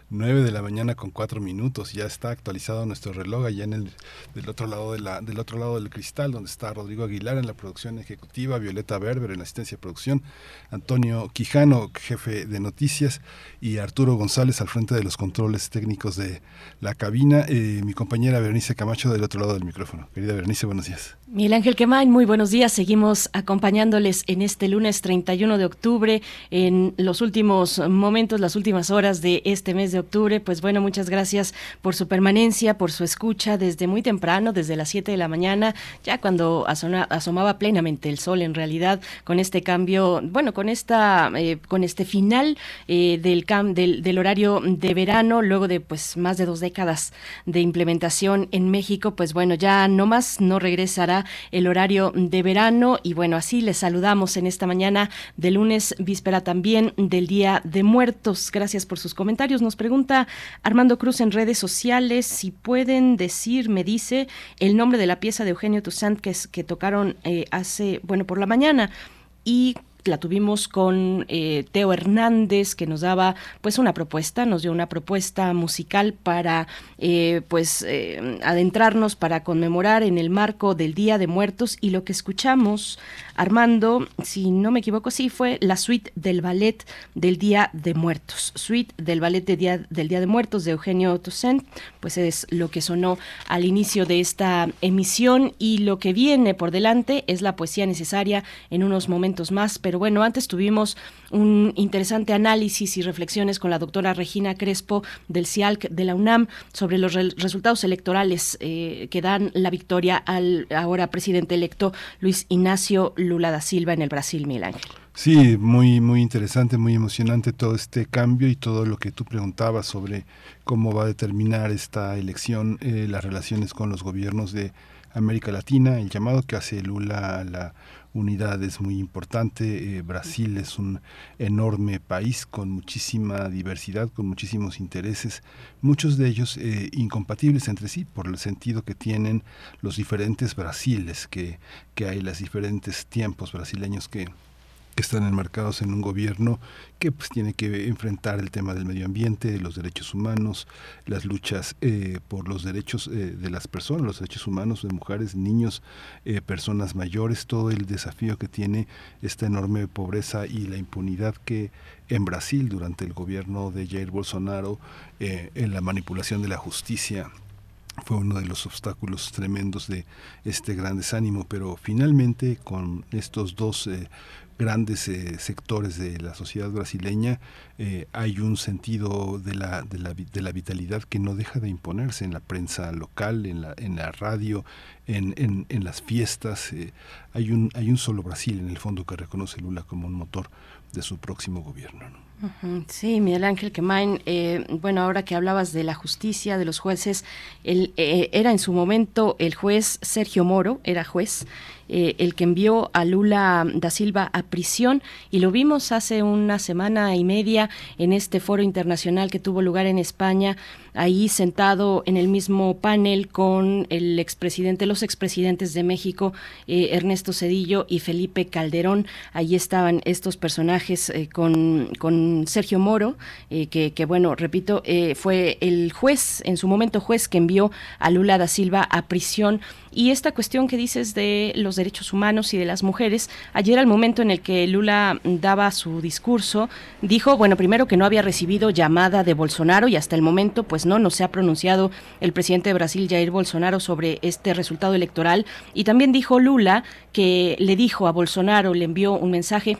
9 de la mañana con 4 minutos. Ya está actualizado nuestro reloj allá en el del otro lado de la, del otro lado del cristal, donde está Rodrigo Aguilar en la producción ejecutiva, Violeta Berber en la asistencia de producción, Antonio Quijano, jefe de noticias, y Arturo González al frente de los controles técnicos de la cabina. Eh, mi compañera Berenice Camacho del otro lado del micrófono. Querida Berenice, buenos días. Miguel Ángel Quemain, muy buenos días. Seguimos acompañándoles en este lunes 31 de octubre, en los últimos momentos, las últimas horas de este mes de octubre. Pues bueno, muchas gracias por su permanencia, por su escucha desde muy temprano, desde las 7 de la mañana, ya cuando asomaba plenamente el sol en realidad, con este cambio, bueno, con esta, eh, con este final eh, del, del, del horario de verano, luego de pues más de dos décadas de implementación en México, pues bueno, ya no más, no regresará el horario de verano y bueno, así les saludamos en esta mañana de lunes, víspera también del Día de Muertos. Gracias por sus comentarios. Nos pregunta Armando Cruz en redes sociales si pueden decir, me dice, el nombre de la pieza de Eugenio Toussaint que, tocaron eh, hace, bueno, por la mañana y la tuvimos con eh, Teo Hernández que nos daba pues una propuesta, nos dio una propuesta musical para eh, pues eh, adentrarnos para conmemorar en el marco del Día de Muertos. Y lo que escuchamos Armando, si no me equivoco, sí fue la suite del ballet del Día de Muertos, suite del ballet del Día de Muertos de Eugenio Toussaint, pues es lo que sonó al inicio de esta emisión y lo que viene por delante es la poesía necesaria en unos momentos más, pero bueno, antes tuvimos un interesante análisis y reflexiones con la doctora Regina Crespo del CIALC de la UNAM sobre los resultados electorales eh, que dan la victoria al ahora presidente electo Luis Ignacio Lula da Silva en el Brasil, Miguel Ángel. Sí, muy, muy interesante, muy emocionante todo este cambio y todo lo que tú preguntabas sobre cómo va a determinar esta elección eh, las relaciones con los gobiernos de América Latina, el llamado que hace Lula a la unidad es muy importante. Eh, Brasil es un enorme país con muchísima diversidad, con muchísimos intereses, muchos de ellos eh, incompatibles entre sí por el sentido que tienen los diferentes Brasiles que, que hay, los diferentes tiempos brasileños que que están enmarcados en un gobierno que pues tiene que enfrentar el tema del medio ambiente, los derechos humanos, las luchas eh, por los derechos eh, de las personas, los derechos humanos de mujeres, niños, eh, personas mayores, todo el desafío que tiene esta enorme pobreza y la impunidad que en Brasil durante el gobierno de Jair Bolsonaro en la manipulación de la justicia fue uno de los obstáculos tremendos de este gran desánimo, pero finalmente con estos dos grandes eh, sectores de la sociedad brasileña eh, hay un sentido de la, de, la, de la vitalidad que no deja de imponerse en la prensa local, en la, en la radio, en, en, en las fiestas. Eh, hay, un, hay un solo Brasil en el fondo que reconoce Lula como un motor de su próximo gobierno. Sí, Miguel Ángel Quemain, eh, bueno, ahora que hablabas de la justicia, de los jueces, él, era en su momento el juez Sergio Moro, era juez, eh, el que envió a Lula da Silva a prisión y lo vimos hace una semana y media en este foro internacional que tuvo lugar en España, ahí sentado en el mismo panel con el expresidente, los expresidentes de México, eh, Ernesto Cedillo y Felipe Calderón. Ahí estaban estos personajes eh, con, con, Sergio Moro, que, que, bueno, repito, fue el juez, en su momento juez, que envió a Lula da Silva a prisión. Y esta cuestión que dices de los derechos humanos y de las mujeres. Ayer al momento en el que Lula daba su discurso, dijo, bueno, primero que no había recibido llamada de Bolsonaro y hasta el momento pues no, no se ha pronunciado el presidente de Brasil, Jair Bolsonaro, sobre este resultado electoral. Y también dijo Lula que le dijo a Bolsonaro, le envió un mensaje,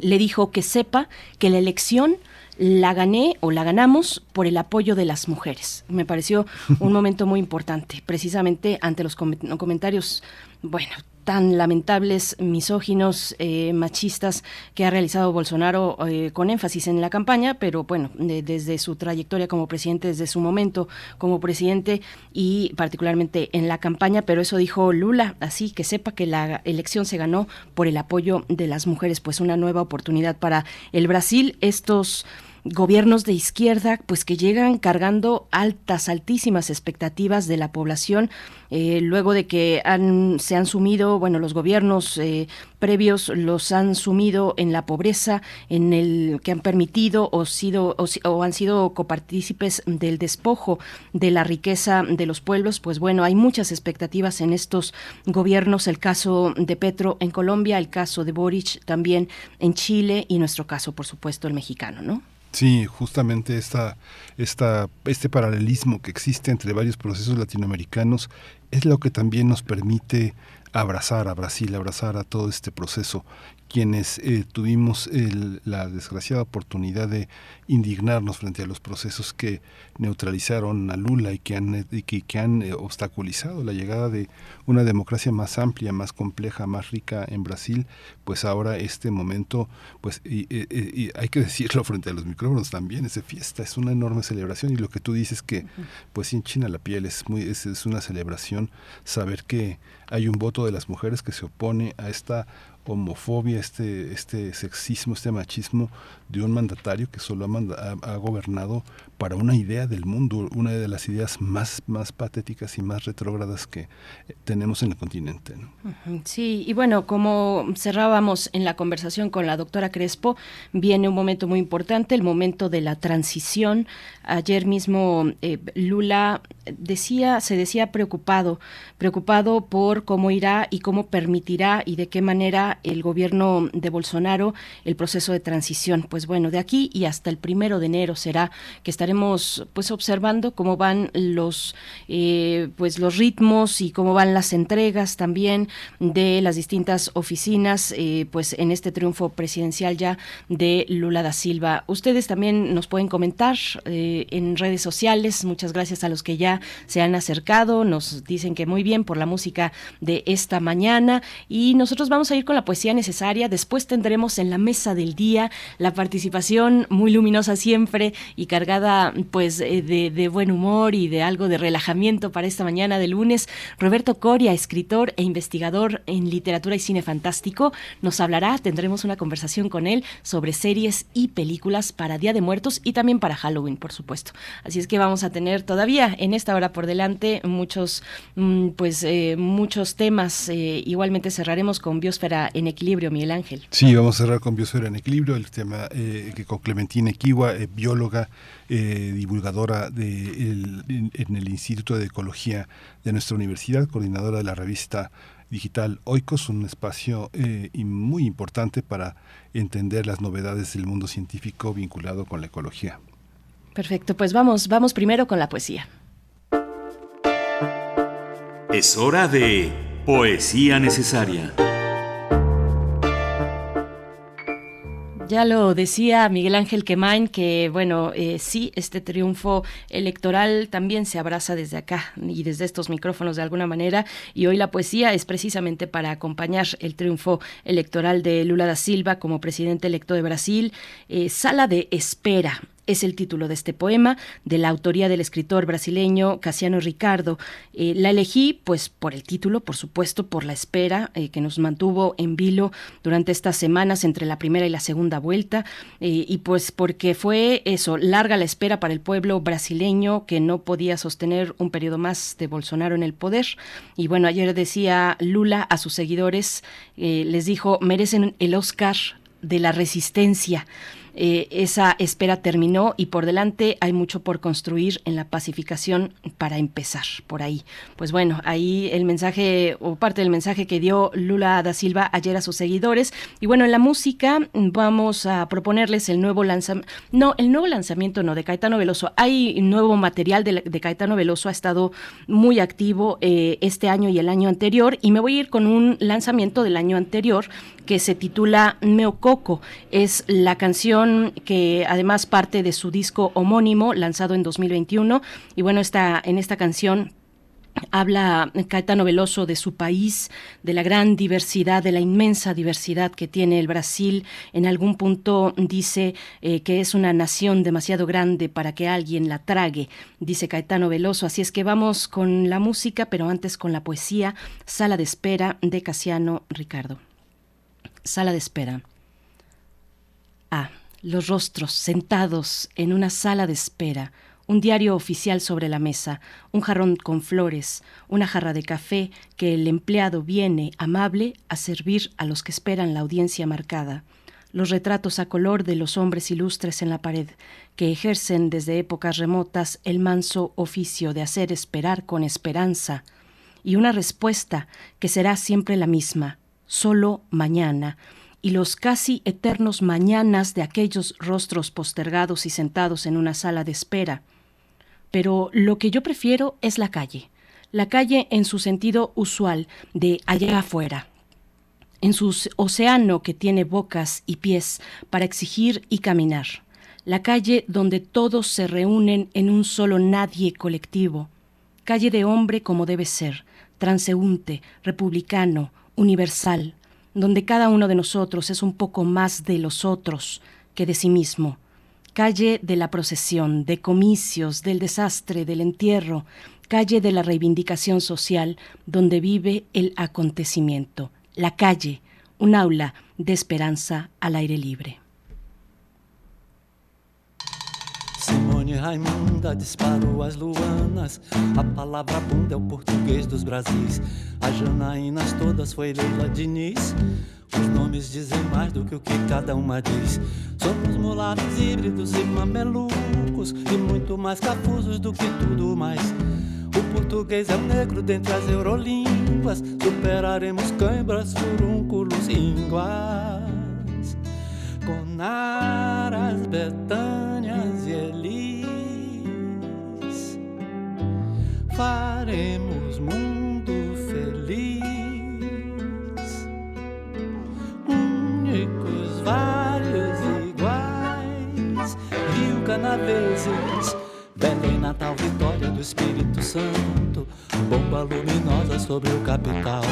le dijo que sepa que la elección la gané o la ganamos por el apoyo de las mujeres. Me pareció un momento muy importante, precisamente ante los comentarios, bueno, tan lamentables, misóginos, eh, machistas que ha realizado Bolsonaro eh, con énfasis en la campaña, pero bueno, desde su trayectoria como presidente, desde su momento como presidente y particularmente en la campaña, pero eso dijo Lula, así que sepa que la elección se ganó por el apoyo de las mujeres, pues una nueva oportunidad para el Brasil. Estos gobiernos de izquierda pues que llegan cargando altas, altísimas expectativas de la población eh, luego de que han, se han sumido, bueno, los gobiernos eh, previos los han sumido en la pobreza, en el que han permitido o, sido, o, han sido copartícipes del despojo de la riqueza de los pueblos, pues bueno, hay muchas expectativas en estos gobiernos, el caso de Petro en Colombia, el caso de Boric también en Chile y nuestro caso, por supuesto, el mexicano, ¿no? Sí, justamente esta, esta, este paralelismo que existe entre varios procesos latinoamericanos es lo que también nos permite abrazar a Brasil, abrazar a todo este proceso quienes eh, tuvimos la desgraciada oportunidad de indignarnos frente a los procesos que neutralizaron a Lula y que han, que, han eh, obstaculizado la llegada de una democracia más amplia, más compleja, más rica en Brasil, pues ahora este momento, pues y, hay que decirlo frente a los micrófonos también, es de fiesta, es una enorme celebración y lo que tú dices que pues en China la piel, es, muy, es, es una celebración saber que hay un voto de las mujeres que se opone a esta homofobia, este, este sexismo, este machismo de un mandatario que solo ha, gobernado para una idea del mundo, una de las ideas más, más patéticas y más retrógradas que eh, tenemos en el continente. Sí, y bueno, como cerrábamos en la conversación con la doctora Crespo, viene un momento muy importante, el momento de la transición. Ayer mismo eh, Lula decía, se decía preocupado, preocupado por cómo irá y cómo permitirá y de qué manera el gobierno de Bolsonaro el proceso de transición. Pues bueno, de aquí y hasta el primero de enero será que estaremos pues observando cómo van los eh, pues los ritmos y cómo van las entregas también de las distintas oficinas eh, pues en este triunfo presidencial ya de Lula da Silva. Ustedes también nos pueden comentar eh, en redes sociales. Muchas gracias a los que ya se han acercado. Nos dicen que muy bien por la música de esta mañana y nosotros vamos a ir con la poesía necesaria. Después tendremos en la mesa del día la participación muy luminosa siempre y cargada pues eh, de, de buen humor y de algo de relajamiento para esta mañana de lunes. Roberto Coria, escritor e investigador en literatura y cine fantástico, nos hablará. Tendremos una conversación con él sobre series y películas para Día de Muertos y también para Halloween, por supuesto. Así es que vamos a tener todavía en esta hora por delante muchos, mm, pues, eh, muchos temas. Eh, igualmente cerraremos con Biosfera en Equilibrio, Miguel Ángel. Sí, vamos a cerrar con Biosfera en Equilibrio, el tema eh, que con Clementina Equiwa, bióloga, divulgadora de en el Instituto de Ecología de nuestra universidad, coordinadora de la revista digital Oikos, un espacio muy importante para entender las novedades del mundo científico vinculado con la ecología. Perfecto, pues vamos, vamos primero con la poesía. Es hora de poesía necesaria. Ya lo decía Miguel Ángel Quemain, que bueno, eh, sí, este triunfo electoral también se abraza desde acá y desde estos micrófonos de alguna manera, y hoy la poesía es precisamente para acompañar el triunfo electoral de Lula da Silva como presidente electo de Brasil. Eh, sala de espera es el título de este poema, de la autoría del escritor brasileño Casiano Ricardo. Eh, la elegí, pues, por el título, por supuesto, por la espera eh, que nos mantuvo en vilo durante estas semanas entre la primera y la segunda vuelta, eh, y pues porque fue eso, larga la espera para el pueblo brasileño que no podía sostener un periodo más de Bolsonaro en el poder. Y bueno, ayer decía Lula a sus seguidores, les dijo, merecen el Oscar de la resistencia. Eh, esa espera terminó y por delante hay mucho por construir en la pacificación para empezar por ahí. Pues bueno, ahí el mensaje o parte del mensaje que dio Lula da Silva ayer a sus seguidores. Y bueno, en la música vamos a proponerles el nuevo lanzamiento, no, el nuevo lanzamiento no, de Caetano Veloso. Hay nuevo material de, Caetano Veloso, ha estado muy activo eh, este año y el año anterior y me voy a ir con un lanzamiento del año anterior que se titula Meococo. Es la canción que además parte de su disco homónimo lanzado en 2021. Y bueno, está en esta canción Habla Caetano Veloso de su país, de la gran diversidad, de la inmensa diversidad que tiene el Brasil. En algún punto dice eh, que es una nación demasiado grande para que alguien la trague, dice Caetano Veloso. Así es que vamos con la música, pero antes con la poesía, Sala de Espera de Casiano Ricardo. Sala de espera. Ah, los rostros sentados en una sala de espera, un diario oficial sobre la mesa, un jarrón con flores, una jarra de café que el empleado viene, amable, a servir a los que esperan la audiencia marcada, los retratos a color de los hombres ilustres en la pared, que ejercen desde épocas remotas el manso oficio de hacer esperar con esperanza, y una respuesta que será siempre la misma, solo mañana, y los casi eternos mañanas de aquellos rostros postergados y sentados en una sala de espera. Pero lo que yo prefiero es la calle, la calle en su sentido usual de allá afuera, en su océano que tiene bocas y pies para exigir y caminar, la calle donde todos se reúnen en un solo nadie colectivo, calle de hombre como debe ser, transeúnte, republicano, universal, donde cada uno de nosotros es un poco más de los otros que de sí mismo. Calle de la procesión, de comicios, del desastre, del entierro, calle de la reivindicación social, donde vive el acontecimiento. La calle, un aula de esperanza al aire libre. Raimunda disparou as luanas. A palavra bunda é o português dos Brasis. As Janaínas todas foi Leila Diniz. Os nomes dizem mais do que o que cada uma diz. Somos mulatos híbridos e mamelucos. E muito mais cafusos do que tudo mais. O português é o negro dentre as eurolínguas. Superaremos cãibras, furúnculos, ínguas. Conaras, Betânias Faremos mundo feliz, únicos, vários iguais. Rio Canaveses, Belém, Natal, Vitória do Espírito Santo. Bomba luminosa sobre o capital.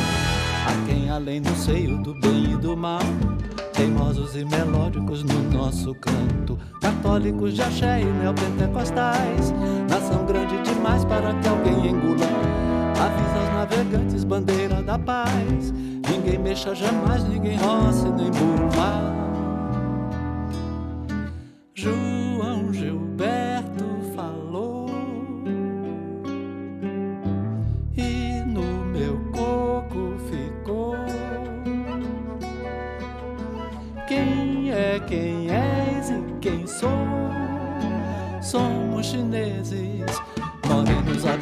A quem além do seio do bem e do mal, teimosos e melódicos no nosso canto. Católicos de axé e neopentecostais, nação grande demais para que alguém engula. Avisa aos navegantes, bandeira da paz. Ninguém mexa jamais, ninguém roça nem burma. João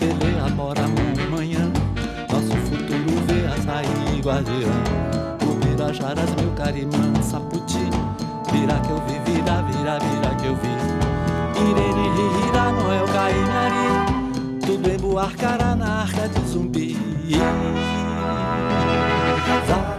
morenos a beleia, mora amanhã. Nosso futuro vê a sair guardiã. Ubirajaras, meu carimã, saputi. Vira que eu vi, vira, vira, vira que eu vi. Irene, Rira, Noel, Caimari. Tudo em Buarcará, na arca de zumbi. João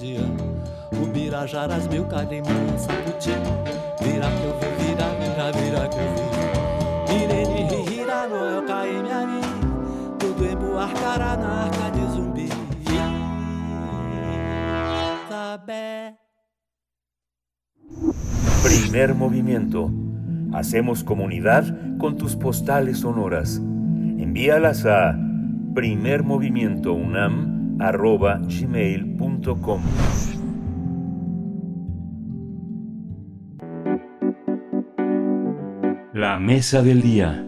guardiã. O Birajaras, meu carimã, saputi. Vira que eu vi, vira, vira, vira que eu vi. Irene, Rira, Noel, Caime, Ari. Tudo em Buarcará, na arca de zumbi. Sabé. Primer movimiento. Hacemos comunidad con tus postales sonoras. Envíalas a primermovimientounam.gmail.com La mesa del día.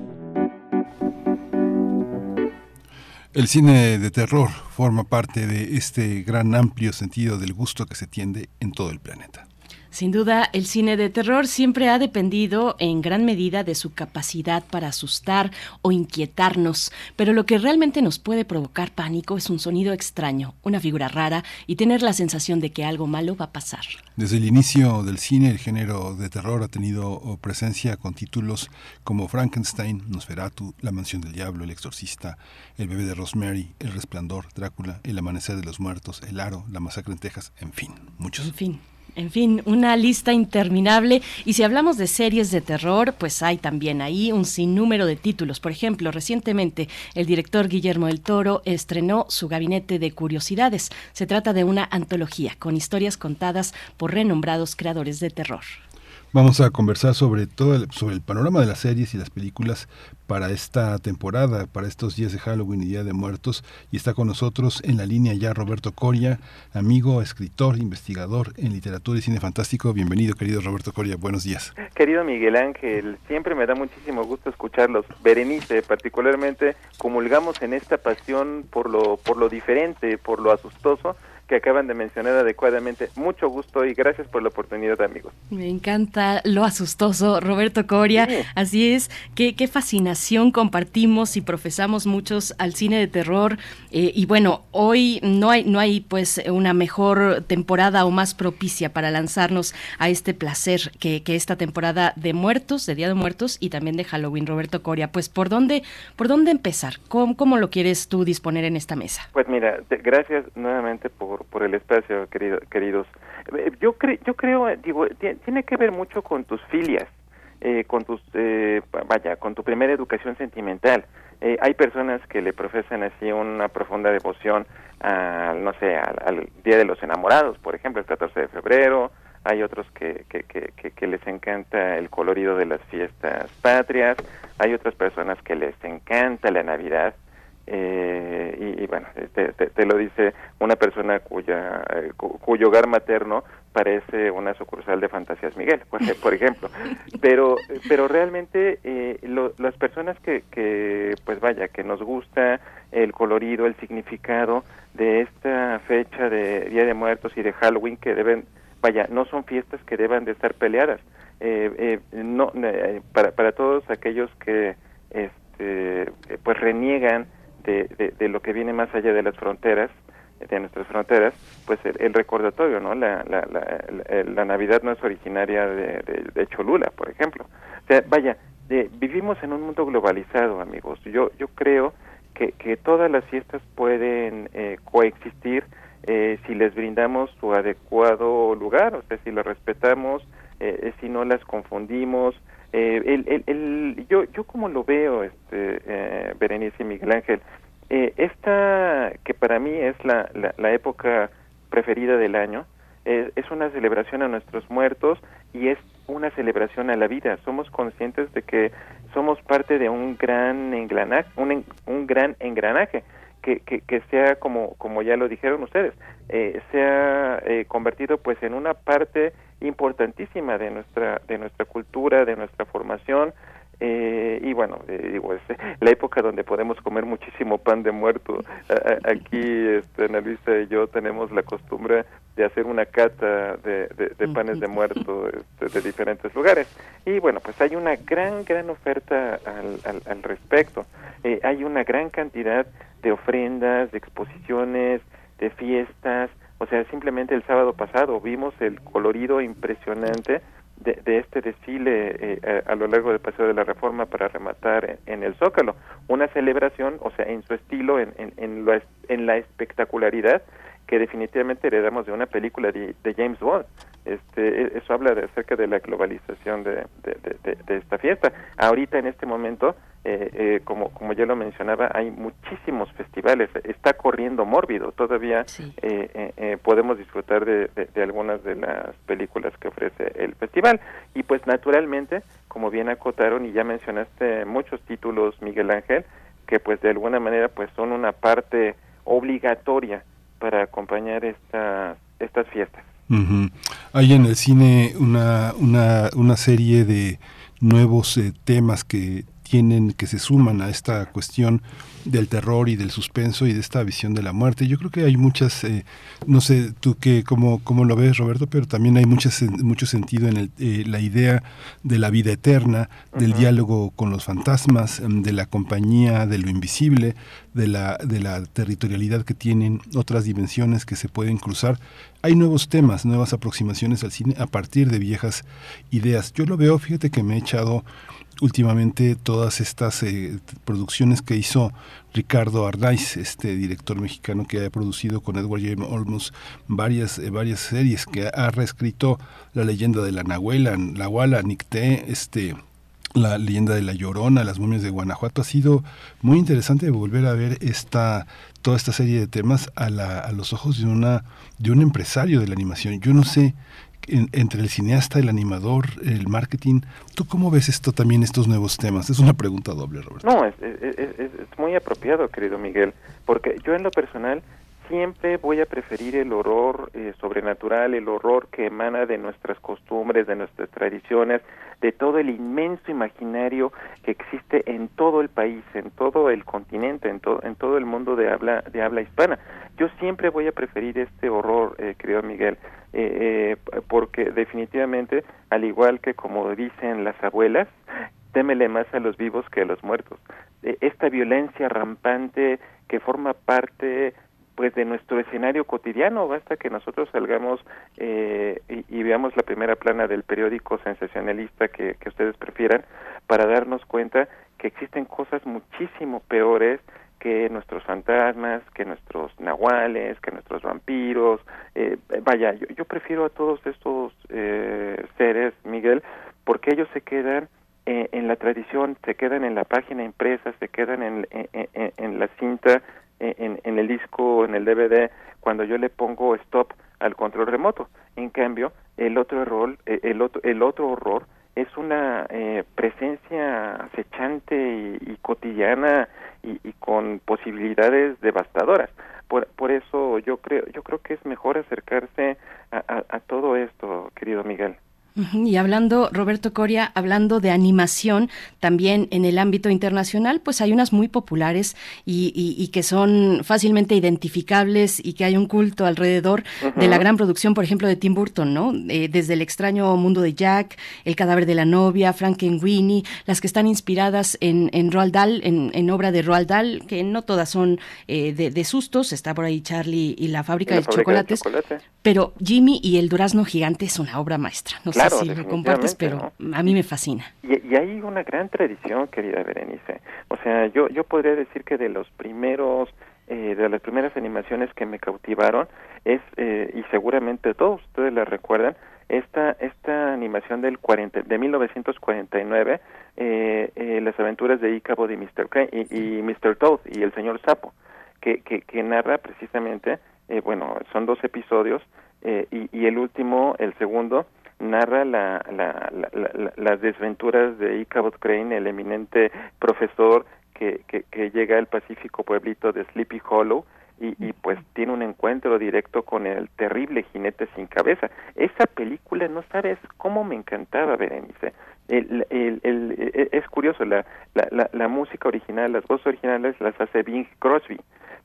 El cine de terror forma parte de este gran amplio sentido del gusto que se tiende en todo el planeta. Sin duda, el cine de terror siempre ha dependido en gran medida de su capacidad para asustar o inquietarnos, pero lo que realmente nos puede provocar pánico es un sonido extraño, una figura rara y tener la sensación de que algo malo va a pasar. Desde el inicio del cine, el género de terror ha tenido oh, presencia con títulos como Frankenstein, Nosferatu, La Mansión del Diablo, El Exorcista, El Bebé de Rosemary, El Resplandor, Drácula, El Amanecer de los Muertos, El Aro, La Masacre en Texas, en fin, muchos. En fin. En fin, una lista interminable. Y si hablamos de series de terror, pues hay también ahí un sinnúmero de títulos. Por ejemplo, recientemente el director Guillermo del Toro estrenó su gabinete de curiosidades. Se trata de una antología con historias contadas por renombrados creadores de terror. Vamos a conversar sobre todo el, sobre el panorama de las series y las películas para esta temporada, para estos días de Halloween y Día de Muertos. Y está con nosotros en la línea ya Roberto Coria, amigo, escritor, investigador en literatura y cine fantástico. Bienvenido, querido Roberto Coria. Buenos días. Querido Miguel Ángel, siempre me da muchísimo gusto escucharlos. Berenice, particularmente, comulgamos en esta pasión por lo, por lo diferente, por lo asustoso que acaban de mencionar adecuadamente. Mucho gusto y gracias por la oportunidad, amigos. Me encanta lo asustoso, Roberto Coria. Sí. Así es, qué, qué, fascinación compartimos y profesamos muchos al cine de terror. Eh, y bueno, hoy no hay, no hay pues una mejor temporada o más propicia para lanzarnos a este placer que, que esta temporada de muertos, de Día de Muertos y también de Halloween, Roberto Coria. Pues por dónde, por dónde empezar, ¿Cómo, cómo lo quieres tú disponer en esta mesa? Pues mira, te, gracias nuevamente por por, el espacio, querido, queridos. Yo, cre, yo creo, digo, tiene que ver mucho con tus filias, eh, con tus, eh, vaya, con tu primera educación sentimental. Eh, hay personas que le profesan así una profunda devoción al, no sé, al, al, Día de los Enamorados, por ejemplo, el 14 de febrero. Hay otros que, que, que, que, les encanta el colorido de las fiestas patrias. Hay otras personas que les encanta la Navidad. Eh, y, bueno, te, te, lo dice una persona cuya, eh, cu, cuyo hogar materno parece una sucursal de Fantasías Miguel, por ejemplo. Pero, pero realmente eh, las personas que, que, pues vaya, que nos gusta el colorido, el significado de esta fecha de Día de Muertos y de Halloween, que deben, vaya, no son fiestas que deban de estar peleadas. Eh, eh, no, para, para todos aquellos que este, pues reniegan de, de lo que viene más allá de las fronteras, de nuestras fronteras, pues el, recordatorio, ¿no? La, la, la, Navidad no es originaria de, de, Cholula, por ejemplo. O sea, vaya, vivimos en un mundo globalizado, amigos. Yo, yo creo que, que todas las fiestas pueden eh, coexistir eh, si les brindamos su adecuado lugar, o sea, si las respetamos, eh, si no las confundimos. El, el, yo, yo como lo veo, este, Berenice y Miguel Ángel, eh, esta, que para mí es la, la, época preferida del año, es una celebración a nuestros muertos y es una celebración a la vida. Somos conscientes de que somos parte de un gran engranaje, un, un gran engranaje que, que, que sea como, como ya lo dijeron ustedes, eh, se ha eh, convertido pues en una parte importantísima de nuestra, de nuestra cultura, de nuestra formación, eh, y bueno, eh, digo, es la época donde podemos comer muchísimo pan de muerto. aquí, este, Analisa y yo tenemos la costumbre de hacer una cata de, de, panes de muerto este, de diferentes lugares. Y bueno, pues hay una gran, gran oferta al, al, respecto. Eh, hay una gran cantidad de ofrendas, de exposiciones, de fiestas. O sea, simplemente el sábado pasado vimos el colorido impresionante de, este desfile eh, a, lo largo del Paseo de la Reforma para rematar en, el Zócalo. Una celebración, o sea, en su estilo, en, en, en, lo, en la espectacularidad que definitivamente heredamos de una película de, de James Bond. Este, e, eso habla de, acerca de la globalización de, de, esta fiesta. Ahorita, en este momento, eh, eh, como, como ya lo mencionaba, hay muchísimos festivales. Está corriendo mórbido. Todavía eh, podemos disfrutar de, algunas de las películas que ofrece el festival. Y pues, naturalmente, como bien acotaron y ya mencionaste muchos títulos, Miguel Ángel, que pues de alguna manera pues son una parte obligatoria para acompañar esta, estas fiestas. Hay en el cine una, una, una serie de nuevos eh, temas que tienen, que se suman a esta cuestión del terror y del suspenso y de esta visión de la muerte. Yo creo que hay muchas, eh, no sé tú qué, cómo, cómo lo ves Roberto, pero también hay muchas, mucho sentido en el, eh, la idea de la vida eterna, del diálogo con los fantasmas, em, de la compañía, de lo invisible, de la, de la territorialidad que tienen otras dimensiones que se pueden cruzar. Hay nuevos temas, nuevas aproximaciones al cine a partir de viejas ideas. Yo lo veo, fíjate que me he echado últimamente todas estas eh, producciones que hizo Ricardo Arnaiz, este director mexicano que ha producido con Edward James Olmos varias, eh, varias series, que ha reescrito la leyenda de la Nahuela, la Huala, Nicté, este la leyenda de la Llorona, las momias de Guanajuato, ha sido muy interesante volver a ver esta toda esta serie de temas a, la, a los ojos de una de un empresario de la animación. Yo no sé entre el cineasta, el animador, el marketing. ¿Tú cómo ves esto también, estos nuevos temas? Es una pregunta doble, Roberto. No, es, es, es, muy apropiado, querido Miguel, porque yo en lo personal siempre voy a preferir el horror eh, sobrenatural, el horror que emana de nuestras costumbres, de nuestras tradiciones, de todo el inmenso imaginario que existe en todo el país, en todo el continente, en, todo en todo el mundo de habla, de habla hispana. Yo siempre voy a preferir este horror, eh, querido Miguel, eh, eh, porque definitivamente, al igual que como dicen las abuelas, témele más a los vivos que a los muertos. Eh, esta violencia rampante que forma parte pues de nuestro escenario cotidiano basta que nosotros salgamos eh, y, veamos la primera plana del periódico sensacionalista que, que ustedes prefieran para darnos cuenta que existen cosas muchísimo peores que nuestros fantasmas, que nuestros nahuales, que nuestros vampiros. Eh, vaya, yo, yo, prefiero a todos estos eh, seres, Miguel, porque ellos se quedan eh, en la tradición, se quedan en la página impresa, se quedan en, en, en la cinta, en, el disco, en el DVD, cuando yo le pongo stop al control remoto. En cambio, el otro error, el otro, el otro horror es una eh, presencia acechante y, cotidiana y, con posibilidades devastadoras. por, por eso yo creo yo creo que es mejor acercarse a todo esto querido Miguel y hablando, Roberto Coria, hablando de animación, también en el ámbito internacional, pues hay unas muy populares y, que son fácilmente identificables y que hay un culto alrededor de la gran producción, por ejemplo, de Tim Burton, ¿no? Eh, desde El extraño mundo de Jack, El cadáver de la novia, Frankenweenie, las que están inspiradas en, en Roald Dahl, en, obra de Roald Dahl, que no todas son eh, de, sustos, está por ahí Charlie y la fábrica, de, chocolates, pero Jimmy y el durazno gigante es una obra maestra. No sé si lo compartes, pero a mí me fascina. Y, hay una gran tradición, querida Berenice. O sea, yo, yo podría decir que de los primeros, eh, de las primeras animaciones que me cautivaron, es, eh, y seguramente todos ustedes la recuerdan, esta, esta animación del 40, de 1949, eh, eh, Las aventuras de Icabo de Mr. Crane y, y Mr. Toad y el señor Sapo, que, que, que narra precisamente eh, bueno, son dos episodios eh, y, el último, el segundo, narra la, las desventuras de Ichabod Crane, el eminente profesor que, que, llega al Pacífico pueblito de Sleepy Hollow y, y, pues tiene un encuentro directo con el terrible jinete sin cabeza. Esa película, no sabes cómo me encantaba, Berenice. El, el, el, e, es curioso, la, la, la, música original, las voces originales las hace Bing Crosby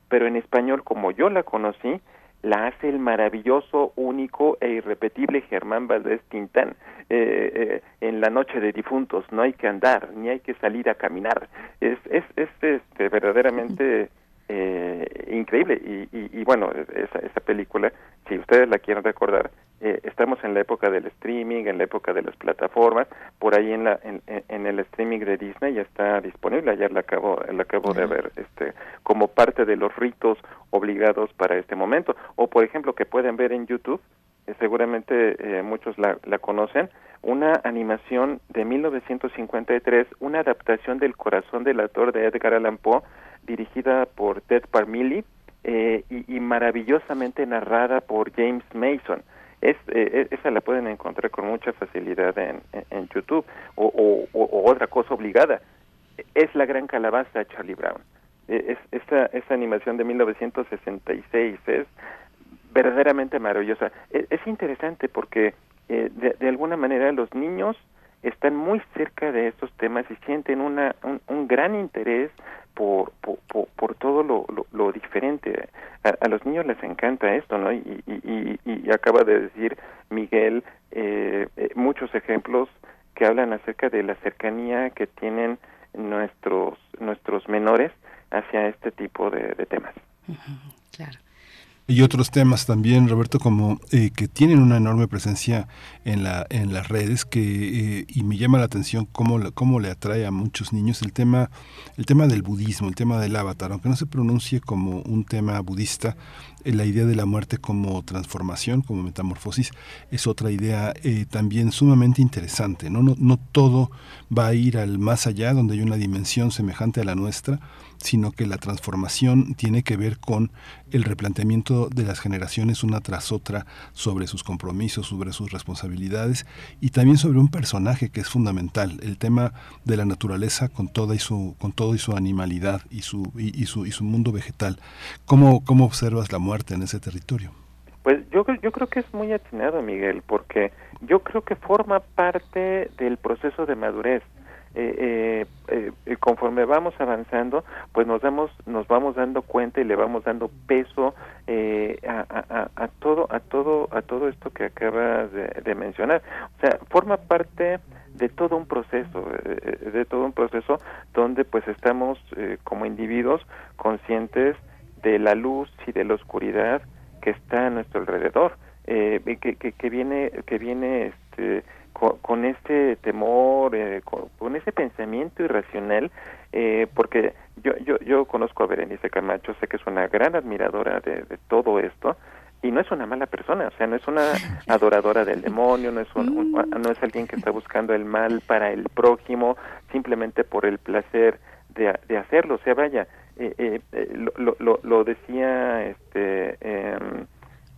pero en español como yo la conocí, la hace el maravilloso, único e irrepetible Germán Valdés Tintán. Eh, eh, en la noche de difuntos no hay que andar, ni hay que salir a caminar. Es, es, es este, verdaderamente eh, increíble. Y, y, y bueno, esa, esa película, si ustedes la quieren recordar, eh, estamos en la época del streaming, en la época de las plataformas, por ahí en, la, en, en el streaming de Disney ya está disponible, ayer la acabo, la acabo de ver, este, como parte de los ritos obligados para este momento, o por ejemplo que pueden ver en YouTube, eh, seguramente eh, muchos la, la conocen, una animación de 1953, una adaptación del Corazón del Autor de Edgar Allan Poe, dirigida por Ted Parmili y, y maravillosamente narrada por James Mason. Es, eh, esa la pueden encontrar con mucha facilidad en, en, YouTube o, o, otra cosa obligada es la gran calabaza Charlie Brown. E, es, esta, esta animación de 1966 es verdaderamente maravillosa. Es, es interesante porque eh, de, alguna manera los niños están muy cerca de estos temas y sienten una, un, un gran interés por, por, por, todo lo, lo, diferente. A, los niños les encanta esto, ¿no? Y, y, y, acaba de decir Miguel eh, eh, muchos ejemplos que hablan acerca de la cercanía que tienen nuestros nuestros menores hacia este tipo de temas. Claro y otros temas también, Roberto, como eh, que tienen una enorme presencia en, la, en las redes que, eh, y me llama la atención cómo, cómo le atrae a muchos niños el tema, el tema del budismo, el tema del avatar, aunque no se pronuncie como un tema budista, eh, la idea de la muerte como transformación, como metamorfosis, es otra idea también sumamente interesante. ¿no? No, no todo va a ir al más allá, donde hay una dimensión semejante a la nuestra, sino que la transformación tiene que ver con el replanteamiento de las generaciones una tras otra sobre sus compromisos, sobre sus responsabilidades y también sobre un personaje que es fundamental, el tema de la naturaleza con toda y su con todo y su animalidad y su y, su y su mundo vegetal. ¿Cómo cómo observas la muerte en ese territorio? Pues yo yo creo que es muy atinado, Miguel, porque yo creo que forma parte del proceso de madurez eh, eh, eh, conforme vamos avanzando, pues nos damos, nos vamos dando cuenta y le vamos dando peso eh, a, a, todo, a todo, a todo esto que acabas de, mencionar. O sea, forma parte de todo un proceso, de todo un proceso donde pues estamos como individuos conscientes de la luz y de la oscuridad que está a nuestro alrededor, que, que, que viene, que viene este con, este temor, eh, con, ese pensamiento irracional, eh, porque yo, yo, yo conozco a Berenice Camacho, sé que es una gran admiradora de, todo esto, y no es una mala persona, o sea, no es una adoradora del demonio, no es, un, no es alguien que está buscando el mal para el prójimo simplemente por el placer de, de hacerlo, o sea, vaya, eh, lo, lo, lo, decía este... Eh,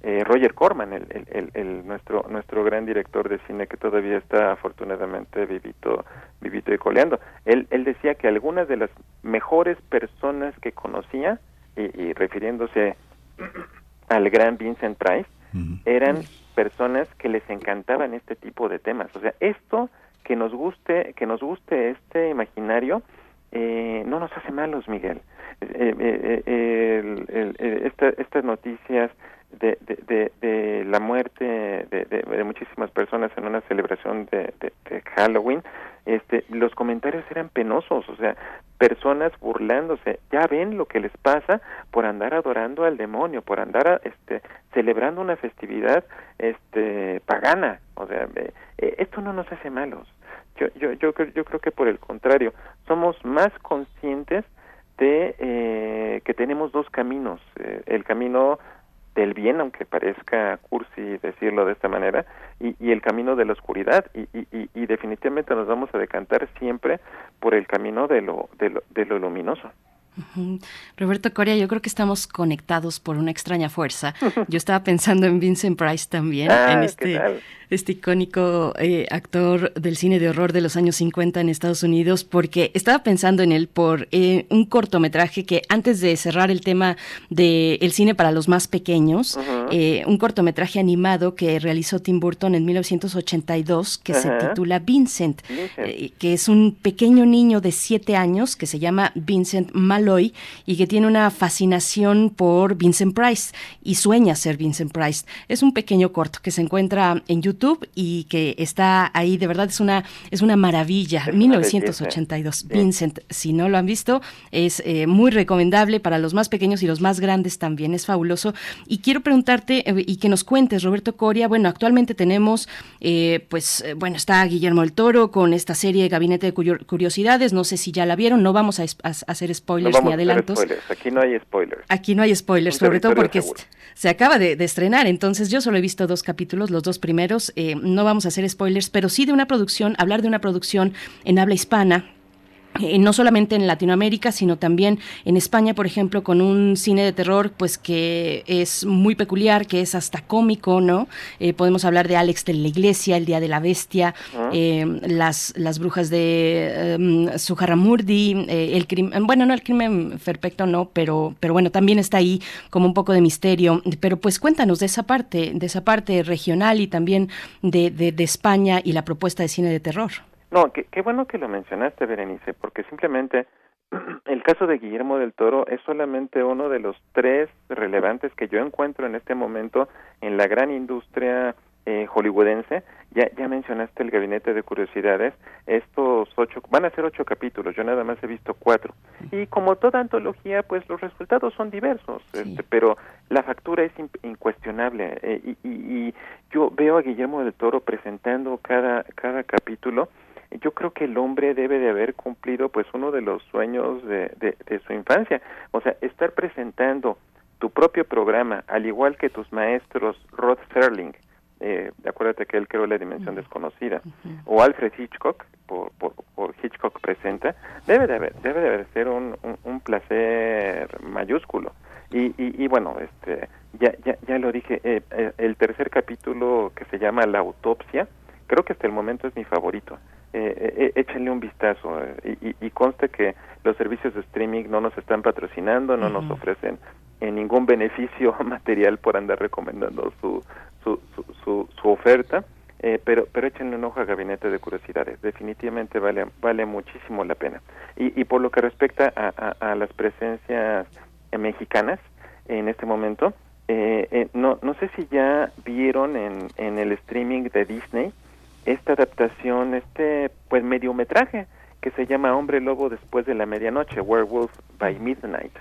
eh, Roger Corman, el, el, nuestro nuestro gran director de cine que todavía está afortunadamente vivito vivito y coleando. Él, él decía que algunas de las mejores personas que conocía y, refiriéndose al gran Vincent Price, eran personas que les encantaban este tipo de temas. O sea, esto que nos guste, que nos guste este imaginario, eh, no nos hace malos, Miguel. Eh, eh, estas noticias de, de, de, la muerte de, muchísimas personas en una celebración de, Halloween, este, los comentarios eran penosos, o sea, personas burlándose, ya ven lo que les pasa por andar adorando al demonio, por andar este, celebrando una festividad este, pagana, o sea, eh, eh, esto no nos hace malos. Yo, yo, yo, yo creo que por el contrario, somos más conscientes de eh, que tenemos dos caminos, el camino del bien, aunque parezca cursi decirlo de esta manera, y, y el camino de la oscuridad, y, y, y, definitivamente nos vamos a decantar siempre por el camino de lo, de lo, de lo luminoso. Roberto Coria, yo creo que estamos conectados por una extraña fuerza. Yo estaba pensando en Vincent Price también, ah, en este, este icónico eh, actor del cine de horror de los años 50 en Estados Unidos, porque estaba pensando en él por eh, un cortometraje que antes de cerrar el tema del cine para los más pequeños, eh, un cortometraje animado que realizó Tim Burton en 1982 que se titula Vincent, que es un pequeño niño de siete años que se llama Vincent Malloy y que tiene una fascinación por Vincent Price y sueña ser Vincent Price. Es un pequeño corto que se encuentra en YouTube y que está ahí, de verdad es una, es una maravilla. 1982, Vincent, si no lo han visto, es eh, muy recomendable para los más pequeños y los más grandes también, es fabuloso. Y quiero preguntarte eh, y que nos cuentes, Roberto Coria, bueno, actualmente tenemos, eh, pues, bueno, está Guillermo el Toro con esta serie Gabinete de Curiosidades, no sé si ya la vieron, no vamos a, hacer spoilers ni adelantos. Aquí no hay spoilers. Aquí no hay spoilers, sobre todo porque se acaba de, de estrenar, entonces yo solo he visto dos capítulos, los dos primeros, eh, no vamos a hacer spoilers, pero sí de una producción, hablar de una producción en habla hispana eh, no solamente en Latinoamérica, sino también en España, por ejemplo, con un cine de terror, pues que es muy peculiar, que es hasta cómico, ¿no? Eh, podemos hablar de Alex de la Iglesia, El Día de la Bestia, ah. las, las brujas de um, el crimen, bueno, no el crimen perfecto, no, pero, pero bueno, también está ahí como un poco de misterio. Pero pues cuéntanos de esa parte, de esa parte regional y también de, de España y la propuesta de cine de terror. No, qué, bueno que lo mencionaste, Berenice, porque simplemente el caso de Guillermo del Toro es solamente uno de los tres relevantes que yo encuentro en este momento en la gran industria eh, hollywoodense. Ya, ya mencionaste el Gabinete de Curiosidades. Estos ocho, van a ser ocho capítulos, yo nada más he visto cuatro. Y como toda antología, pues los resultados son diversos, este, pero la factura es incuestionable. Eh, y, y, y, yo veo a Guillermo del Toro presentando cada, cada capítulo yo creo que el hombre debe de haber cumplido pues uno de los sueños de, de, su infancia, o sea, estar presentando tu propio programa, al igual que tus maestros Rod Serling, eh, acuérdate que él creó La Dimensión Desconocida, o Alfred Hitchcock, por, por, Hitchcock Presenta, debe de haber, debe de haber ser un, un, placer mayúsculo. Y, y, bueno, este, ya, ya, ya lo dije, eh, eh, el tercer capítulo que se llama La Autopsia, creo que hasta el momento es mi favorito. Eh, eh, eh, échenle un vistazo y, y, conste que los servicios de streaming no nos están patrocinando, no nos ofrecen ningún beneficio material por andar recomendando su, su, su, su, oferta, pero, pero échenle un ojo a Gabinete de Curiosidades, definitivamente vale, vale muchísimo la pena. Y, y por lo que respecta a, a, las presencias mexicanas en este momento, no, no sé si ya vieron en, en el streaming de Disney, esta adaptación, este pues mediometraje que se llama Hombre Lobo después de la medianoche, Werewolf by Midnight,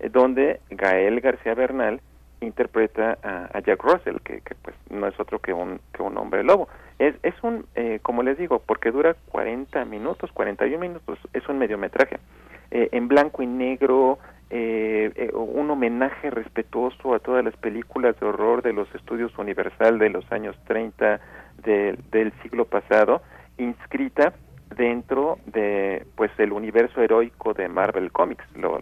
eh, donde Gael García Bernal interpreta a, Jack Russell, que, pues no es otro que un, que un hombre lobo. Es, es un, eh, como les digo, porque dura 40 minutos, 41 minutos, es un mediometraje. Eh, en blanco y negro, un homenaje respetuoso a todas las películas de horror de los estudios Universal de los años 30, del siglo pasado inscrita dentro de pues el universo heroico de Marvel Comics. Lo,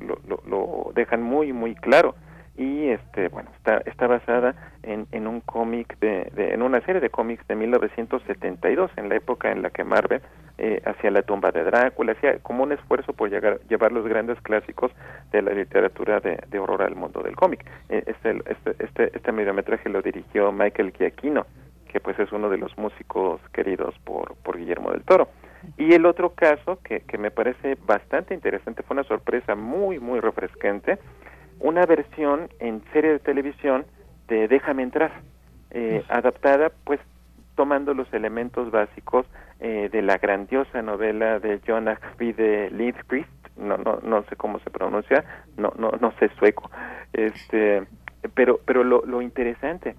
lo, lo, lo dejan muy muy claro. Y este bueno está está basada en, en un cómic de, en una serie de cómics de 1972 en la época en la que Marvel eh, hacía la tumba de Drácula hacía como un esfuerzo por llegar, llevar los grandes clásicos de la literatura de, de horror al mundo del cómic. Eh, este, este este este mediometraje lo dirigió Michael Giacchino que pues es uno de los músicos queridos por por Guillermo del Toro. Y el otro caso que, que me parece bastante interesante fue una sorpresa muy muy refrescante una versión en serie de televisión de Déjame entrar, eh, adaptada pues tomando los elementos básicos eh, de la grandiosa novela de John Ajvide Lindqvist, no, no, no sé cómo se pronuncia, no, no, no sé sueco, este, pero, pero lo, lo interesante,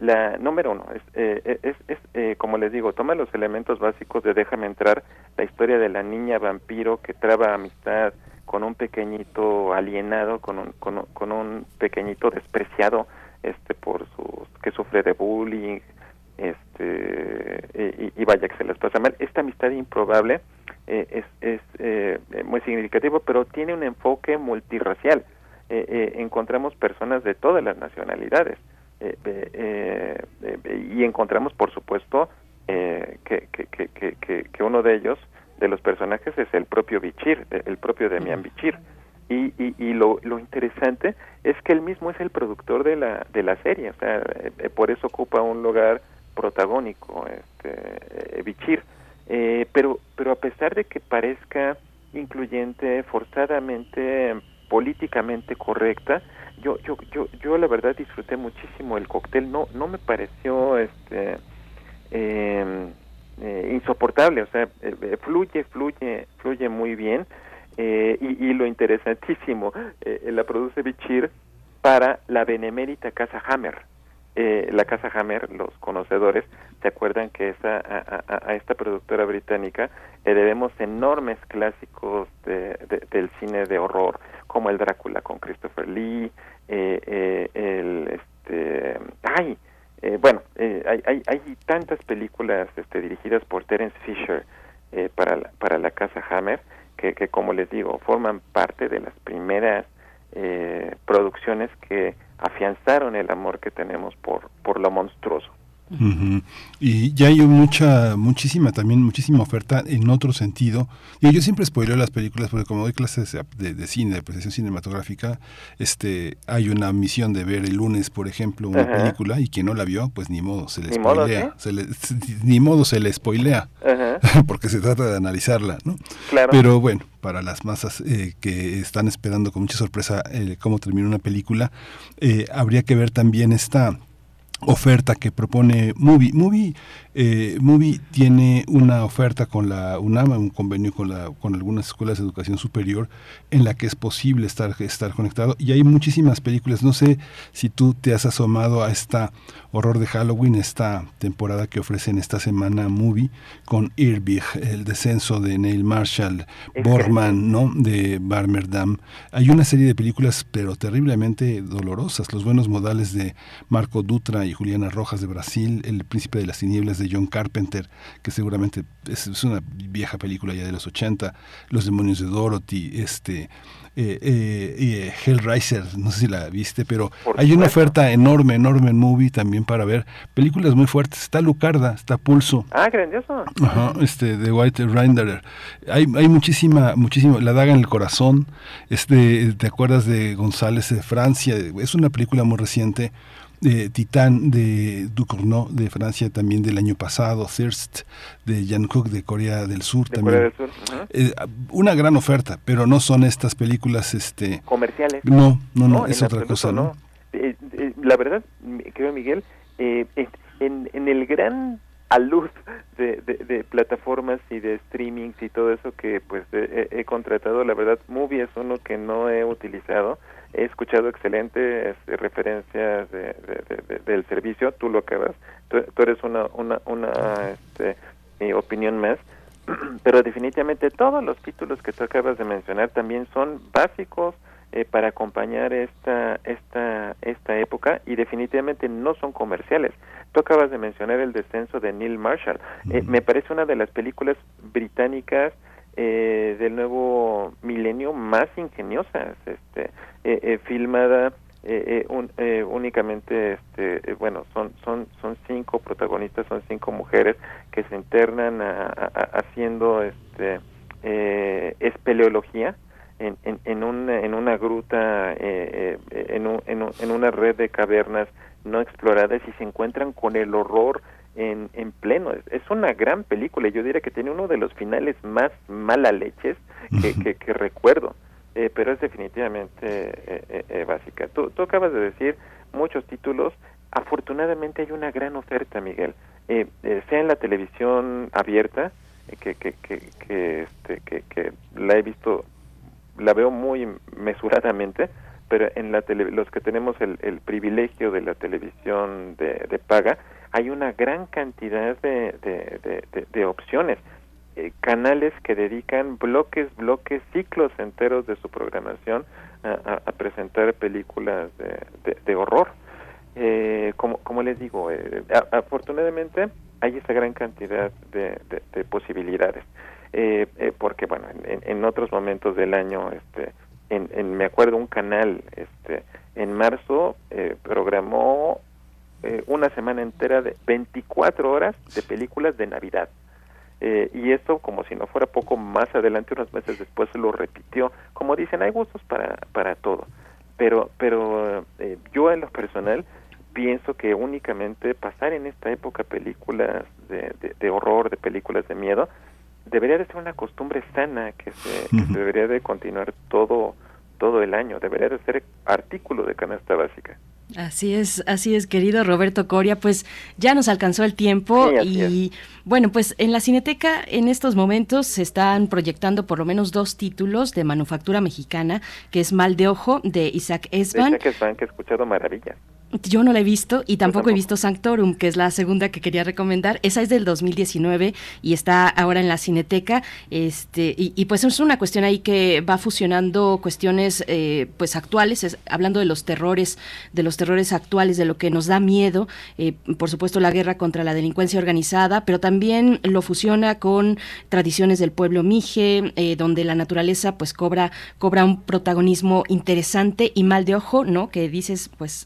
la número uno es, eh, es, es eh, como les digo, toma los elementos básicos de Déjame entrar, la historia de la niña vampiro que traba amistad con un pequeñito alienado, con un, con, con un pequeñito despreciado, este, por sus, que sufre de bullying, este, y, y vaya que se les pasa mal. Esta amistad improbable eh, es, es eh, muy significativo, pero tiene un enfoque multirracial. Eh, encontramos personas de todas las nacionalidades y encontramos, por supuesto, eh, que, que, que, que, uno de ellos, de los personajes, es el propio Bichir, eh, el propio Demian Bichir. Y, y, y lo, lo interesante es que él mismo es el productor de la, de la serie, o sea, eh, eh, por eso ocupa un lugar protagónico, este, eh, Bichir. Eh, pero, pero a pesar de que parezca incluyente, forzadamente políticamente correcta, yo, yo, yo, yo la verdad disfruté muchísimo el cóctel, no, no me pareció este eh, eh, insoportable, o sea, eh, eh, fluye, fluye, fluye muy bien, y, y lo interesantísimo, la produce Bichir para la benemérita Casa Hammer. Eh, la Casa Hammer, los conocedores, se acuerdan que esa, a, a- esta productora británica le debemos enormes clásicos de- de- del cine de horror, como el Drácula con Christopher Lee, eh, eh, el, este, ay, eh, bueno, eh, hay, hay, hay tantas películas este, dirigidas por Terence Fisher eh, para, la, para la Casa Hammer que, que, como les digo, forman parte de las primeras eh, producciones que afianzaron el amor que tenemos por, por lo monstruoso. Y ya hay mucha, muchísima también, muchísima oferta en otro sentido. Yo siempre spoileo las películas porque como doy clases de, cine, de apreciación cinematográfica, este, hay una misión de ver el lunes, por ejemplo, una película y quien no la vio, pues ni modo, se le Ni modo, spoilea. ¿sí? se le- ni modo se le spoilea. Porque se trata de analizarla, ¿no? Claro. Pero bueno, para las masas eh, que están esperando con mucha sorpresa eh, cómo termina una película, eh, habría que ver también esta oferta que propone Movie. Movie, eh, Movie tiene una oferta con la UNAM, un convenio con, la, con algunas escuelas de educación superior en la que es posible estar, estar conectado. Y hay muchísimas películas. No sé si tú te has asomado a esta horror de Halloween, esta temporada que ofrecen esta semana Movie con Irbig, el descenso de Neil Marshall, Borman, ¿no? de Barmerdam. Hay una serie de películas, pero terriblemente dolorosas. Los buenos modales de Marco Dutra y Juliana Rojas de Brasil, El Príncipe de las Tinieblas de John Carpenter, que seguramente es, es una vieja película ya de los 80, Los demonios de Dorothy, este eh, eh, eh, Hellraiser, no sé si la viste, pero hay una oferta enorme, enorme en movie también para ver películas muy fuertes. Está Lucarda, está Pulso, Ah, grandioso. Ajá, este, de White Renderer. Hay, hay muchísima, muchísima, La daga en el corazón, este, ¿te acuerdas de González de Francia? Es una película muy reciente, eh, Titán de Ducournau de Francia también del año pasado, Thirst de Jungkook de Corea del Sur De también. Corea del Sur. ujú. Eh, una gran oferta, pero no son estas películas, este... Comerciales. No, no, no, es otra absoluto cosa, ¿no? Eh, eh, la verdad, creo Miguel, en, en el gran alud de, de, de plataformas y de streamings y todo eso que pues he- he contratado, la verdad, Movie es uno que no he utilizado. He escuchado excelentes eh, referencias de- de- de- de- del servicio, tú lo acabas, tú, tú eres una, una, una este, opinión más, pero definitivamente todos los títulos que tú acabas de mencionar también son básicos eh, para acompañar esta esta esta época y definitivamente no son comerciales. Tú acabas de mencionar el descenso de Neil Marshall. Eh, me parece una de las películas británicas eh, del nuevo milenio más ingeniosas, este, eh, eh, filmada eh, eh, únicamente este bueno son son son cinco protagonistas son cinco mujeres que se internan haciendo este espeleología en, en, en, una, en una gruta, en, en, en, una red de cavernas no exploradas y se encuentran con el horror en, en pleno. Es una gran película. Yo diría que tiene uno de los finales más mala leches que, que, recuerdo, eh, pero es definitivamente eh, eh, básica. Tú, tú acabas de decir muchos títulos. Afortunadamente hay una gran oferta, Miguel. sea en la televisión abierta, que, que, que, que, este, que, que la he visto, la veo muy mesuradamente, pero en la tele, los que tenemos el, el privilegio de la televisión de, de paga, hay una gran cantidad de, de, opciones. Eh, canales que dedican bloques, bloques, ciclos enteros de su programación a, presentar películas de, horror. Eh, como, como les digo, eh, afortunadamente hay esa gran cantidad de, de posibilidades. Eh, eh, porque bueno, en, en, otros momentos del año, este, en, en, me acuerdo un canal, este, en marzo programó eh, una semana entera de 24 horas de películas de Navidad. Eh, y esto, como si no fuera poco más adelante, unos meses después se lo repitió. Como dicen, hay gustos para, para todo. Pero, pero eh, yo en lo personal pienso que únicamente pasar en esta época películas de, de, de horror, de películas de miedo, debería de ser una costumbre sana que se, que se debería de continuar todo todo el año, debería de ser artículo de canasta básica. Así es, así es, querido Roberto Coria, pues ya nos alcanzó el tiempo y bueno, pues en la Cineteca en estos momentos se están proyectando por lo menos dos títulos de manufactura mexicana, que es Mal de Ojo de Isaac Esban. Isaac Esban, que he escuchado maravillas. Yo no la he visto y tampoco he visto Sanctorum, que es la segunda que quería recomendar. Esa es del 2019 y está ahora en la Cineteca. Este y, pues es una cuestión ahí que va fusionando cuestiones eh, pues actuales, hablando de los terrores, de los terrores actuales, de lo que nos da miedo. Eh, por supuesto la guerra contra la delincuencia organizada, pero también lo fusiona con tradiciones del pueblo mije, eh, donde la naturaleza pues cobra cobra un protagonismo interesante y mal de ojo, ¿no? Que dices pues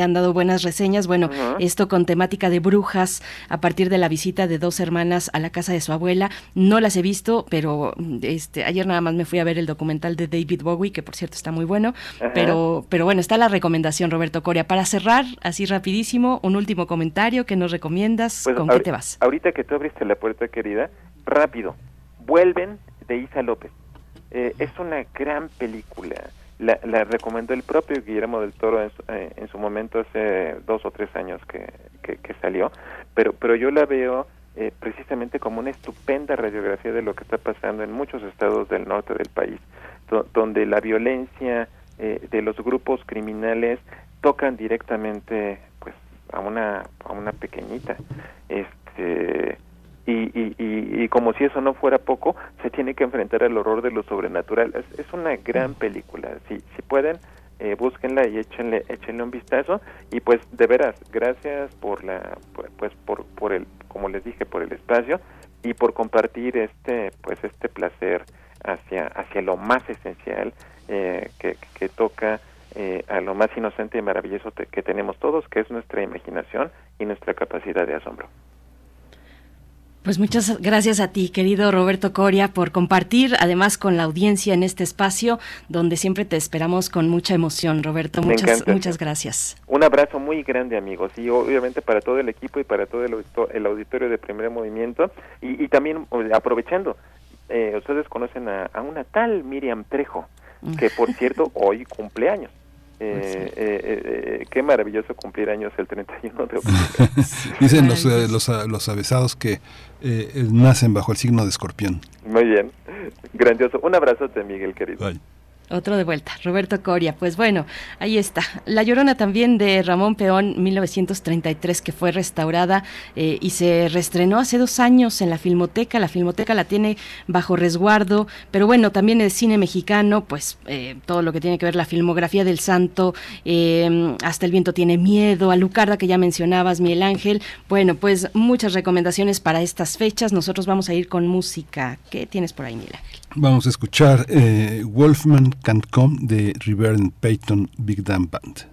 mm, han dado buenas reseñas. Bueno, esto con temática de brujas a partir de la visita de dos hermanas a la casa de su abuela. No las he visto, pero este ayer nada más me fui a ver el documental de David Bowie, que por cierto está muy bueno. Pero, pero bueno, está la recomendación, Roberto Coria. Para cerrar, así rapidísimo, un último comentario que nos recomiendas. Pues, ¿Con qué te vas? Ahorita que tú abriste la puerta, querida, rápido. Vuelven de Isa López. Eh, es una gran película la, la, recomendó el propio Guillermo del Toro en su, eh, en su momento hace dos o tres años que, que, salió, pero, pero yo la veo eh, precisamente como una estupenda radiografía de lo que está pasando en muchos estados del norte del país, donde la violencia eh, de los grupos criminales tocan directamente pues a una a una pequeñita. Este y, y, y, como si eso no fuera poco, se tiene que enfrentar al horror de lo sobrenatural. Es, una gran película. Si, si pueden, eh, búsquenla y échenle, échenle un vistazo. Y pues, de veras, gracias por la, pues, por, por el, como les dije, por el espacio y por compartir este, pues, este placer hacia, hacia lo más esencial eh, que, que toca eh, a lo más inocente y maravilloso que tenemos todos, que es nuestra imaginación y nuestra capacidad de asombro. Pues muchas gracias a ti, querido Roberto Coria, por compartir, además con la audiencia en este espacio, donde siempre te esperamos con mucha emoción, Roberto. Muchas, muchas gracias. Un abrazo muy grande, amigos, y obviamente para todo el equipo y para todo el, auditorio de Primer Movimiento, y, también aprovechando, eh, ustedes conocen a, a, una tal Miriam Trejo, que por cierto hoy cumpleaños. Pues eh, eh, eh, qué maravilloso cumplir años el 31 de octubre. Dicen los, los, los, avesados que nacen bajo el signo de escorpión. Muy bien, grandioso. Un abrazote, Miguel, querido. Otro de vuelta, Roberto Coria. Pues bueno, ahí está. La Llorona también de Ramón Peón, 1933, que fue restaurada eh, y se reestrenó hace dos años en la Filmoteca. La Filmoteca la tiene bajo resguardo, pero bueno, también el cine mexicano, pues eh, todo lo que tiene que ver la filmografía del santo, eh, hasta el viento tiene miedo, a Lucarda que ya mencionabas, Miguel Ángel. Bueno, pues muchas recomendaciones para estas fechas. Nosotros vamos a ir con música. ¿Qué tienes por ahí, Miguel Ángel? Vamos a escuchar Wolfman Can't Come de Reverend Peyton Big Damn Band.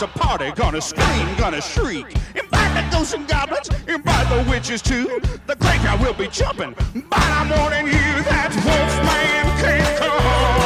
Monster party. Gonna scream, gonna shriek. Invite the ghosts and goblins, invite the witches too. The graveyard will be jumping, but I'm warning you that Wolfman can't come.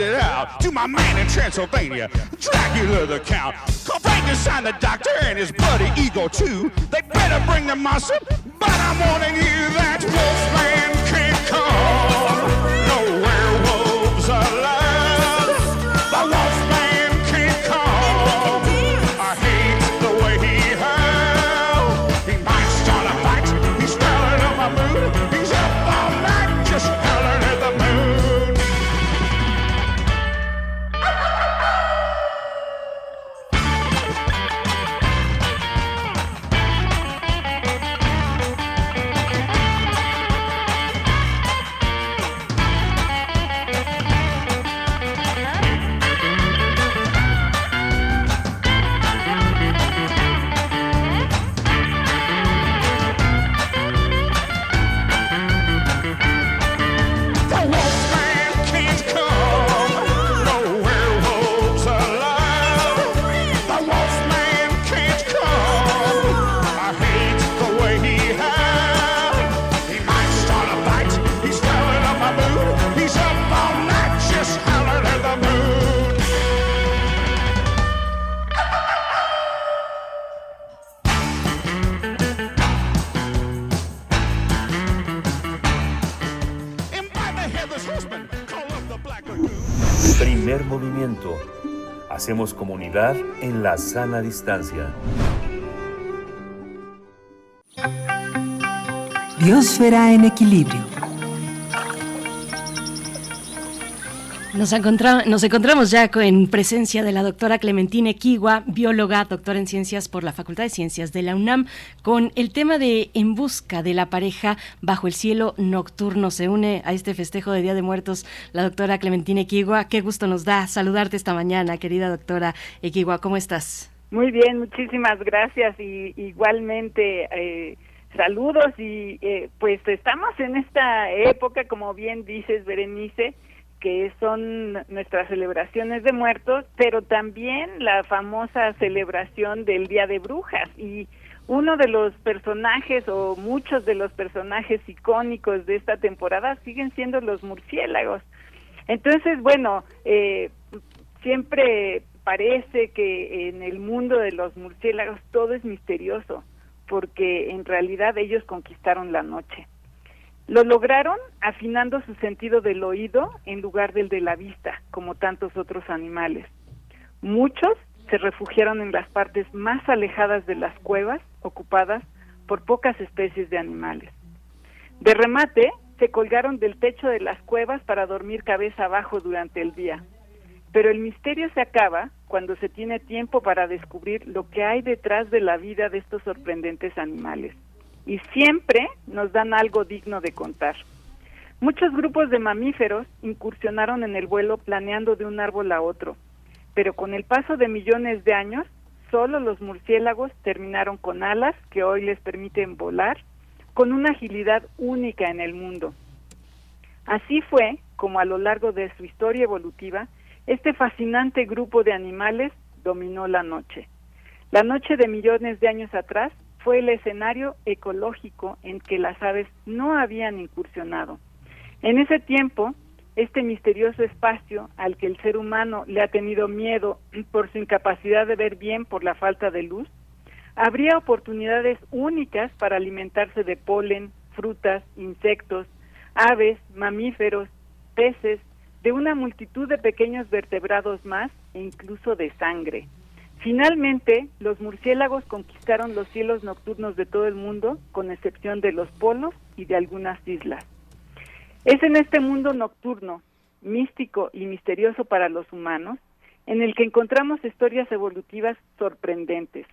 It out to my man in Transylvania, Dracula the Count. Frankenstein the doctor and his buddy Ego too. They better bring the monster, but I'm warning you that Wolfman can't come. Movimiento. Hacemos comunidad en la sana distancia. Biosfera en equilibrio. Nos, nos encontramos ya en presencia de la doctora Clementina Equigua, bióloga, doctora en ciencias por la Facultad de Ciencias de la UNAM, con el tema de En busca de la pareja bajo el cielo nocturno. Se une a este festejo de Día de Muertos la doctora Clementina Equigua. Qué gusto nos da saludarte esta mañana, querida doctora Equigua. ¿Cómo estás? Muy bien, muchísimas gracias y igualmente eh, saludos y eh, pues estamos en esta época, como bien dices, Berenice, que son nuestras celebraciones de muertos, pero también la famosa celebración del Día de Brujas y uno de los personajes o muchos de los personajes icónicos de esta temporada siguen siendo los murciélagos. Entonces, bueno, eh, siempre parece que en el mundo de los murciélagos todo es misterioso, porque en realidad ellos conquistaron la noche. Lo lograron afinando su sentido del oído en lugar del de la vista, como tantos otros animales. Muchos se refugiaron en las partes más alejadas de las cuevas, ocupadas por pocas especies de animales. De remate, se colgaron del techo de las cuevas para dormir cabeza abajo durante el día. Pero el misterio se acaba cuando se tiene tiempo para descubrir lo que hay detrás de la vida de estos sorprendentes animales. Y siempre nos dan algo digno de contar. Muchos grupos de mamíferos incursionaron en el vuelo planeando de un árbol a otro, pero con el paso de millones de años, solo los murciélagos terminaron con alas que hoy les permiten volar con una agilidad única en el mundo. Así fue como a lo largo de su historia evolutiva, este fascinante grupo de animales dominó la noche. La noche de millones de años atrás fue el escenario ecológico en que las aves no habían incursionado. En ese tiempo, este misterioso espacio al que el ser humano le ha tenido miedo por su incapacidad de ver bien por la falta de luz, habría oportunidades únicas para alimentarse de polen, frutas, insectos, aves, mamíferos, peces, de una multitud de pequeños vertebrados más e incluso de sangre. Finalmente, los murciélagos conquistaron los cielos nocturnos de todo el mundo, con excepción de los polos y de algunas islas. Es en este mundo nocturno, místico y misterioso para los humanos, en el que encontramos historias evolutivas sorprendentes.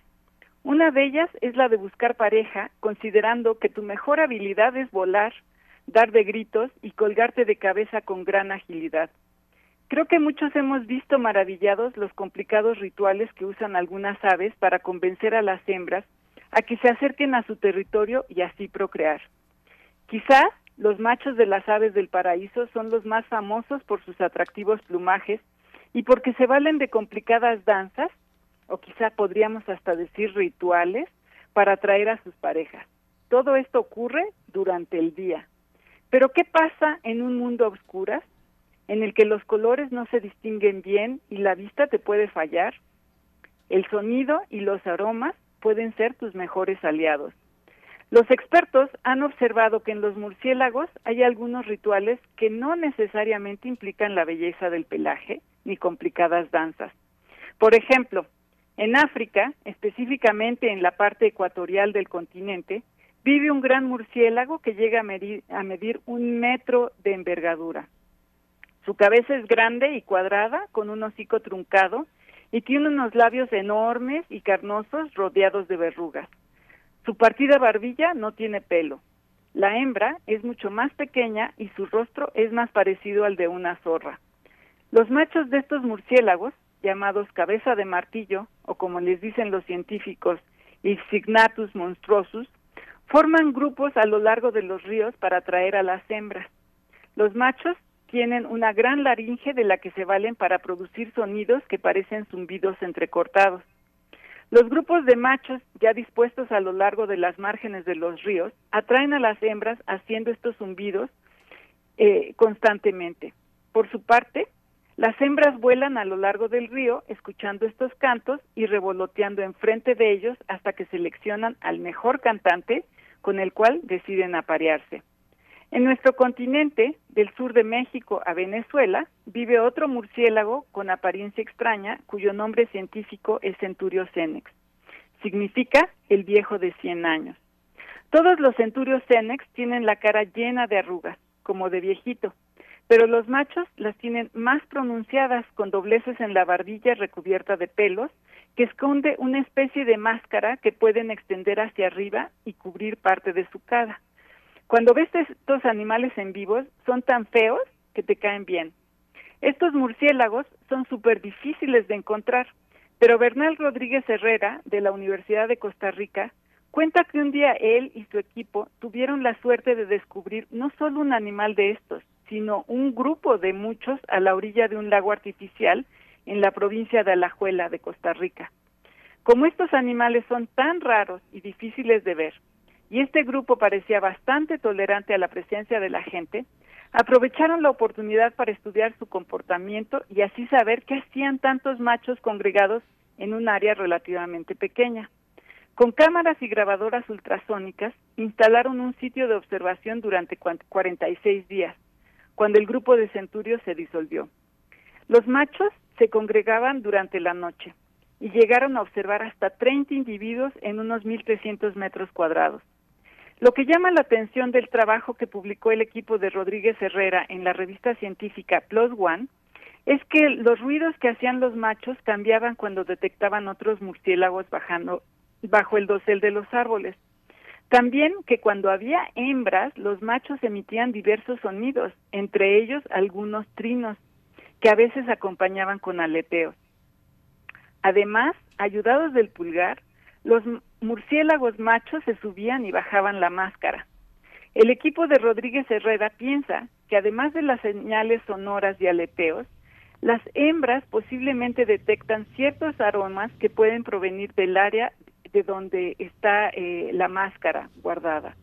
Una de ellas es la de buscar pareja, considerando que tu mejor habilidad es volar, dar de gritos y colgarte de cabeza con gran agilidad. Creo que muchos hemos visto maravillados los complicados rituales que usan algunas aves para convencer a las hembras a que se acerquen a su territorio y así procrear. Quizá los machos de las aves del paraíso son los más famosos por sus atractivos plumajes y porque se valen de complicadas danzas, o quizá podríamos hasta decir rituales, para atraer a sus parejas. Todo esto ocurre durante el día. Pero ¿qué pasa en un mundo a oscuras, en el que los colores no se distinguen bien y la vista te puede fallar? El sonido y los aromas pueden ser tus mejores aliados. Los expertos han observado que en los murciélagos hay algunos rituales que no necesariamente implican la belleza del pelaje ni complicadas danzas. Por ejemplo, en África, específicamente en la parte ecuatorial del continente, vive un gran murciélago que llega a medir, a medir un metro de envergadura. Su cabeza es grande y cuadrada, con un hocico truncado, y tiene unos labios enormes y carnosos rodeados de verrugas. Su partida barbilla no tiene pelo. La hembra es mucho más pequeña y su rostro es más parecido al de una zorra. Los machos de estos murciélagos, llamados cabeza de martillo, o como les dicen los científicos, Ipsignatus monstruosus, forman grupos a lo largo de los ríos para atraer a las hembras. Los machos tienen una gran laringe de la que se valen para producir sonidos que parecen zumbidos entrecortados. Los grupos de machos ya dispuestos a lo largo de las márgenes de los ríos atraen a las hembras haciendo estos zumbidos eh, constantemente. Por su parte, las hembras vuelan a lo largo del río escuchando estos cantos y revoloteando enfrente de ellos hasta que seleccionan al mejor cantante con el cual deciden aparearse. En nuestro continente, del sur de México a Venezuela, vive otro murciélago con apariencia extraña cuyo nombre científico es Centurio cenex. Significa el viejo de 100 años. Todos los Centurios cenex tienen la cara llena de arrugas, como de viejito, pero los machos las tienen más pronunciadas con dobleces en la barbilla recubierta de pelos que esconde una especie de máscara que pueden extender hacia arriba y cubrir parte de su cara. Cuando ves estos animales en vivos, son tan feos que te caen bien. Estos murciélagos son súper difíciles de encontrar, pero Bernal Rodríguez Herrera, de la Universidad de Costa Rica, cuenta que un día él y su equipo tuvieron la suerte de descubrir no solo un animal de estos, sino un grupo de muchos a la orilla de un lago artificial en la provincia de Alajuela de Costa Rica. Como estos animales son tan raros y difíciles de ver, y este grupo parecía bastante tolerante a la presencia de la gente, aprovecharon la oportunidad para estudiar su comportamiento y así saber qué hacían tantos machos congregados en un área relativamente pequeña. Con cámaras y grabadoras ultrasónicas instalaron un sitio de observación durante 46 días, cuando el grupo de centurios se disolvió. Los machos se congregaban durante la noche y llegaron a observar hasta 30 individuos en unos 1.300 metros cuadrados. Lo que llama la atención del trabajo que publicó el equipo de Rodríguez Herrera en la revista científica Plus One es que los ruidos que hacían los machos cambiaban cuando detectaban otros murciélagos bajando bajo el dosel de los árboles. También que cuando había hembras, los machos emitían diversos sonidos, entre ellos algunos trinos, que a veces acompañaban con aleteos. Además, ayudados del pulgar, los murciélagos machos se subían y bajaban la máscara. El equipo de Rodríguez Herrera piensa que además de las señales sonoras y aleteos, las hembras posiblemente detectan ciertos aromas que pueden provenir del área de donde está eh, la máscara guardada.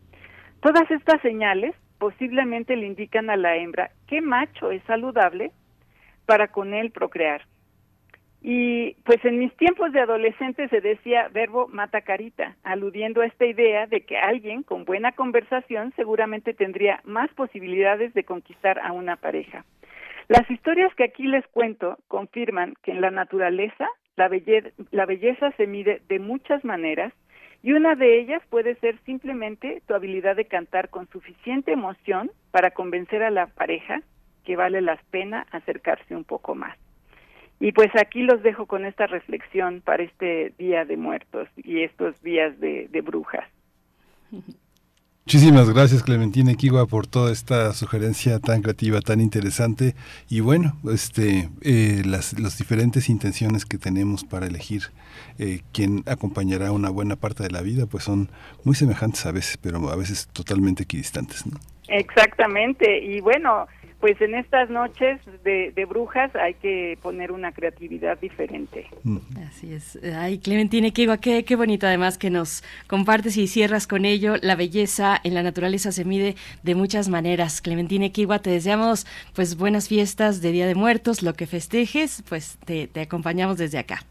Todas estas señales posiblemente le indican a la hembra qué macho es saludable para con él procrear. Y pues en mis tiempos de adolescente se decía verbo mata carita, aludiendo a esta idea de que alguien con buena conversación seguramente tendría más posibilidades de conquistar a una pareja. Las historias que aquí les cuento confirman que en la naturaleza la, la belleza se mide de muchas maneras y una de ellas puede ser simplemente tu habilidad de cantar con suficiente emoción para convencer a la pareja que vale la pena acercarse un poco más. Y pues aquí los dejo con esta reflexión para este Día de Muertos y estos días de, brujas. Muchísimas gracias Clementina Equigua por toda esta sugerencia tan creativa, tan interesante y bueno, este, eh, las, diferentes intenciones que tenemos para elegir eh, quién acompañará una buena parte de la vida, pues son muy semejantes a veces, pero a veces totalmente equidistantes. ¿no? Exactamente, y bueno, pues en estas noches de, brujas hay que poner una creatividad diferente. Así es. Ay, Clementina qué, qué bonito además que nos compartes y cierras con ello. La belleza en la naturaleza se mide de muchas maneras. Clementina Kiwa, te deseamos pues buenas fiestas de Día de Muertos, lo que festejes, pues te, te acompañamos desde acá.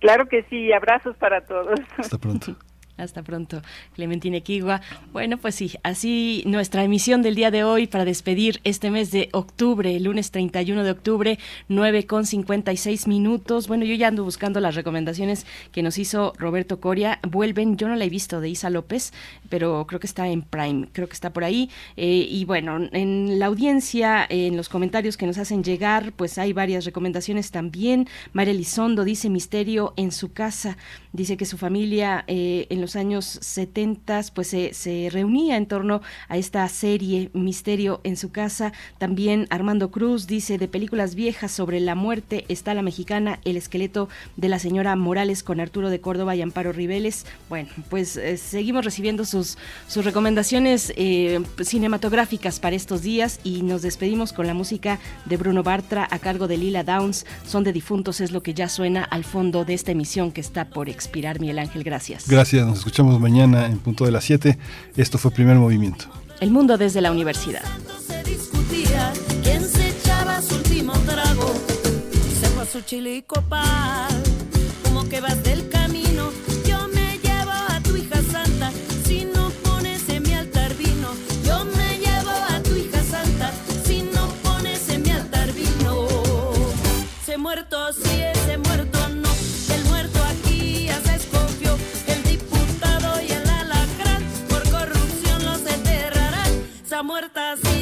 Claro que sí, abrazos para todos. Hasta pronto. Hasta pronto, Clementina Equigua. Bueno, pues sí, así nuestra emisión del día de hoy para despedir este mes de octubre, el lunes 31 de octubre, 9 con 56 minutos. Bueno, yo ya ando buscando las recomendaciones que nos hizo Roberto Coria. Vuelven, yo no la he visto de Isa López, pero creo que está en Prime, creo que está por ahí. Eh, y bueno, en la audiencia, en los comentarios que nos hacen llegar, pues hay varias recomendaciones también. María Elizondo dice Misterio en su casa, dice que su familia eh, en los años 70 pues se, reunía en torno a esta serie Misterio en su casa. También Armando Cruz dice de películas viejas sobre la muerte está la mexicana El esqueleto de la señora Morales con Arturo de Córdoba y Amparo Ribeles. Bueno, pues eh, seguimos recibiendo sus, sus recomendaciones eh, cinematográficas para estos días y nos despedimos con la música de Bruno Bartra a cargo de Lila Downs. Son de difuntos es lo que ya suena al fondo de esta emisión que está por expirar. Miguel Ángel, gracias. Gracias. Nos escuchamos mañana en punto de las 7. Esto fue Primer Movimiento. El mundo desde la universidad. Se discutía quién se echaba su último trago. Se fue a su chile y copal. Como que vas del camino. Yo me llevo a tu hija santa. Si no pones en mi altar vino. Yo me llevo a tu hija santa. Si no pones en mi altar vino. Se muerto, mortazinha. Tá assim.